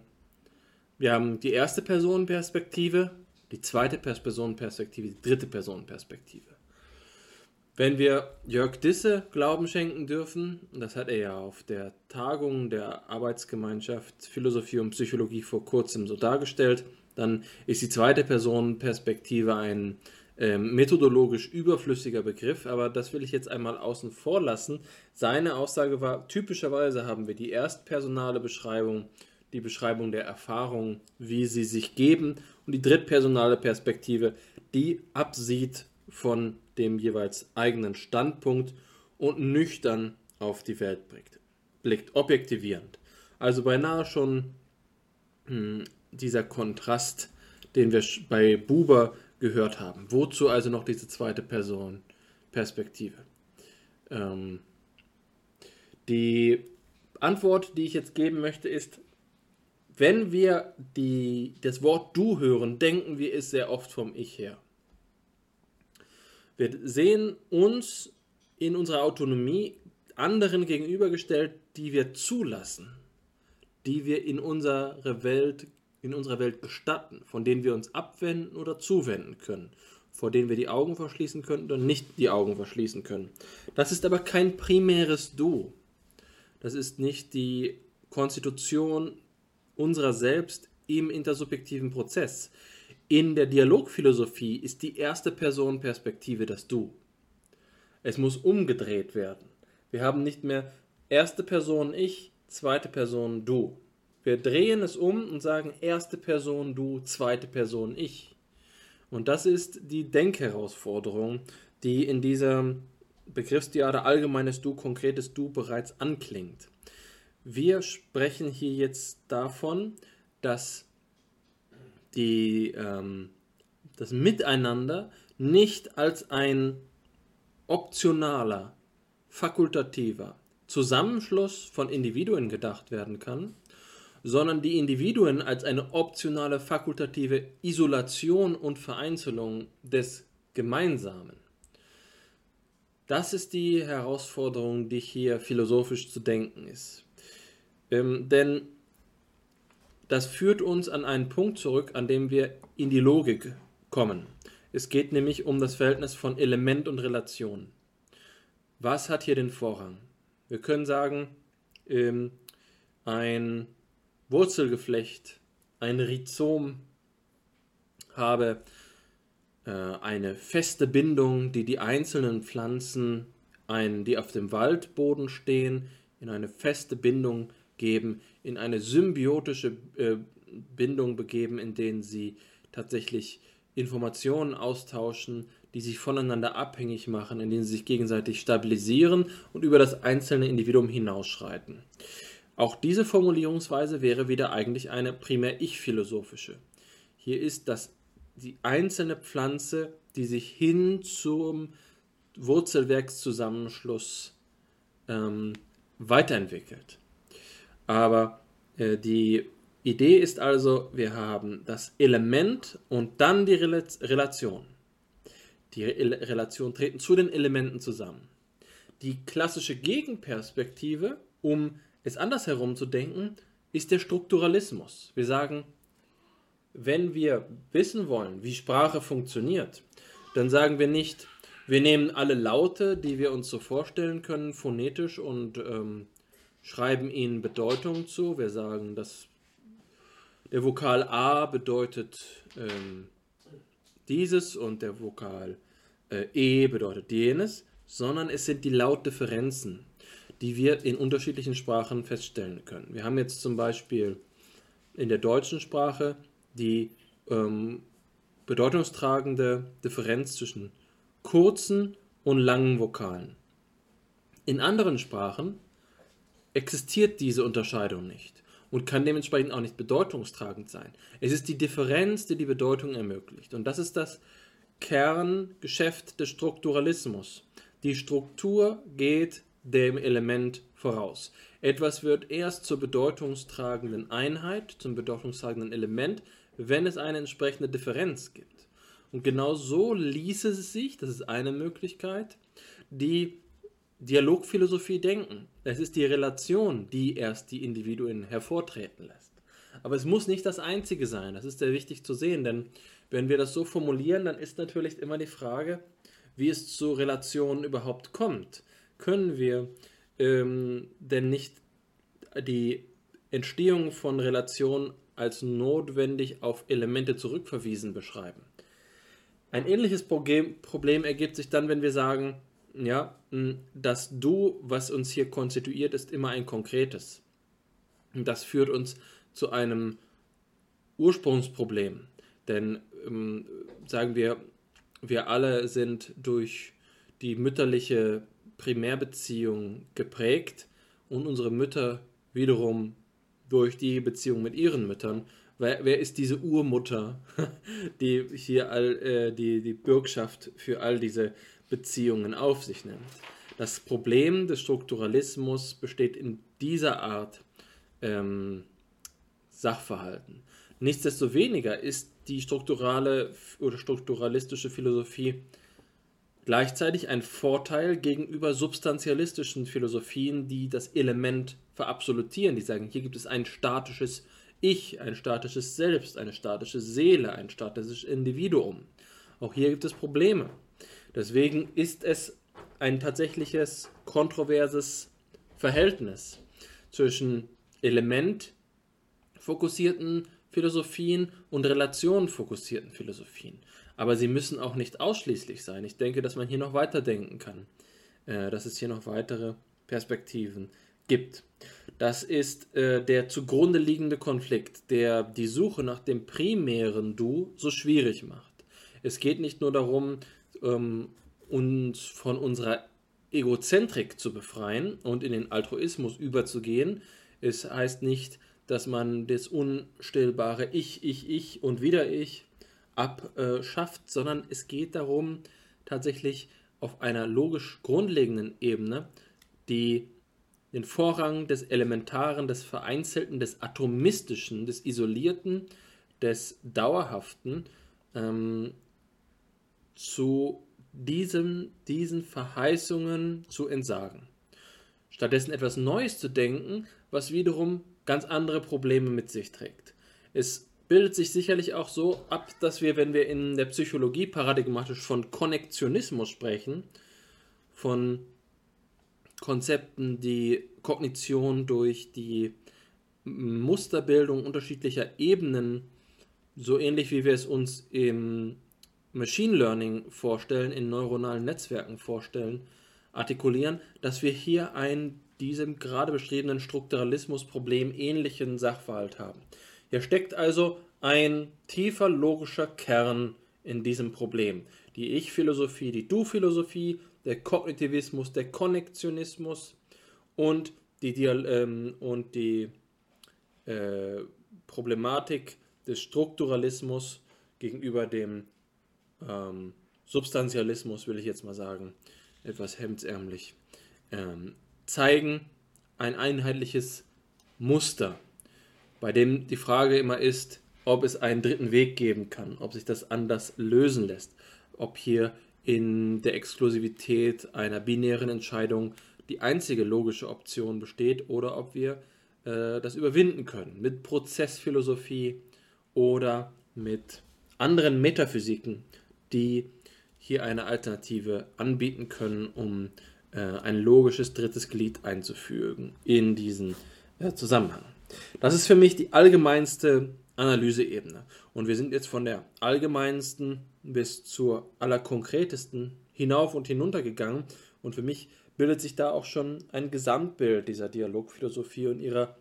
wir haben die erste Personenperspektive, die zweite Personenperspektive, die dritte Personenperspektive. Wenn wir Jörg Disse Glauben schenken dürfen, das hat er ja auf der Tagung der Arbeitsgemeinschaft Philosophie und Psychologie vor kurzem so dargestellt, dann ist die zweite Personenperspektive ein ähm, methodologisch überflüssiger Begriff, aber das will ich jetzt einmal außen vor lassen. Seine Aussage war, typischerweise haben wir die erstpersonale Beschreibung, die Beschreibung der Erfahrung, wie sie sich geben und die drittpersonale Perspektive, die absieht von dem jeweils eigenen Standpunkt und nüchtern auf die Welt blickt, blickt objektivierend. Also beinahe schon hm, dieser Kontrast, den wir bei Buber gehört haben. Wozu also noch diese zweite Person Perspektive? Ähm, die Antwort, die ich jetzt geben möchte, ist, wenn wir die, das Wort du hören, denken wir es sehr oft vom Ich her. Wir sehen uns in unserer Autonomie anderen gegenübergestellt, die wir zulassen, die wir in unsere Welt in unserer Welt gestatten, von denen wir uns abwenden oder zuwenden können, vor denen wir die Augen verschließen können oder nicht die Augen verschließen können. Das ist aber kein primäres Du. Das ist nicht die Konstitution unserer selbst im intersubjektiven Prozess. In der Dialogphilosophie ist die erste Personenperspektive das Du. Es muss umgedreht werden. Wir haben nicht mehr erste Person ich, zweite Person du. Wir drehen es um und sagen erste Person du, zweite Person ich. Und das ist die Denkherausforderung, die in dieser Begriffsdiade allgemeines Du, konkretes Du bereits anklingt. Wir sprechen hier jetzt davon, dass die, ähm, das Miteinander nicht als ein optionaler, fakultativer Zusammenschluss von Individuen gedacht werden kann, sondern die Individuen als eine optionale fakultative Isolation und Vereinzelung des Gemeinsamen. Das ist die Herausforderung, die hier philosophisch zu denken ist. Ähm, denn das führt uns an einen Punkt zurück, an dem wir in die Logik kommen. Es geht nämlich um das Verhältnis von Element und Relation. Was hat hier den Vorrang? Wir können sagen, ähm, ein Wurzelgeflecht, ein Rhizom habe äh, eine feste Bindung, die die einzelnen Pflanzen, ein, die auf dem Waldboden stehen, in eine feste Bindung geben, in eine symbiotische äh, Bindung begeben, in denen sie tatsächlich Informationen austauschen, die sich voneinander abhängig machen, in denen sie sich gegenseitig stabilisieren und über das einzelne Individuum hinausschreiten. Auch diese Formulierungsweise wäre wieder eigentlich eine primär ich-philosophische. Hier ist das die einzelne Pflanze, die sich hin zum Wurzelwerkszusammenschluss ähm, weiterentwickelt. Aber äh, die Idee ist also, wir haben das Element und dann die Rel Relation. Die Re Relation treten zu den Elementen zusammen. Die klassische Gegenperspektive, um es andersherum zu denken, ist der Strukturalismus. Wir sagen, wenn wir wissen wollen, wie Sprache funktioniert, dann sagen wir nicht, wir nehmen alle Laute, die wir uns so vorstellen können, phonetisch und ähm, schreiben ihnen Bedeutung zu. Wir sagen, dass der Vokal A bedeutet ähm, dieses und der Vokal äh, E bedeutet jenes, sondern es sind die Lautdifferenzen die wir in unterschiedlichen Sprachen feststellen können. Wir haben jetzt zum Beispiel in der deutschen Sprache die ähm, bedeutungstragende Differenz zwischen kurzen und langen Vokalen. In anderen Sprachen existiert diese Unterscheidung nicht und kann dementsprechend auch nicht bedeutungstragend sein. Es ist die Differenz, die die Bedeutung ermöglicht. Und das ist das Kerngeschäft des Strukturalismus. Die Struktur geht dem Element voraus. Etwas wird erst zur bedeutungstragenden Einheit, zum bedeutungstragenden Element, wenn es eine entsprechende Differenz gibt. Und genau so ließe es sich, das ist eine Möglichkeit, die Dialogphilosophie denken. Es ist die Relation, die erst die Individuen hervortreten lässt. Aber es muss nicht das Einzige sein. Das ist sehr wichtig zu sehen, denn wenn wir das so formulieren, dann ist natürlich immer die Frage, wie es zu Relationen überhaupt kommt. Können wir ähm, denn nicht die Entstehung von Relationen als notwendig auf Elemente zurückverwiesen beschreiben? Ein ähnliches Problem ergibt sich dann, wenn wir sagen, ja, das Du, was uns hier konstituiert, ist immer ein konkretes. Das führt uns zu einem Ursprungsproblem. Denn ähm, sagen wir, wir alle sind durch die mütterliche Primärbeziehung geprägt und unsere Mütter wiederum durch die Beziehung mit ihren Müttern. Wer, wer ist diese Urmutter, die hier all, äh, die, die Bürgschaft für all diese Beziehungen auf sich nimmt? Das Problem des Strukturalismus besteht in dieser Art ähm, Sachverhalten. Nichtsdestoweniger ist die strukturale oder strukturalistische Philosophie gleichzeitig ein Vorteil gegenüber substantialistischen Philosophien, die das Element verabsolutieren, die sagen, hier gibt es ein statisches Ich, ein statisches Selbst, eine statische Seele, ein statisches Individuum. Auch hier gibt es Probleme. Deswegen ist es ein tatsächliches kontroverses Verhältnis zwischen Element fokussierten Philosophien und relationenfokussierten Philosophien. Aber sie müssen auch nicht ausschließlich sein. Ich denke, dass man hier noch weiterdenken kann, äh, dass es hier noch weitere Perspektiven gibt. Das ist äh, der zugrunde liegende Konflikt, der die Suche nach dem primären Du so schwierig macht. Es geht nicht nur darum, ähm, uns von unserer Egozentrik zu befreien und in den Altruismus überzugehen. Es heißt nicht, dass man das unstillbare Ich, Ich, Ich und wieder Ich abschafft, sondern es geht darum, tatsächlich auf einer logisch grundlegenden Ebene die, den Vorrang des Elementaren, des Vereinzelten, des Atomistischen, des Isolierten, des Dauerhaften ähm, zu diesem, diesen Verheißungen zu entsagen. Stattdessen etwas Neues zu denken, was wiederum ganz andere Probleme mit sich trägt. Es bildet sich sicherlich auch so ab, dass wir, wenn wir in der Psychologie paradigmatisch von Konnektionismus sprechen, von Konzepten, die Kognition durch die Musterbildung unterschiedlicher Ebenen, so ähnlich wie wir es uns im Machine Learning vorstellen, in neuronalen Netzwerken vorstellen, artikulieren, dass wir hier ein diesem gerade beschriebenen Strukturalismusproblem ähnlichen Sachverhalt haben. Hier steckt also ein tiefer logischer Kern in diesem Problem. Die Ich-Philosophie, die Du-Philosophie, der Kognitivismus, der Konnektionismus und die, ähm, und die äh, Problematik des Strukturalismus gegenüber dem ähm, Substantialismus, will ich jetzt mal sagen, etwas hemdsärmlich, ähm, zeigen ein einheitliches Muster, bei dem die Frage immer ist, ob es einen dritten Weg geben kann, ob sich das anders lösen lässt, ob hier in der Exklusivität einer binären Entscheidung die einzige logische Option besteht oder ob wir äh, das überwinden können mit Prozessphilosophie oder mit anderen Metaphysiken, die hier eine Alternative anbieten können, um äh, ein logisches drittes Glied einzufügen in diesen äh, Zusammenhang. Das ist für mich die allgemeinste Analyseebene. Und wir sind jetzt von der allgemeinsten bis zur allerkonkretesten hinauf und hinunter gegangen. Und für mich bildet sich da auch schon ein Gesamtbild dieser Dialogphilosophie und ihrer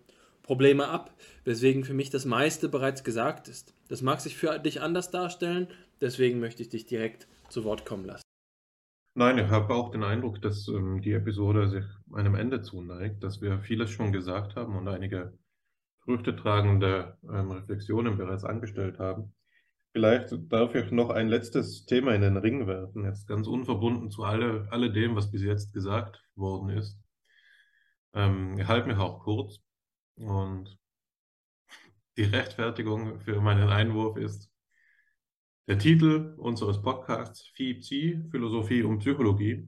Probleme ab, weswegen für mich das meiste bereits gesagt ist. Das mag sich für dich anders darstellen, deswegen möchte ich dich direkt zu Wort kommen lassen. Nein, ich habe auch den Eindruck, dass ähm, die Episode sich einem Ende zuneigt, dass wir vieles schon gesagt haben und einige früchtetragende ähm, Reflexionen bereits angestellt haben. Vielleicht darf ich noch ein letztes Thema in den Ring werfen, jetzt ganz unverbunden zu alle, alledem, was bis jetzt gesagt worden ist. Ähm, ich halte mich auch kurz und die Rechtfertigung für meinen Einwurf ist, der Titel unseres Podcasts FIPSI, Philosophie und Psychologie.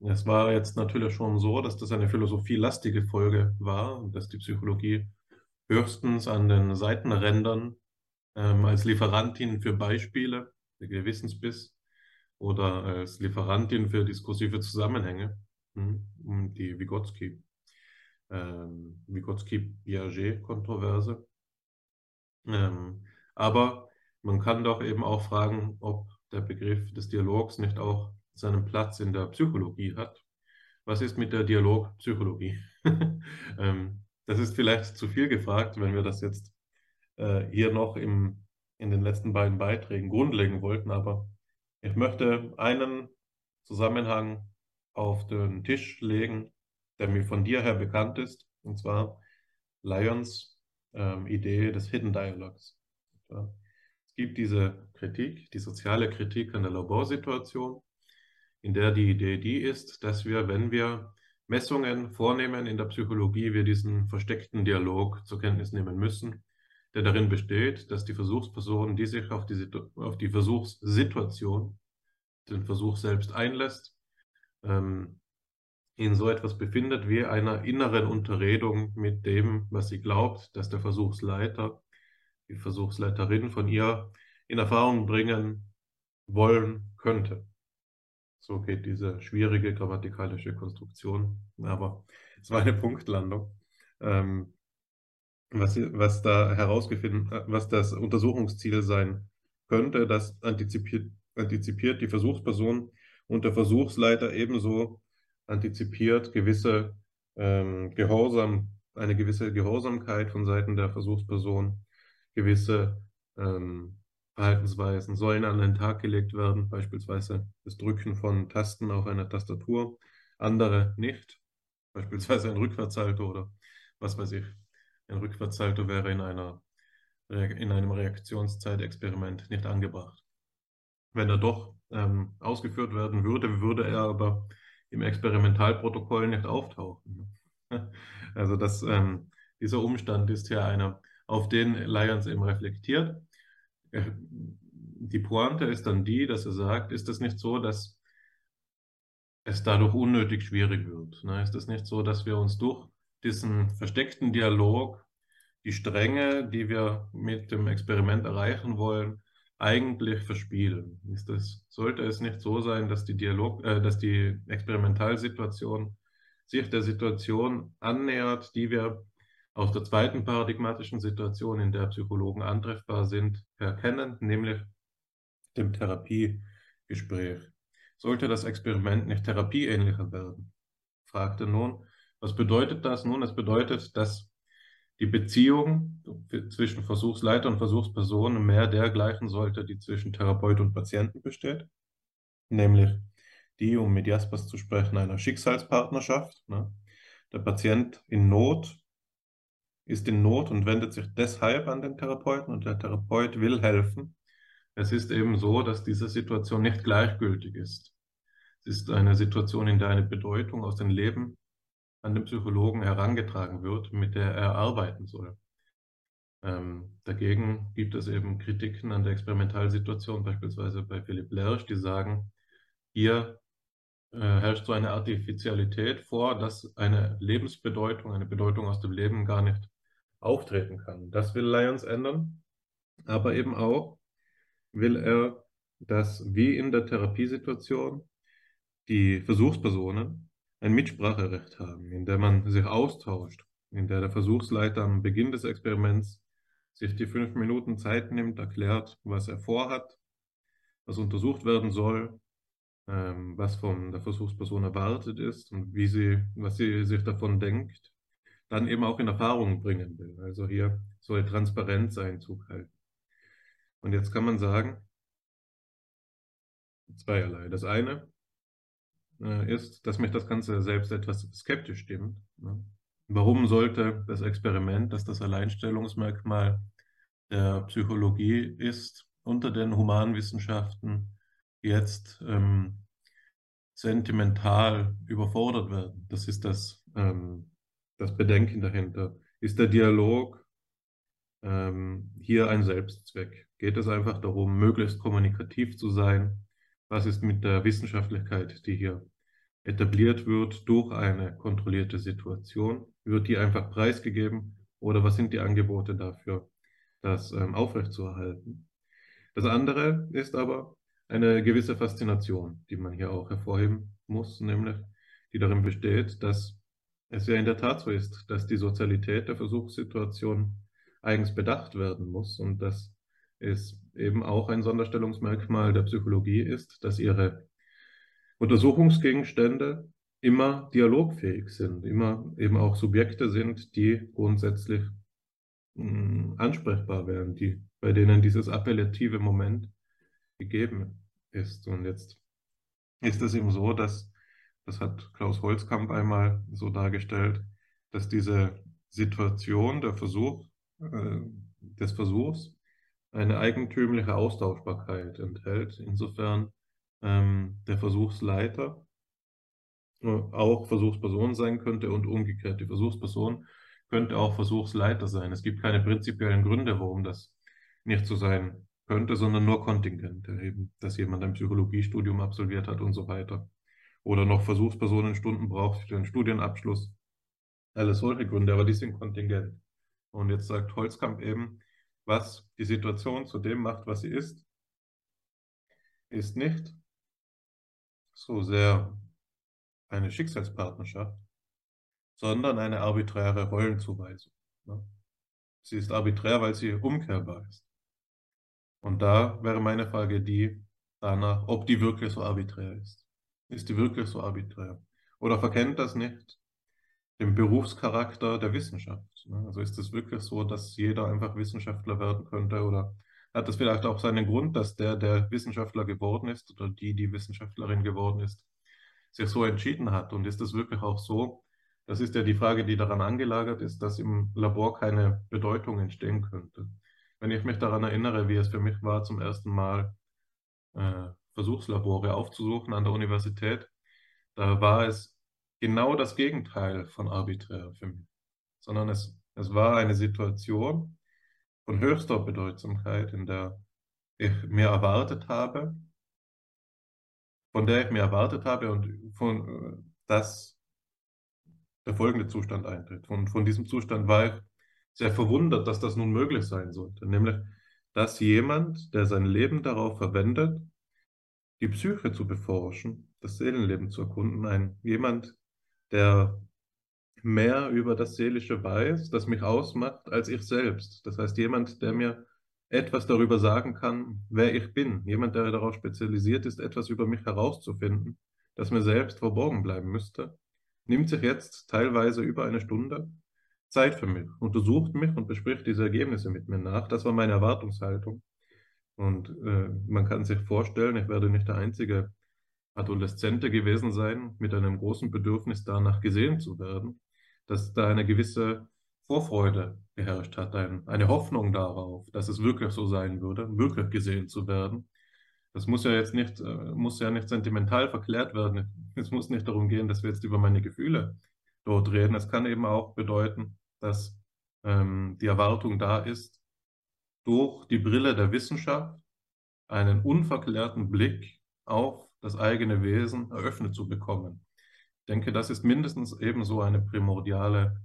Es war jetzt natürlich schon so, dass das eine philosophielastige Folge war und dass die Psychologie höchstens an den Seitenrändern ähm, als Lieferantin für Beispiele, der Gewissensbiss, oder als Lieferantin für diskursive Zusammenhänge, hm, die Vygotsky, ähm, Vygotsky-Piaget-Kontroverse. Ähm, aber man kann doch eben auch fragen, ob der Begriff des Dialogs nicht auch seinen Platz in der Psychologie hat. Was ist mit der Dialogpsychologie? ähm, das ist vielleicht zu viel gefragt, wenn wir das jetzt äh, hier noch im, in den letzten beiden Beiträgen grundlegen wollten, aber ich möchte einen Zusammenhang auf den Tisch legen, der mir von dir her bekannt ist, und zwar Lyons ähm, Idee des Hidden Dialogues. Ja. Es gibt diese Kritik, die soziale Kritik an der Laborsituation, in der die Idee die ist, dass wir, wenn wir Messungen vornehmen in der Psychologie, wir diesen versteckten Dialog zur Kenntnis nehmen müssen, der darin besteht, dass die Versuchsperson, die sich auf die, auf die Versuchssituation, den Versuch selbst einlässt, ähm, in so etwas befindet wie einer inneren Unterredung mit dem, was sie glaubt, dass der Versuchsleiter, die Versuchsleiterin von ihr in Erfahrung bringen wollen könnte. So geht diese schwierige grammatikalische Konstruktion. Aber es war eine Punktlandung. Ähm, was, was da herausgefunden, was das Untersuchungsziel sein könnte, das antizipiert, antizipiert die Versuchsperson und der Versuchsleiter ebenso antizipiert gewisse ähm, Gehorsam, eine gewisse Gehorsamkeit von Seiten der Versuchsperson, gewisse ähm, Verhaltensweisen sollen an den Tag gelegt werden, beispielsweise das Drücken von Tasten auf einer Tastatur, andere nicht, beispielsweise ein Rückwärtssalto oder was weiß ich. Ein Rückwärtssalto wäre in, einer, in einem Reaktionszeitexperiment nicht angebracht. Wenn er doch ähm, ausgeführt werden würde, würde er aber im Experimentalprotokoll nicht auftauchen. Also das, ähm, dieser Umstand ist hier einer, auf den Lyons eben reflektiert. Die Pointe ist dann die, dass er sagt, ist es nicht so, dass es dadurch unnötig schwierig wird? Ne? Ist es nicht so, dass wir uns durch diesen versteckten Dialog, die Stränge, die wir mit dem Experiment erreichen wollen, eigentlich verspielen? Ist das, sollte es nicht so sein, dass die Dialog, äh, dass die Experimentalsituation sich der Situation annähert, die wir aus der zweiten paradigmatischen Situation, in der Psychologen antreffbar sind, erkennen, nämlich dem Therapiegespräch. Sollte das Experiment nicht therapieähnlicher werden? fragte nun, was bedeutet das? Nun, es bedeutet, dass die Beziehung zwischen Versuchsleiter und Versuchsperson mehr dergleichen sollte, die zwischen Therapeut und Patienten besteht, nämlich die, um mit Jaspers zu sprechen, einer Schicksalspartnerschaft. Ne? Der Patient in Not ist in Not und wendet sich deshalb an den Therapeuten und der Therapeut will helfen. Es ist eben so, dass diese Situation nicht gleichgültig ist. Es ist eine Situation, in der eine Bedeutung aus dem Leben an den Psychologen herangetragen wird, mit der er arbeiten soll. Ähm, dagegen gibt es eben Kritiken an der Experimentalsituation, beispielsweise bei Philipp Lersch, die sagen, hier äh, herrscht so eine Artificialität vor, dass eine Lebensbedeutung, eine Bedeutung aus dem Leben gar nicht auftreten kann. Das will Lyons ändern, aber eben auch will er, dass wie in der Therapiesituation die Versuchspersonen ein Mitspracherecht haben, in der man sich austauscht, in der der Versuchsleiter am Beginn des Experiments sich die fünf Minuten Zeit nimmt, erklärt, was er vorhat, was untersucht werden soll, ähm, was von der Versuchsperson erwartet ist und wie sie, was sie sich davon denkt, dann eben auch in Erfahrung bringen will. Also hier soll Transparenz Einzug halten. Und jetzt kann man sagen, zweierlei. Das eine, äh, ist, dass mich das Ganze selbst etwas skeptisch stimmt. Ne? Warum sollte das Experiment, das das Alleinstellungsmerkmal der Psychologie ist, unter den Humanwissenschaften jetzt ähm, sentimental überfordert werden? Das ist das, ähm, das Bedenken dahinter. Ist der Dialog ähm, hier ein Selbstzweck? Geht es einfach darum, möglichst kommunikativ zu sein? Was ist mit der Wissenschaftlichkeit, die hier etabliert wird durch eine kontrollierte Situation? Wird die einfach preisgegeben oder was sind die Angebote dafür, das ähm, aufrechtzuerhalten? Das andere ist aber eine gewisse Faszination, die man hier auch hervorheben muss, nämlich die darin besteht, dass es ja in der Tat so ist, dass die Sozialität der Versuchssituation eigens bedacht werden muss und dass es eben auch ein Sonderstellungsmerkmal der Psychologie ist, dass ihre Untersuchungsgegenstände immer dialogfähig sind, immer eben auch Subjekte sind, die grundsätzlich mh, hm, ansprechbar werden, die, bei denen dieses appellative Moment gegeben ist. Und jetzt ist es eben so, dass, das hat Klaus Holzkamp einmal so dargestellt, dass diese Situation, der Versuch äh, des Versuchs, eine eigentümliche Austauschbarkeit enthält. Insofern ähm, der Versuchsleiter äh, auch Versuchsperson sein könnte und umgekehrt. Die Versuchsperson könnte auch Versuchsleiter sein. Es gibt keine prinzipiellen Gründe, warum das nicht so sein könnte, sondern nur Kontingente, eben, dass jemand ein Psychologiestudium absolviert hat und so weiter. Oder noch Versuchspersonenstunden braucht für den Studienabschluss. Alles solche Gründe, aber die sind kontingent. Und jetzt sagt Holzkamp eben, was die Situation zu dem macht, was sie ist, ist nicht so sehr eine Schicksalspartnerschaft, sondern eine arbiträre Rollenzuweisung. Ne? Sie ist arbiträr, weil sie umkehrbar ist. Und da wäre meine Frage die danach, ob die wirklich so arbiträr ist. Ist die wirklich so arbiträr? Oder verkennt das nicht den Berufscharakter der Wissenschaft? Ne? Also ist es wirklich so, dass jeder einfach Wissenschaftler werden könnte? Oder hat das vielleicht auch seinen Grund, dass der, der Wissenschaftler geworden ist oder die, die Wissenschaftlerin geworden ist, sich so entschieden hat? Und ist es wirklich auch so, das ist ja die Frage, die daran angelagert ist, dass im Labor keine Bedeutung entstehen könnte. Wenn ich mich daran erinnere, wie es für mich war, zum ersten Mal äh, Versuchslabore aufzusuchen an der Universität, da war es genau das Gegenteil von arbiträr für mich, sondern es, es war eine Situation von höchster Bedeutsamkeit, in der ich mir erwartet habe, von der ich mir erwartet habe und von, äh, dass der folgende Zustand eintritt. Und von diesem Zustand war ich sehr verwundert, dass das nun möglich sein sollte, nämlich, dass jemand, der sein Leben darauf verwendet, die Psyche zu beforschen, das Seelenleben zu erkunden, ein jemand, der mehr über das Seelische weiß, das mich ausmacht, als ich selbst. Das heißt, jemand, der mir etwas darüber sagen kann, wer ich bin. Jemand, der darauf spezialisiert ist, etwas über mich herauszufinden, das mir selbst verborgen bleiben müsste, nimmt sich jetzt teilweise über eine Stunde Zeit für mich, untersucht mich und bespricht diese Ergebnisse mit mir nach. Das war meine Erwartungshaltung. Und äh, man kann sich vorstellen, ich werde nicht der einzige Adoleszente gewesen sein mit einem großen Bedürfnis danach gesehen zu werden, dass da eine gewisse Vorfreude geherrscht hat, ein, eine Hoffnung darauf, dass es wirklich so sein würde, wirklich gesehen zu werden. Das muss ja jetzt nicht, äh, muss ja nicht sentimental verklärt werden. Es muss nicht darum gehen, dass wir jetzt über meine Gefühle dort reden. Es kann eben auch bedeuten, dass ähm, die Erwartung da ist, durch die Brille der Wissenschaft einen unverklärten Blick auf das eigene Wesen eröffnet zu bekommen. Ich denke, das ist mindestens ebenso eine primordiale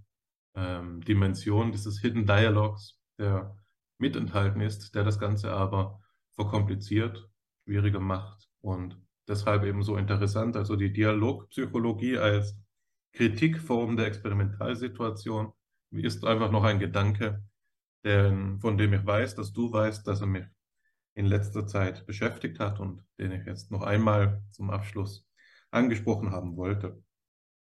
ähm, Dimension dieses Hidden Dialogs, der mitenthalten ist, der das Ganze aber verkompliziert, schwieriger macht und deshalb eben so interessant. Also die Dialogpsychologie als Kritikform der Experimentalsituation ist einfach noch ein Gedanke, der, von dem ich weiß, dass du weißt, dass er mich in letzter Zeit beschäftigt hat und den ich jetzt noch einmal zum Abschluss angesprochen haben wollte.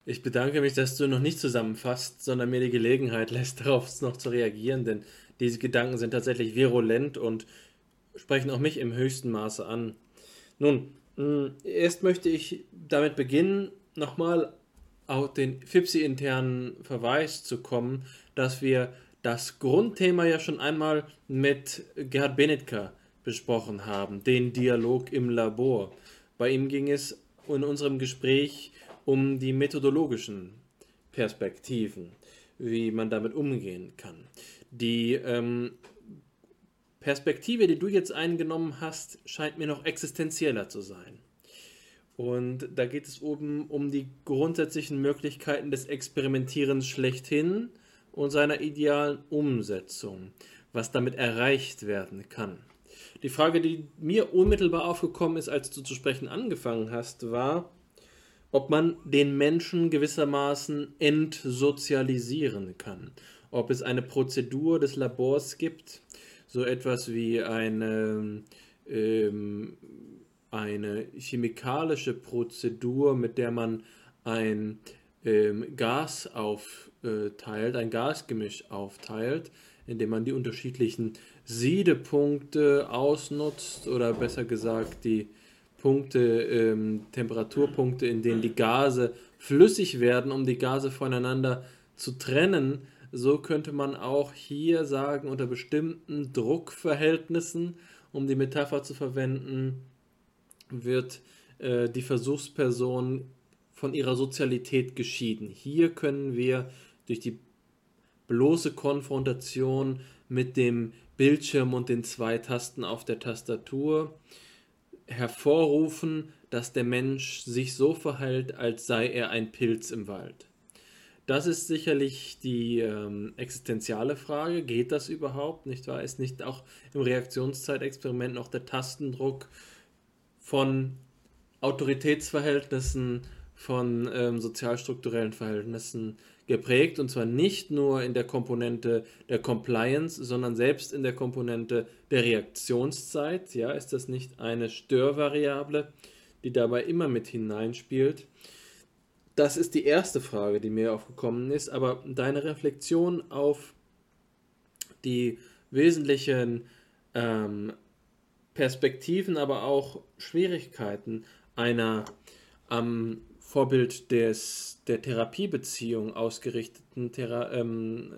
Ich bedanke mich, dass du noch nicht zusammenfasst, sondern mir die Gelegenheit lässt, darauf noch zu reagieren, denn diese Gedanken sind tatsächlich virulent und sprechen auch mich im höchsten Maße an. Nun, Mm, erst möchte ich damit beginnen, nochmal auf den FIPSI-internen Verweis zu kommen, dass wir das Grundthema ja schon einmal mit Gerhard Benetka besprochen haben, den Dialog im Labor. Bei ihm ging es in unserem Gespräch um die methodologischen Perspektiven, wie man damit umgehen kann. Die ähm, Perspektive, die du jetzt eingenommen hast, scheint mir noch existenzieller zu sein. Und da geht es oben um die grundsätzlichen Möglichkeiten des Experimentierens schlechthin und seiner idealen Umsetzung, was damit erreicht werden kann. Die Frage, die mir unmittelbar aufgekommen ist, als du zu sprechen angefangen hast, war, ob man den Menschen gewissermaßen entsozialisieren kann. Ob es eine Prozedur des Labors gibt, so etwas wie eine ähm, eine chemikalische Prozedur, mit der man ein ähm, Gas aufteilt, ein Gasgemisch aufteilt, indem man die unterschiedlichen Siedepunkte ausnutzt oder besser gesagt die Punkte, ähm, Temperaturpunkte, in denen die Gase flüssig werden, um die Gase voneinander zu trennen. So könnte man auch hier sagen, unter bestimmten Druckverhältnissen, um die Metapher zu verwenden, wird äh, die Versuchsperson von ihrer Sozialität geschieden. Hier können wir durch die bloße Konfrontation mit dem Bildschirm und den zwei Tasten auf der Tastatur hervorrufen, dass der Mensch sich so verhält, als sei er ein Pilz im Wald. Das ist sicherlich die ähm, existenziale Frage. Geht das überhaupt? Nicht wahr? Ist nicht auch im Reaktionszeitexperiment noch der Tastendruck von Autoritätsverhältnissen, von ähm, sozialstrukturellen Verhältnissen geprägt und zwar nicht nur in der Komponente der Compliance, sondern selbst in der Komponente der Reaktionszeit. Ja, ist das nicht eine Störvariable, die dabei immer mit hineinspielt? Das ist die erste Frage, die mir aufgekommen ist, aber deine Reflexion auf die wesentlichen ähm, Perspektiven, aber auch Schwierigkeiten einer am Vorbild des, der Therapiebeziehung ausgerichteten Thera ähm,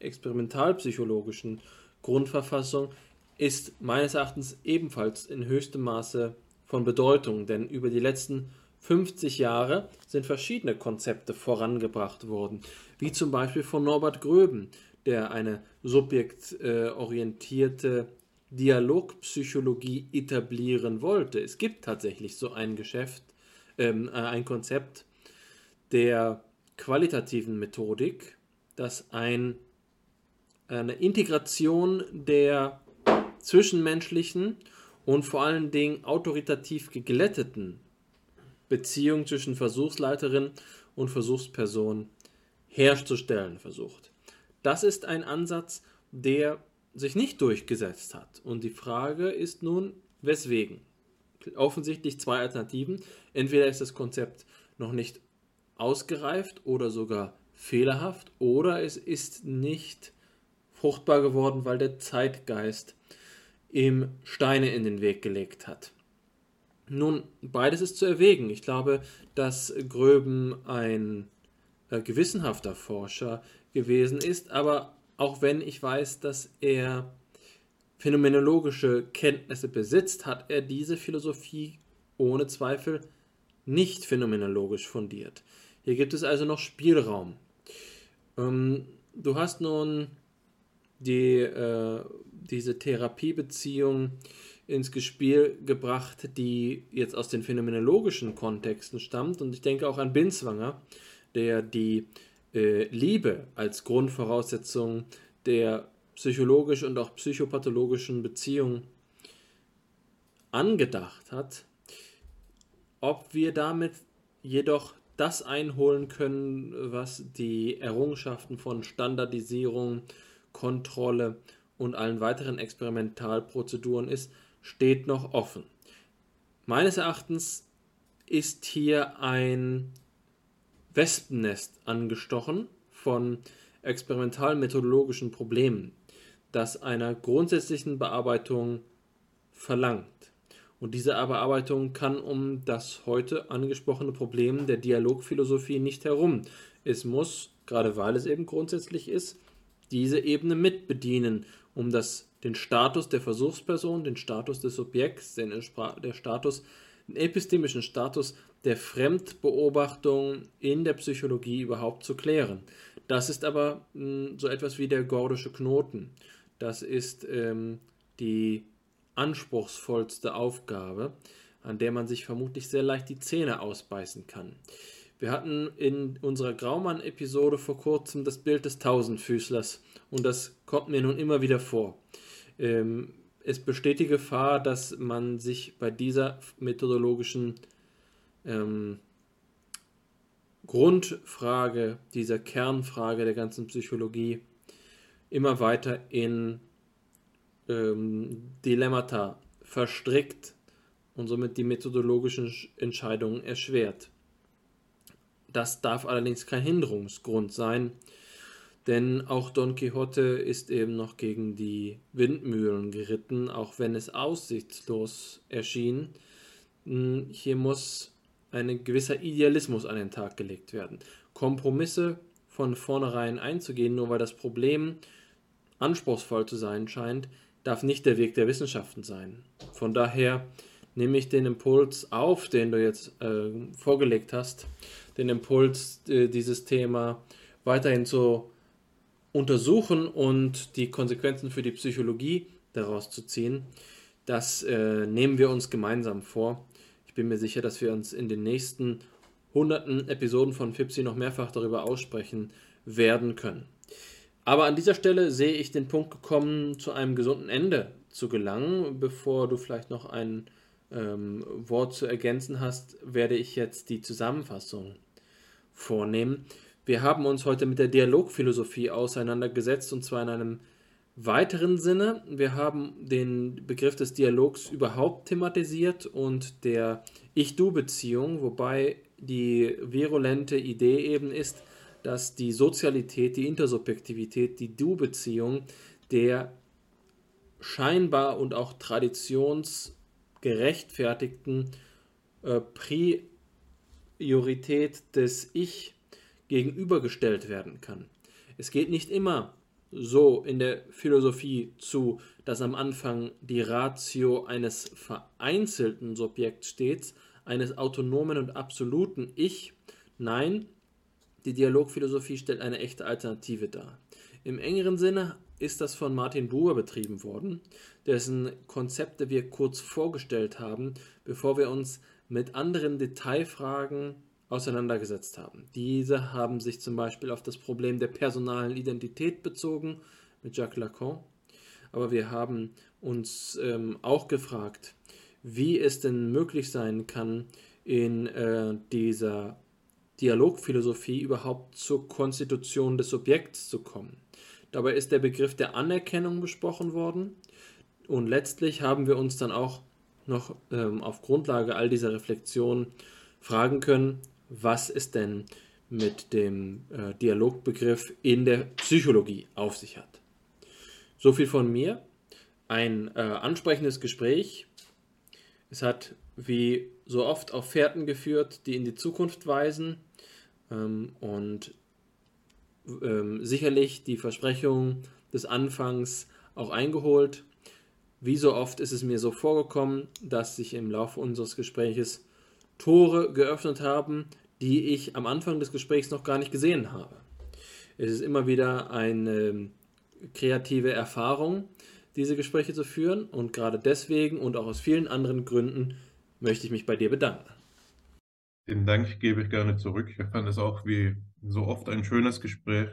experimentalpsychologischen Grundverfassung ist meines Erachtens ebenfalls in höchstem Maße von Bedeutung, denn über die letzten 50 Jahre sind verschiedene Konzepte vorangebracht worden, wie zum Beispiel von Norbert Gröben, der eine subjektorientierte Dialogpsychologie etablieren wollte. Es gibt tatsächlich so ein Geschäft, ähm, äh, ein Konzept der qualitativen Methodik, das ein, eine Integration der zwischenmenschlichen und vor allen Dingen autoritativ geglätteten Beziehung zwischen Versuchsleiterin und Versuchsperson herzustellen versucht. Das ist ein Ansatz, der sich nicht durchgesetzt hat. Und die Frage ist nun, weswegen? Offensichtlich zwei Alternativen. Entweder ist das Konzept noch nicht ausgereift oder sogar fehlerhaft oder es ist nicht fruchtbar geworden, weil der Zeitgeist ihm Steine in den Weg gelegt hat. Nun, beides ist zu erwägen. Ich glaube, dass Gröben ein äh, gewissenhafter Forscher gewesen ist, aber auch wenn ich weiß, dass er phänomenologische Kenntnisse besitzt, hat er diese Philosophie ohne Zweifel nicht phänomenologisch fundiert. Hier gibt es also noch Spielraum. Ähm, du hast nun die, äh, diese Therapiebeziehung ins Gespiel gebracht, die jetzt aus den phänomenologischen Kontexten stammt. Und ich denke auch an Binswanger, der die äh, Liebe als Grundvoraussetzung der psychologisch und auch psychopathologischen Beziehung angedacht hat, ob wir damit jedoch das einholen können, was die Errungenschaften von Standardisierung, Kontrolle und allen weiteren Experimentalprozeduren ist, steht noch offen. Meines Erachtens ist hier ein Wespennest angestochen von experimental-methodologischen Problemen, das einer grundsätzlichen Bearbeitung verlangt. Und diese Bearbeitung kann um das heute angesprochene Problem der Dialogphilosophie nicht herum. Es muss, gerade weil es eben grundsätzlich ist, diese Ebene mitbedienen, um das, den Status der Versuchsperson, den Status des Subjekts, den, der Status, den epistemischen Status der Fremdbeobachtung in der Psychologie überhaupt zu klären. Das ist aber mh, hm, so etwas wie der gordische Knoten. Das ist ähm, die anspruchsvollste Aufgabe, an der man sich vermutlich sehr leicht die Zähne ausbeißen kann. Wir hatten in unserer Graumann-Episode vor kurzem das Bild des Tausendfüßlers und das kommt mir nun immer wieder vor. Ähm, es besteht die Gefahr, dass man sich bei dieser methodologischen ähm, Grundfrage, dieser Kernfrage der ganzen Psychologie immer weiter in ähm, Dilemmata verstrickt und somit die methodologischen Entscheidungen erschwert. Das darf allerdings kein Hinderungsgrund sein, denn auch Don Quixote ist eben noch gegen die Windmühlen geritten, auch wenn es aussichtslos erschien. Hm, hier muss ein gewisser Idealismus an den Tag gelegt werden. Kompromisse von vornherein einzugehen, nur weil das Problem anspruchsvoll zu sein scheint, darf nicht der Weg der Wissenschaften sein. Von daher nehme ich den Impuls auf, den du jetzt äh, vorgelegt hast, den Impuls, äh, dieses Thema weiterhin zu untersuchen und die Konsequenzen für die Psychologie daraus zu ziehen. Das äh, nehmen wir uns gemeinsam vor. Ich bin mir sicher, dass wir uns in den nächsten hunderten Episoden von FIPSI noch mehrfach darüber aussprechen werden können. Aber an dieser Stelle sehe ich den Punkt gekommen, zu einem gesunden Ende zu gelangen. Bevor du vielleicht noch ein ähm, Wort zu ergänzen hast, werde ich jetzt die Zusammenfassung vornehmen. Wir haben uns heute mit der Dialogphilosophie auseinandergesetzt und zwar in einem weiteren Sinne. Wir haben den Begriff des Dialogs überhaupt thematisiert und der Ich-Du-Beziehung, wobei die virulente Idee eben ist, dass die Sozialität, die Intersubjektivität, die Du-Beziehung der scheinbar und auch traditionsgerechtfertigten äh, Priorität des Ich gegenübergestellt werden kann. Es geht nicht immer so in der Philosophie zu, dass am Anfang die Ratio eines vereinzelten Subjekts steht, eines autonomen und absoluten Ich. Nein, die Dialogphilosophie stellt eine echte Alternative dar. Im engeren Sinne ist das von Martin Buber betrieben worden, dessen Konzepte wir kurz vorgestellt haben, bevor wir uns mit anderen Detailfragen auseinandergesetzt haben. Diese haben sich zum Beispiel auf das Problem der personalen Identität bezogen mit Jacques Lacan. Aber wir haben uns ähm, auch gefragt, wie es denn möglich sein kann, in äh, dieser Dialogphilosophie überhaupt zur Konstitution des Subjekts zu kommen. Dabei ist der Begriff der Anerkennung besprochen worden und letztlich haben wir uns dann auch noch ähm, auf Grundlage all dieser Reflexionen fragen können, was es denn mit dem äh, Dialogbegriff in der Psychologie auf sich hat. So viel von mir. Ein äh, ansprechendes Gespräch. Es hat wie so oft auf Fährten geführt, die in die Zukunft weisen ähm, und ähm, sicherlich die Versprechung des Anfangs auch eingeholt. Wie so oft ist es mir so vorgekommen, dass sich im Laufe unseres Gespräches Tore geöffnet haben, die ich am Anfang des Gesprächs noch gar nicht gesehen habe. Es ist immer wieder eine kreative Erfahrung, diese Gespräche zu führen und gerade deswegen und auch aus vielen anderen Gründen möchte ich mich bei dir bedanken. Den Dank gebe ich gerne zurück. Ich fand es auch wie so oft ein schönes Gespräch.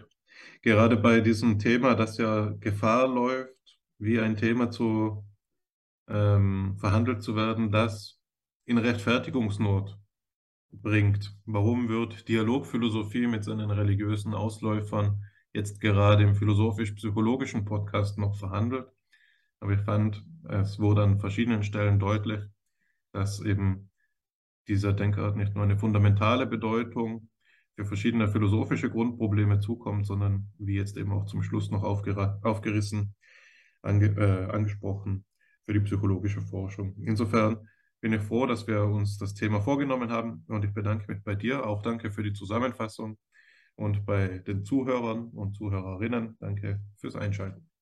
Gerade bei diesem Thema, das ja Gefahr läuft, wie ein Thema zu ähm, verhandelt zu werden, das in Rechtfertigungsnot bringt. Warum wird Dialogphilosophie mit seinen religiösen Ausläufern jetzt gerade im philosophisch-psychologischen Podcast noch verhandelt? Aber ich fand, es wurde an verschiedenen Stellen deutlich, dass eben dieser Denkart nicht nur eine fundamentale Bedeutung für verschiedene philosophische Grundprobleme zukommt, sondern wie jetzt eben auch zum Schluss noch aufgerissen, ange, äh, angesprochen, für die psychologische Forschung. Insofern bin ich froh, dass wir uns das Thema vorgenommen haben und ich bedanke mich bei dir. Auch danke für die Zusammenfassung und bei den Zuhörern und Zuhörerinnen. Danke fürs Einschalten.